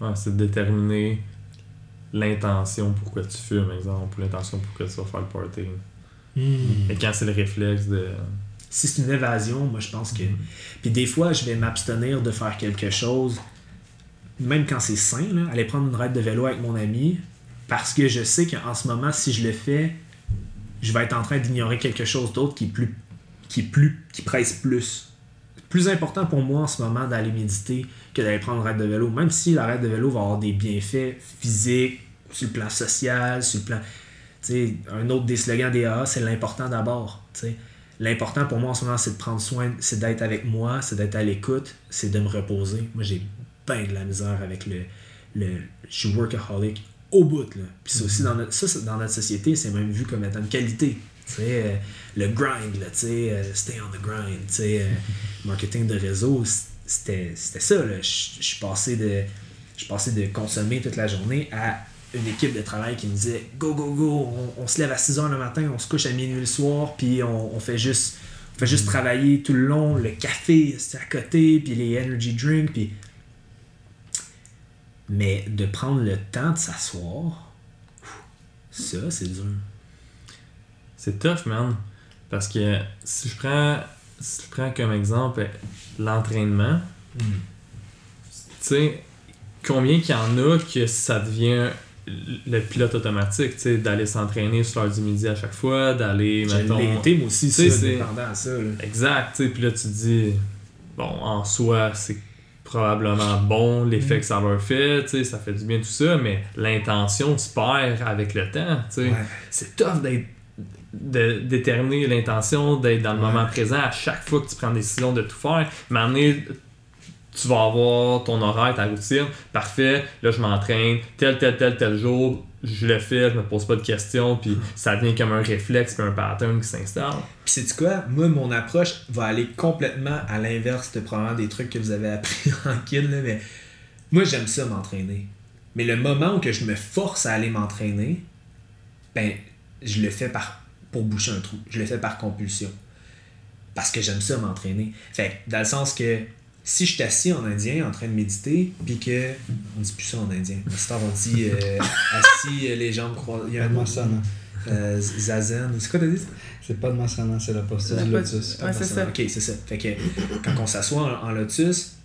Ouais, c'est de déterminer l'intention pourquoi tu fumes, exemple, ou l'intention pourquoi tu vas faire le party. Et quand c'est le réflexe de. Si c'est une évasion, moi je pense que. Puis des fois, je vais m'abstenir de faire quelque chose, même quand c'est sain, aller prendre une ride de vélo avec mon ami, parce que je sais qu'en ce moment, si je le fais, je vais être en train d'ignorer quelque chose d'autre qui plus. qui plus. qui presse plus. Plus important pour moi en ce moment d'aller méditer que d'aller prendre une ride de vélo. Même si la ride de vélo va avoir des bienfaits physiques, sur le plan social, sur le plan. Tu sais, un autre des slogans des AA, c'est l'important d'abord. L'important pour moi en ce moment, c'est de prendre soin, c'est d'être avec moi, c'est d'être à l'écoute, c'est de me reposer. Moi, j'ai bien de la misère avec le. le je suis workaholic au bout. Là. Puis ça aussi, dans notre, ça, c'est- dans notre société, c'est même vu comme étant une qualité. Euh, le grind, là, euh, stay on the grind, euh, [LAUGHS] marketing de réseau, c'était c'était ça. là. Je suis passé de je passé de consommer toute la journée à une équipe de travail qui me disait go go go on, on se lève à 6 heures le matin on se couche à minuit le soir puis on, on fait juste on fait juste travailler tout le long le café c'est à côté puis les energy drinks puis mais de prendre le temps de s'asseoir ça c'est dur C'est tough, man. Parce que si je prends, si je prends comme exemple l'entraînement, tu sais, combien qu'il y en a que ça devient le pilote automatique, tu sais, d'aller s'entraîner sur l'heure du midi à chaque fois, d'aller, mettons... été moi aussi ça c'est- dépendant à ça là. Exact, tu sais, puis là tu dis, bon, en soi, c'est probablement bon l'effet que ça leur fait, ça fait du bien tout ça, mais l'intention se perd avec le temps. Ouais. C'est tough d'être de déterminer l'intention, d'être dans le Ouais. moment présent à chaque fois que tu prends la décision de tout faire. Mais tu vas avoir ton horaire, ta routine, parfait, là je m'entraîne, tel, tel, tel, tel jour, je le fais, je me pose pas de questions, puis ça devient comme un réflexe, puis un pattern qui s'installe. Puis c'est quoi? Moi, mon approche va aller complètement à l'inverse de probablement des trucs que vous avez appris [LAUGHS] en kid, là, mais moi, j'aime ça m'entraîner. Mais le moment où que je me force à aller m'entraîner, ben, je le fais par pour boucher un trou. Je le fais par compulsion. Parce que j'aime ça m'entraîner. Fait dans le sens que si je suis assis en indien en train de méditer, puis que. On dit plus ça en indien. Heure, on dit euh, [LAUGHS] assis, euh, les jambes croisées. Il y a un. Euh, zazen. C'est quoi t'as dit? C'est pas de Masana, c'est la posture La du lotus. Ouais, c'est ça. Ok, c'est ça. Fait que quand on s'assoit en, en lotus,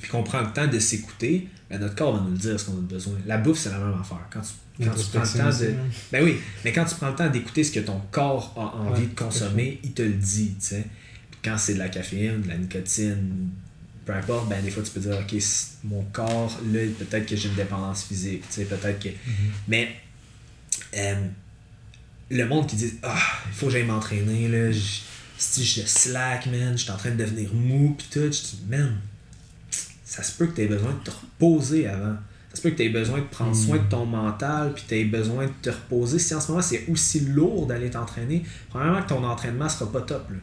puis qu'on prend le temps de s'écouter, ben notre corps va nous le dire ce qu'on a besoin. La bouffe, c'est la même affaire. Quand tu, quand tu prends le temps aussi, de. hein. Ben oui, mais quand tu prends le temps d'écouter ce que ton corps a envie Ouais, de consommer, il te le dit, tu sais. Puis quand c'est de la caféine, de la nicotine, peu importe, ben des fois tu peux dire, ok, mon corps, là, peut-être que j'ai une dépendance physique, tu sais, peut-être que. Mais euh, le monde qui dit, ah, il faut que j'aille m'entraîner, là, si je slack, man, je suis en train de devenir mou, pis tout, je dis, man, ça se peut que tu aies besoin de te reposer avant. Ça se peut que tu aies besoin de prendre soin de ton mental, puis tu aies besoin de te reposer. Si en ce moment c'est aussi lourd d'aller t'entraîner, probablement que ton entraînement sera pas top. là.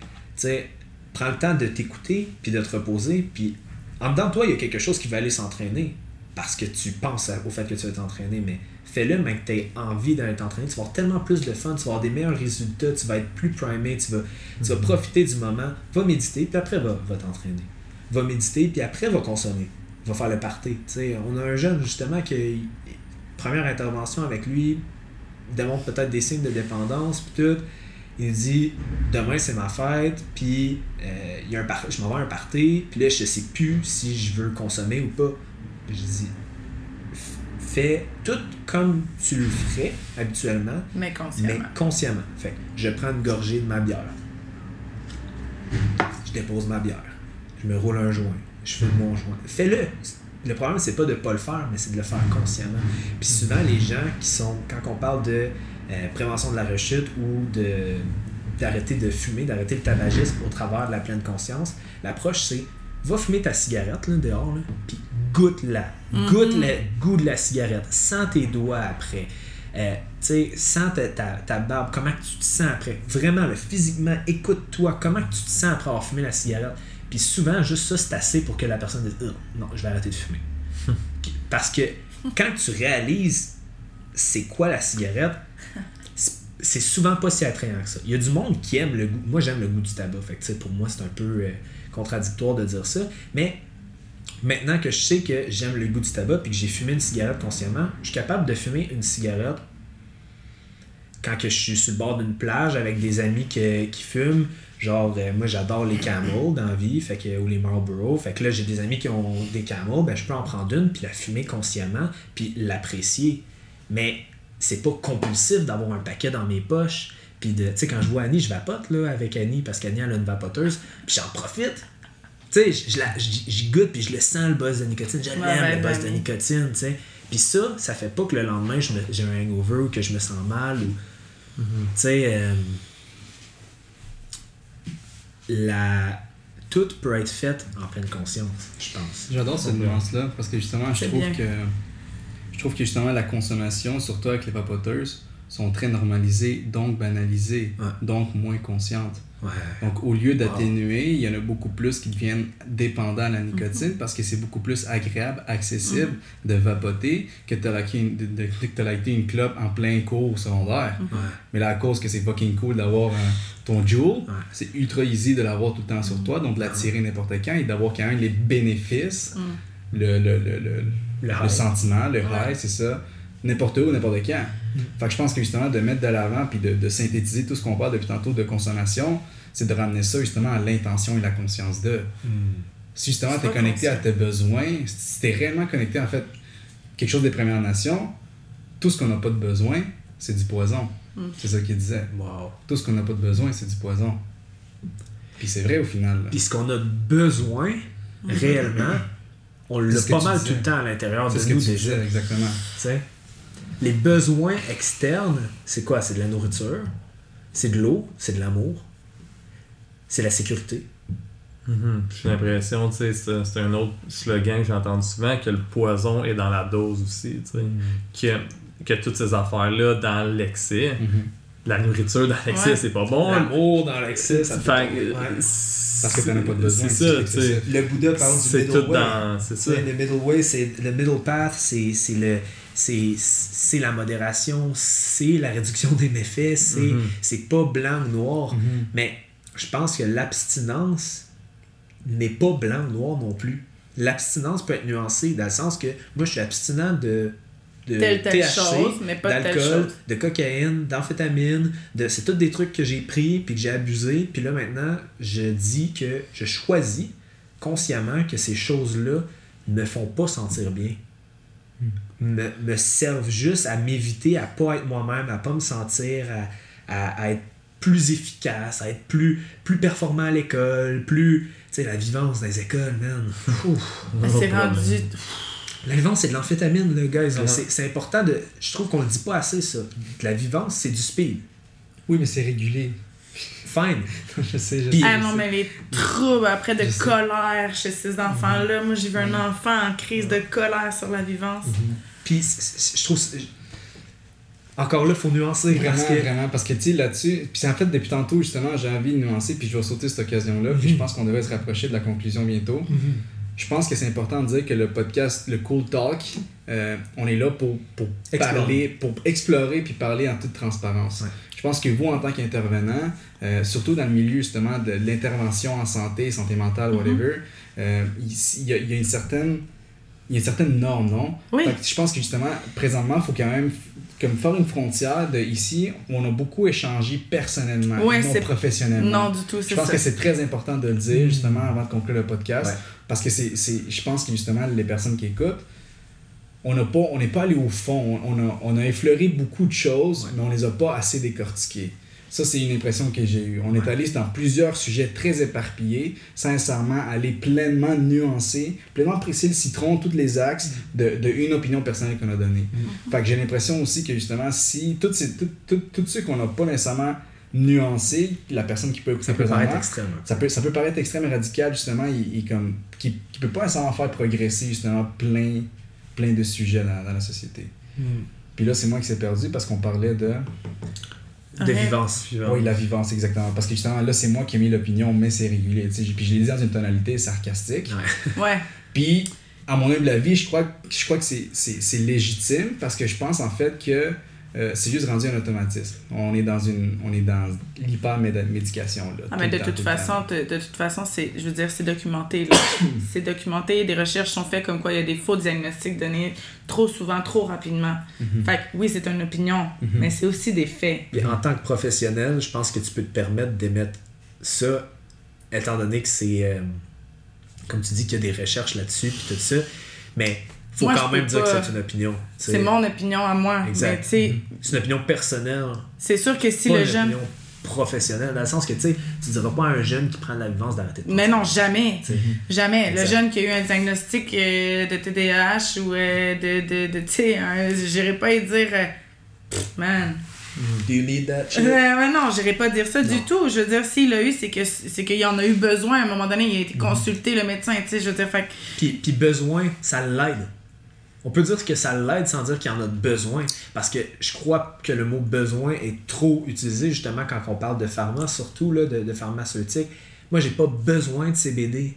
Tu sais, prends le temps de t'écouter, puis de te reposer, puis en dedans de toi, il y a quelque chose qui va aller s'entraîner parce que tu penses au fait que tu vas t'entraîner, mais fais-le, mais que tu aies envie d'aller t'entraîner. Tu vas avoir tellement plus de fun, tu vas avoir des meilleurs résultats, tu vas être plus primé, tu vas, tu vas profiter du moment. Va méditer, puis après, va, va t'entraîner. Va méditer, puis après, va consommer. Va faire le party. On a un jeune, justement, qui, première intervention avec lui, démontre peut-être des signes de dépendance, puis tout. Il dit Demain, c'est ma fête, puis euh, il y a un par- je m'en vais à un party, puis là, je sais plus si je veux consommer ou pas. Je dis Fais tout comme tu le ferais habituellement, Mais mais consciemment. consciemment. Fait je prends une gorgée de ma bière. Je dépose ma bière. Je me roule un joint. Je fume mon joint. Fais-le. Le problème, c'est pas de pas le faire, mais c'est de le faire consciemment. Puis souvent, les gens qui sont, quand on parle de euh, prévention de la rechute ou de d'arrêter de fumer, d'arrêter le tabagisme au travers de la pleine conscience, l'approche c'est va fumer ta cigarette là, dehors, là, puis goûte-la. Goûte le goût de la cigarette. Sens tes doigts après. Euh, tu sais, sens ta, ta, ta barbe, comment tu te sens après. Vraiment, là, physiquement, écoute-toi, comment tu te sens après avoir fumé la cigarette. Puis souvent, juste ça, c'est assez pour que la personne dise Ugh, Non, je vais arrêter de fumer. Parce que quand tu réalises c'est quoi la cigarette, c'est- souvent pas si attrayant que ça. Il y a du monde qui aime le goût. Moi, j'aime le goût du tabac. Fait que, pour moi, c'est un peu euh, contradictoire de dire ça. Mais maintenant que je sais que j'aime le goût du tabac puis que j'ai fumé une cigarette consciemment, je suis capable de fumer une cigarette quand que je suis sur le bord d'une plage avec des amis qui fument. Genre, euh, moi j'adore les Camel dans la vie, fait que, ou les Marlboro. Fait que là, j'ai des amis qui ont des Camel, ben je peux en prendre une, puis la fumer consciemment, puis l'apprécier. Mais c'est pas compulsif d'avoir un paquet dans mes poches. Puis de, tu sais, quand je vois Annie, je vapote là, avec Annie parce qu'Annie elle a une vapoteuse, puis j'en profite. Tu sais, je- je la- j'y goûte, puis je le sens le buzz de nicotine. Je Ouais, l'aime, ben, le buzz ben de nicotine, tu sais. Puis ça, ça fait pas que le lendemain, je me- j'ai un hangover ou que je me sens mal ou. Tu sais, euh, la. Tout peut être fait en pleine conscience, je pense. J'adore cette nuance-là parce que justement, je trouve bien. que je trouve que justement la consommation, surtout avec les vapoteuses, sont très normalisées, donc banalisées, Ouais. donc moins conscientes. Ouais. Donc au lieu d'atténuer, il y en a beaucoup plus qui deviennent dépendants à la nicotine Mhm. parce que c'est beaucoup plus agréable, accessible de vapoter que de liker une, de, de- que de liker une clope en plein cours au secondaire. Mhm. Ouais. Mais là, à cause que c'est fucking cool d'avoir un- ton Ouais. c'est ultra easy de l'avoir tout le temps sur toi, donc de l'attirer n'importe quand et d'avoir quand même les bénéfices, Mm. Le, le, le, le, Le sentiment, le high, c'est ça, n'importe où, n'importe quand. Fait que je pense que justement, de mettre de l'avant puis de, de synthétiser tout ce qu'on parle depuis tantôt de consommation, c'est de ramener ça justement à l'intention et la conscience de. Si justement tu es connecté à tes besoins, si tu es réellement connecté en fait quelque chose des Premières Nations, tout ce qu'on n'a pas de besoin, c'est du poison. Mm. C'est ça qu'il disait. Wow. Tout ce qu'on n'a pas de besoin, c'est du poison. Puis c'est vrai au final. Puis ce qu'on a besoin, réellement, on l'a que pas mal disais. tout le temps à l'intérieur de ce que nous tu déjà. disais, exactement. Les besoins externes, c'est quoi? C'est de la nourriture, c'est de l'eau, c'est de l'amour, c'est la sécurité. Mhm. J'ai l'impression, tu sais, c'est c'est un autre slogan que j'ai entendu souvent, que le poison est dans la dose aussi, tu sais. Que, que toutes ces affaires-là, dans l'excès, Mhm. la nourriture dans l'excès, Ouais. c'est pas bon. L'amour dans l'excès, ça Fait-. Ouais. Parce que t'en as pas de besoin, C'est ça. Le Bouddha parle du C'est middle tout way. dans. C'est ça. Le middle way, c'est le middle path, c'est c'est le c'est c'est la modération, c'est la réduction des méfaits, c'est Mhm. c'est pas blanc ou noir. Mhm. Mais je pense que l'abstinence n'est pas blanc ou noir non plus. L'abstinence peut être nuancée dans le sens que moi je suis abstinent de de Telle, telle THC, chose, mais pas d'alcool, de cocaïne, d'amphétamine, de c'est tous des trucs que j'ai pris puis que j'ai abusé, puis là maintenant, je dis que je choisis consciemment que ces choses-là me font pas sentir bien. Me, me servent juste à m'éviter à pas être moi-même, à pas me sentir à, à- à être plus efficace, à être plus, plus performant à l'école, plus. Tu sais, la vivance dans les écoles, man. C'est rendu. La vivance, c'est de l'amphétamine, le guys. Ouais. C'est important de. Je trouve qu'on le dit pas assez, ça. La vivance, c'est du speed. Oui, mais c'est régulé. Fine. [LAUGHS] je sais, je Puis- sais. Ah non, mais les troubles après de Je sais. colère chez ces enfants-là. Moi, j'ai vu un enfant en crise de colère sur la vivance. Puis, c'est- c'est- je trouve. Encore là, il faut nuancer. Vraiment, parce que... vraiment, parce que tu sais, là-dessus, puis c'est en fait depuis tantôt, justement, j'ai envie de nuancer, puis je vais sauter cette occasion-là, puis je pense qu'on devrait se rapprocher de la conclusion bientôt. Je pense que c'est important de dire que le podcast, le Cool Talk, euh, on est là pour, pour Explorer. parler, pour explorer puis parler en toute transparence. Ouais. Je pense que vous, en tant qu'intervenant, euh, surtout dans le milieu justement de l'intervention en santé, santé mentale, whatever, euh, il y, a, il y a une certaine il y a une certaine norme, non? Oui. Fait que je pense que justement, présentement, il faut quand même comme faire une frontière de ici, où on a beaucoup échangé personnellement, Ouais, non professionnellement. Non, du tout, Je c'est pense ça. que c'est très important de le dire justement avant de conclure le podcast. Ouais. Parce que c'est, c'est, je pense que justement, les personnes qui écoutent, on n'a pas, on n'est pas allé au fond. On, on a, on a effleuré beaucoup de choses, Ouais. mais on les a pas assez décortiquées. Ça, c'est une impression que j'ai eue. On est allé dans plusieurs sujets très éparpillés, sincèrement, aller pleinement nuancer, pleinement presser le citron, tous les axes de, de une opinion personnelle qu'on a donnée. Fait que j'ai l'impression aussi que justement, si tous ces, tout, tout, tout ceux qu'on n'a pas nécessairement nuancé, la personne qui peut écouter Ça peut paraître extrême. ça peut, ça peut paraître extrême et radical, justement, il, il comme, qui ne peut pas nécessairement faire progresser, justement, plein, plein de sujets dans, dans la société. Puis là, c'est moi qui s'est perdu parce qu'on parlait de. De Ouais. vivance. Oui, la vivance, exactement. Parce que justement, là, c'est moi qui ai mis l'opinion, mais c'est régulier. tu sais. Puis je l'ai dit dans une tonalité sarcastique. Ouais. [LAUGHS] Ouais. Puis, à mon humble avis, je crois, je crois que c'est- c'est c'est légitime parce que je pense en fait que euh, c'est juste rendu un automatisme. On est dans une, on est dans l'hyper-médication. là, Ah, mais de temps, toute tout façon, de, de toute façon, c'est, je veux dire, c'est documenté. [COUGHS] c'est documenté, des recherches sont faites comme quoi il y a des faux diagnostics donnés trop souvent, trop rapidement. Mhm. Fait que oui, c'est une opinion, Mhm. mais c'est aussi des faits. Puis en tant que professionnel, je pense que tu peux te permettre d'émettre ça, étant donné que c'est. euh, comme tu dis, qu'il y a des recherches là-dessus, puis tout ça. Mais faut Moi, quand même dire pas- que c'est une opinion. C'est mon opinion à moi. Exact. Sais, C'est une opinion personnelle. c'est sûr que si pas le une jeune. opinion professionnel, dans le sens que tu sais, tu diras pas à un jeune qui prend de la vivance d'arrêter de Mais non, jamais. Sais. Jamais. Le jeune qui a eu un diagnostic euh, de TDAH ou euh, de, de, de tu sais, un- j'irai pas y dire, euh, man. Do you need that shit? Euh, non, j'irai pas dire ça du tout. Je veux dire, s'il l'a eu, c'est que c'est qu'il en a eu besoin à un moment donné. Il a été consulté, le médecin, tu sais. Je veux dire, fait Puis, puis besoin, ça l'aide. On peut dire que ça l'aide sans dire qu'il en a besoin. Parce que je crois que le mot besoin est trop utilisé justement quand on parle de pharma, surtout là, de, de pharmaceutique. Moi, j'ai pas besoin de CBD.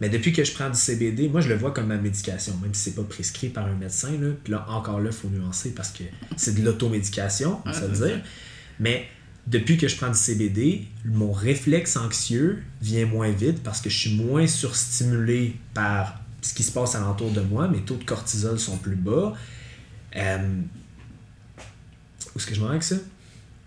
Mais depuis que je prends du CBD, moi je le vois comme ma médication, même si c'est pas prescrit par un médecin. Là. Puis là, encore là, il faut nuancer parce que c'est de l'automédication, le c'est dire. Mais depuis que je prends du CBD, mon réflexe anxieux vient moins vite parce que je suis moins surstimulé par ce qui se passe alentour de moi. Mes taux de cortisol sont plus bas. Euh, Où est-ce que je m'en avec ça?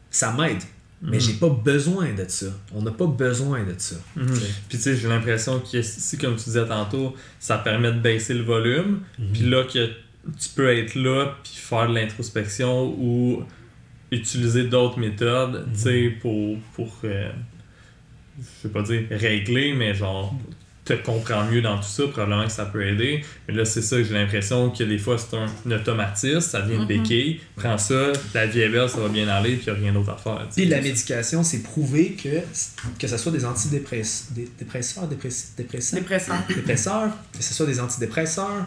Ça m'aide. Mais j'ai pas besoin de ça. On n'a pas besoin de ça. Sais. Puis tu sais, j'ai l'impression que si, comme tu disais tantôt, ça permet de baisser le volume, puis là que tu peux être là, puis faire de l'introspection ou utiliser d'autres méthodes, tu sais, pour, pour euh, je vais pas dire régler, mais genre te comprendre mieux dans tout ça, probablement que ça peut aider. Mais là, c'est ça que j'ai l'impression que des fois, c'est un, un automatisme, ça vient de béquille, prends ça, la vie est belle, ça va bien aller, puis il a rien d'autre à faire. Puis la médication, c'est prouvé que, que ce soit des antidépresseurs, des dépresseurs, dépress- dépressants, dépressant. dépresseurs, que ce soit des antidépresseurs,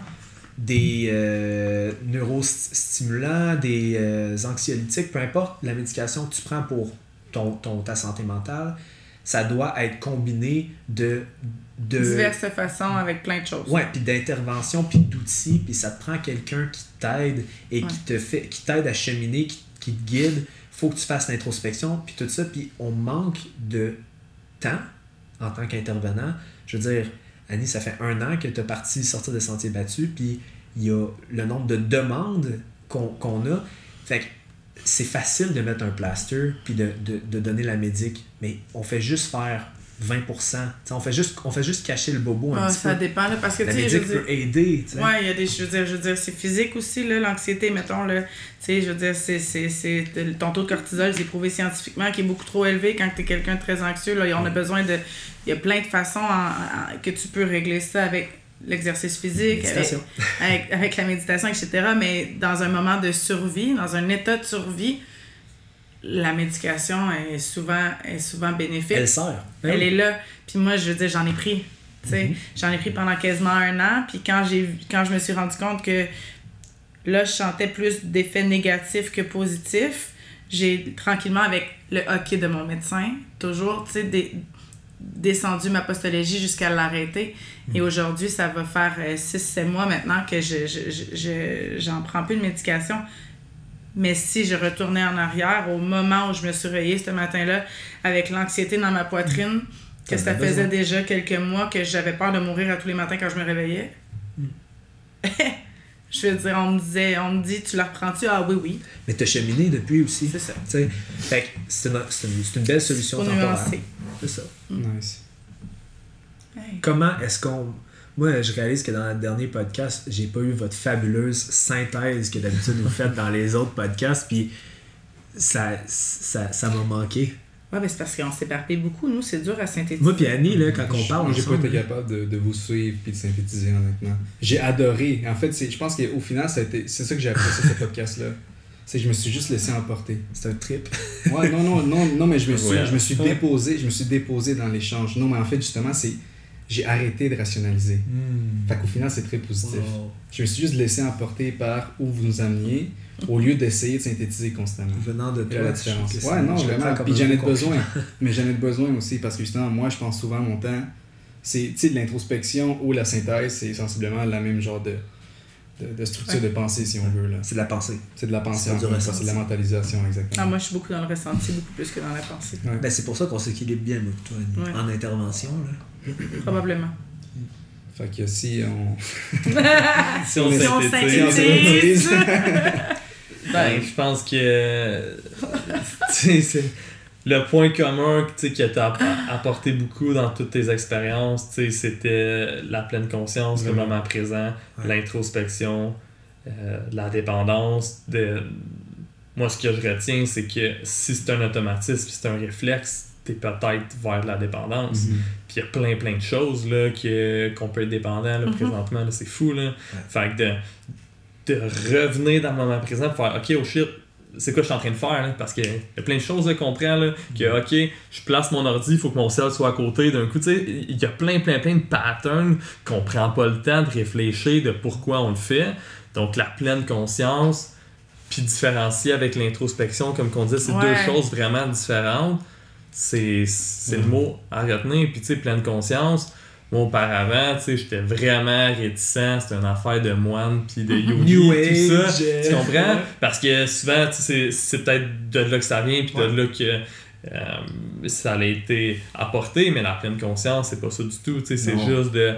des euh, neurostimulants, des euh, anxiolytiques, peu importe la médication que tu prends pour ton, ton, ta santé mentale, ça doit être combiné de... de Diverses façons avec plein de choses. Ouais, puis d'intervention, puis d'outils, puis ça te prend quelqu'un qui t'aide et qui te fait, qui t'aide à cheminer, qui, qui te guide. Faut que tu fasses l'introspection, puis tout ça, puis on manque de temps en tant qu'intervenant. Je veux dire, Annie, ça fait un an que tu parti sortir des sentiers battus, puis il y a le nombre de demandes qu'on qu'on a. Fait que c'est facile de mettre un plaster, puis de, de, de donner la médic, mais on fait juste faire 20%. Tu sais, on fait juste, on fait juste cacher le bobo un Ah, petit ça peu. dépend, là, parce que, La sais, je médic veux dire... peut aider, tu sais. Ouais, il y a des je veux dire, je veux dire c'est physique aussi l'anxiété mettons là, tu sais, je veux dire c'est ton taux de cortisol, c'est prouvé scientifiquement qu'il est beaucoup trop élevé quand tu es quelqu'un de très anxieux là, on a besoin de il y a plein de façons en- en- que tu peux régler ça avec l'exercice physique, avec, Méditation. avec, avec la méditation, etc. Mais dans un moment de survie, dans un état de survie, la médication est souvent, est souvent bénéfique Elle sert. Ben elle oui. est là. Puis moi, je veux dire, j'en ai pris. sais. J'en ai pris pendant quasiment un an. Puis quand, j'ai, quand je me suis rendu compte que là, je sentais plus d'effets négatifs que positifs, j'ai tranquillement, avec le hockey de mon médecin, toujours, tu sais, descendu ma postologie jusqu'à l'arrêter. Et aujourd'hui, ça va faire 6-7 mois maintenant que je, je, je- je- j'en prends plus de médication. Mais si je retournais en arrière, au moment où je me suis réveillée ce matin-là, avec l'anxiété dans ma poitrine, que T'en ça faisait besoin. déjà quelques mois que j'avais peur de mourir à tous les matins quand je me réveillais. [LAUGHS] je veux dire, on me disait, on me dit, tu la reprends-tu? Ah oui, oui, Mais t'as cheminé depuis aussi. c'est ça. Tu sais, fait que c'est une, c'est une, c'est une belle solution temporaire. C'est ça. Nice. Hey. Comment est-ce qu'on. Moi, je réalise que dans le dernier podcast, j'ai pas eu votre fabuleuse synthèse que d'habitude vous faites dans les autres podcasts, puis ça ça ça m'a manqué. Ouais, mais c'est parce qu'on s'éparpille beaucoup, nous, c'est dur à synthétiser. Moi, puis Annie, là, quand on Je- parle J'ai pas été capable de, de vous suivre puis de synthétiser, honnêtement. J'ai adoré. En fait, je pense qu'au final, c'est ça que j'ai apprécié ce [LAUGHS] podcast-là. C'est que je me suis juste laissé emporter. c'est un trip. Ouais, non, non, non, non, mais je me suis, Ouais. je me suis déposé, je me suis déposé dans l'échange. Non, mais en fait, justement, c'est j'ai arrêté de rationaliser. Fait qu'au final, c'est très positif. Wow. Je me suis juste laissé emporter par où vous nous ameniez au lieu d'essayer de synthétiser constamment. Venant de toi, la différence? Ouais, non, vraiment. Puis j'en ai besoin. [LAUGHS] Mais j'en ai besoin aussi parce que justement, moi, je pense souvent mon temps, c'est, tu sais, de l'introspection ou la synthèse, c'est sensiblement la même genre de, de, de structure de pensée, si on veut. Là. C'est de la pensée. C'est de la pensée, C'est de la mentalisation, exactement. Ah, moi, je suis beaucoup dans le ressenti, beaucoup plus que dans la pensée. Ouais. Ben, c'est pour ça qu'on s'équilibre bien, moi, toi, en intervention. Là. Probablement. Fait que si on. [LAUGHS] Si on Si on synthétise. [LAUGHS] Ben, je pense que tu sais, c'est le point commun tu sais, que tu as apporté beaucoup dans toutes tes expériences, tu sais, c'était la pleine conscience, le Ouais. moment présent, Ouais. l'introspection, euh, la dépendance, de moi, ce que je retiens, c'est que si c'est un automatisme, si c'est un réflexe, t'es peut-être vers de la dépendance. Mhm. Puis il y a plein, plein de choses là, que, qu'on peut être dépendant là, Mhm. présentement. Là, c'est fou. Là. Fait que de, de revenir dans le moment présent pour faire OK, oh shit, c'est quoi je suis en train de faire? Là? Parce qu'il y a plein de choses là, qu'on prend. Là, que OK, je place mon ordi, il faut que mon cell soit à côté. D'un coup, tu sais, il y a plein, plein, plein de patterns qu'on prend pas le temps de réfléchir de pourquoi on le fait. Donc la pleine conscience, puis différencier avec l'introspection, comme qu'on dit, c'est Ouais. deux choses vraiment différentes. C'est, c'est le mot à retenir. Puis tu sais, pleine conscience. Moi, auparavant, tu sais, j'étais vraiment réticent. C'était une affaire de moine, puis de [LAUGHS] yogi, New tout ça. Age, Tu comprends? Parce que souvent, tu sais, c'est, c'est peut-être de là que ça vient, puis de là que euh, ça a été apporté, mais la pleine conscience, c'est pas ça du tout. tu sais, C'est juste de,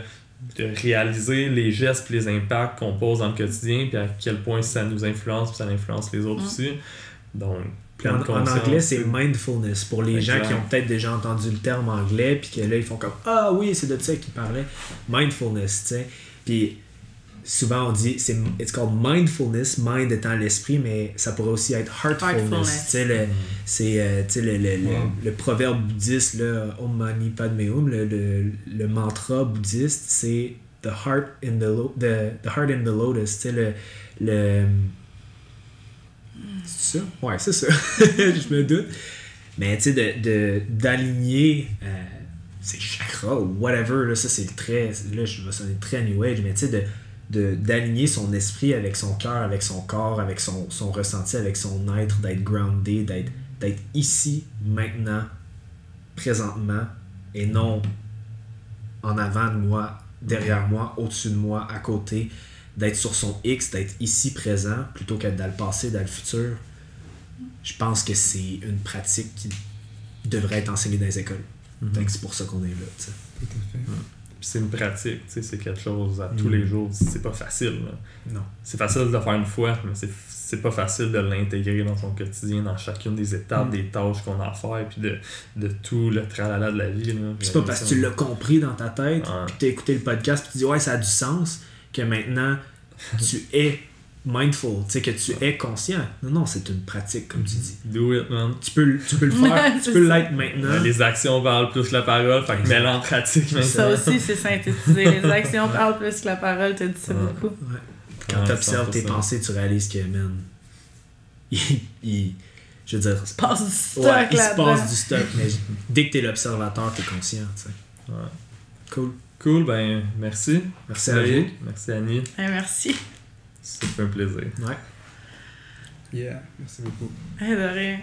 de réaliser les gestes et les impacts qu'on pose dans le quotidien, puis à quel point ça nous influence, puis ça influence les autres Mm. aussi. Donc, Puis en, anglais, c'est mindfulness. Pour les gens qui ont peut-être déjà entendu le terme anglais, puis que là, ils font comme Ah oui, c'est de ça qu'ils parlaient. Mindfulness, tu sais. Puis souvent, on dit c'est it's called mindfulness, mind étant l'esprit, mais ça pourrait aussi être heartfulness. Heartfulness. Tu sais, le- c'est euh, le, le, le, Wow. le proverbe bouddhiste, là, Om Mani Padme Hum, le, le, le mantra bouddhiste, c'est the heart in the, lo- the, the heart in the lotus. Tu sais, le. C'est ça? Ouais, c'est ça. [LAUGHS] je me doute. Mais tu sais, de, de, d'aligner euh, ses chakras ou whatever, là, ça c'est le très. Là, je vais sonner très New Age, mais tu sais, de, de, d'aligner son esprit avec son cœur, avec son corps, avec son, son ressenti, avec son être, d'être groundé, d'être ici, maintenant, présentement, et non en avant de moi, derrière moi, au-dessus de moi, à côté, d'être sur son X, d'être ici présent, plutôt qu'être dans le passé, dans le futur. Je pense que c'est une pratique qui devrait être enseignée dans les écoles. Mhm. Que c'est pour ça qu'on est là. Tout à fait. C'est une pratique, tu sais, c'est quelque chose à tous Mm. les jours. C'est pas facile. là. Non. C'est facile de le faire une fois, mais c'est, c'est pas facile de l'intégrer dans son quotidien, dans chacune des étapes, Mm. des tâches qu'on a à faire, puis de, de tout le tralala de la vie. C'est pas parce que tu l'as compris dans ta tête, Ouais. puis t'as écouté le podcast, puis tu dis ouais, ça a du sens, que maintenant tu es mindful, tu sais, que tu es conscient. Non, non, c'est une pratique, comme tu dis. Do it, man. Tu peux, le- tu peux le [LAUGHS] faire, tu peux l'être maintenant. Les actions parlent plus que la parole, fait que mets-le en pratique maintenant. Ça aussi, c'est synthétisé. [LAUGHS] Les actions parlent plus que la parole, t'as dit ça Ouais. beaucoup. Ouais. Quand Ouais, tu observes tes 100%. pensées, tu réalises que, man, il, il- je veux dire, Passe du stock ouais, il se passe du stock, mais dès que t'es l'observateur, t'es conscient, tu sais. Ouais. Cool. Cool, ben merci. Merci à vous. Merci Annie. Eh, merci. Ça fait un plaisir. Ouais. Yeah, merci beaucoup. Eh, de rien.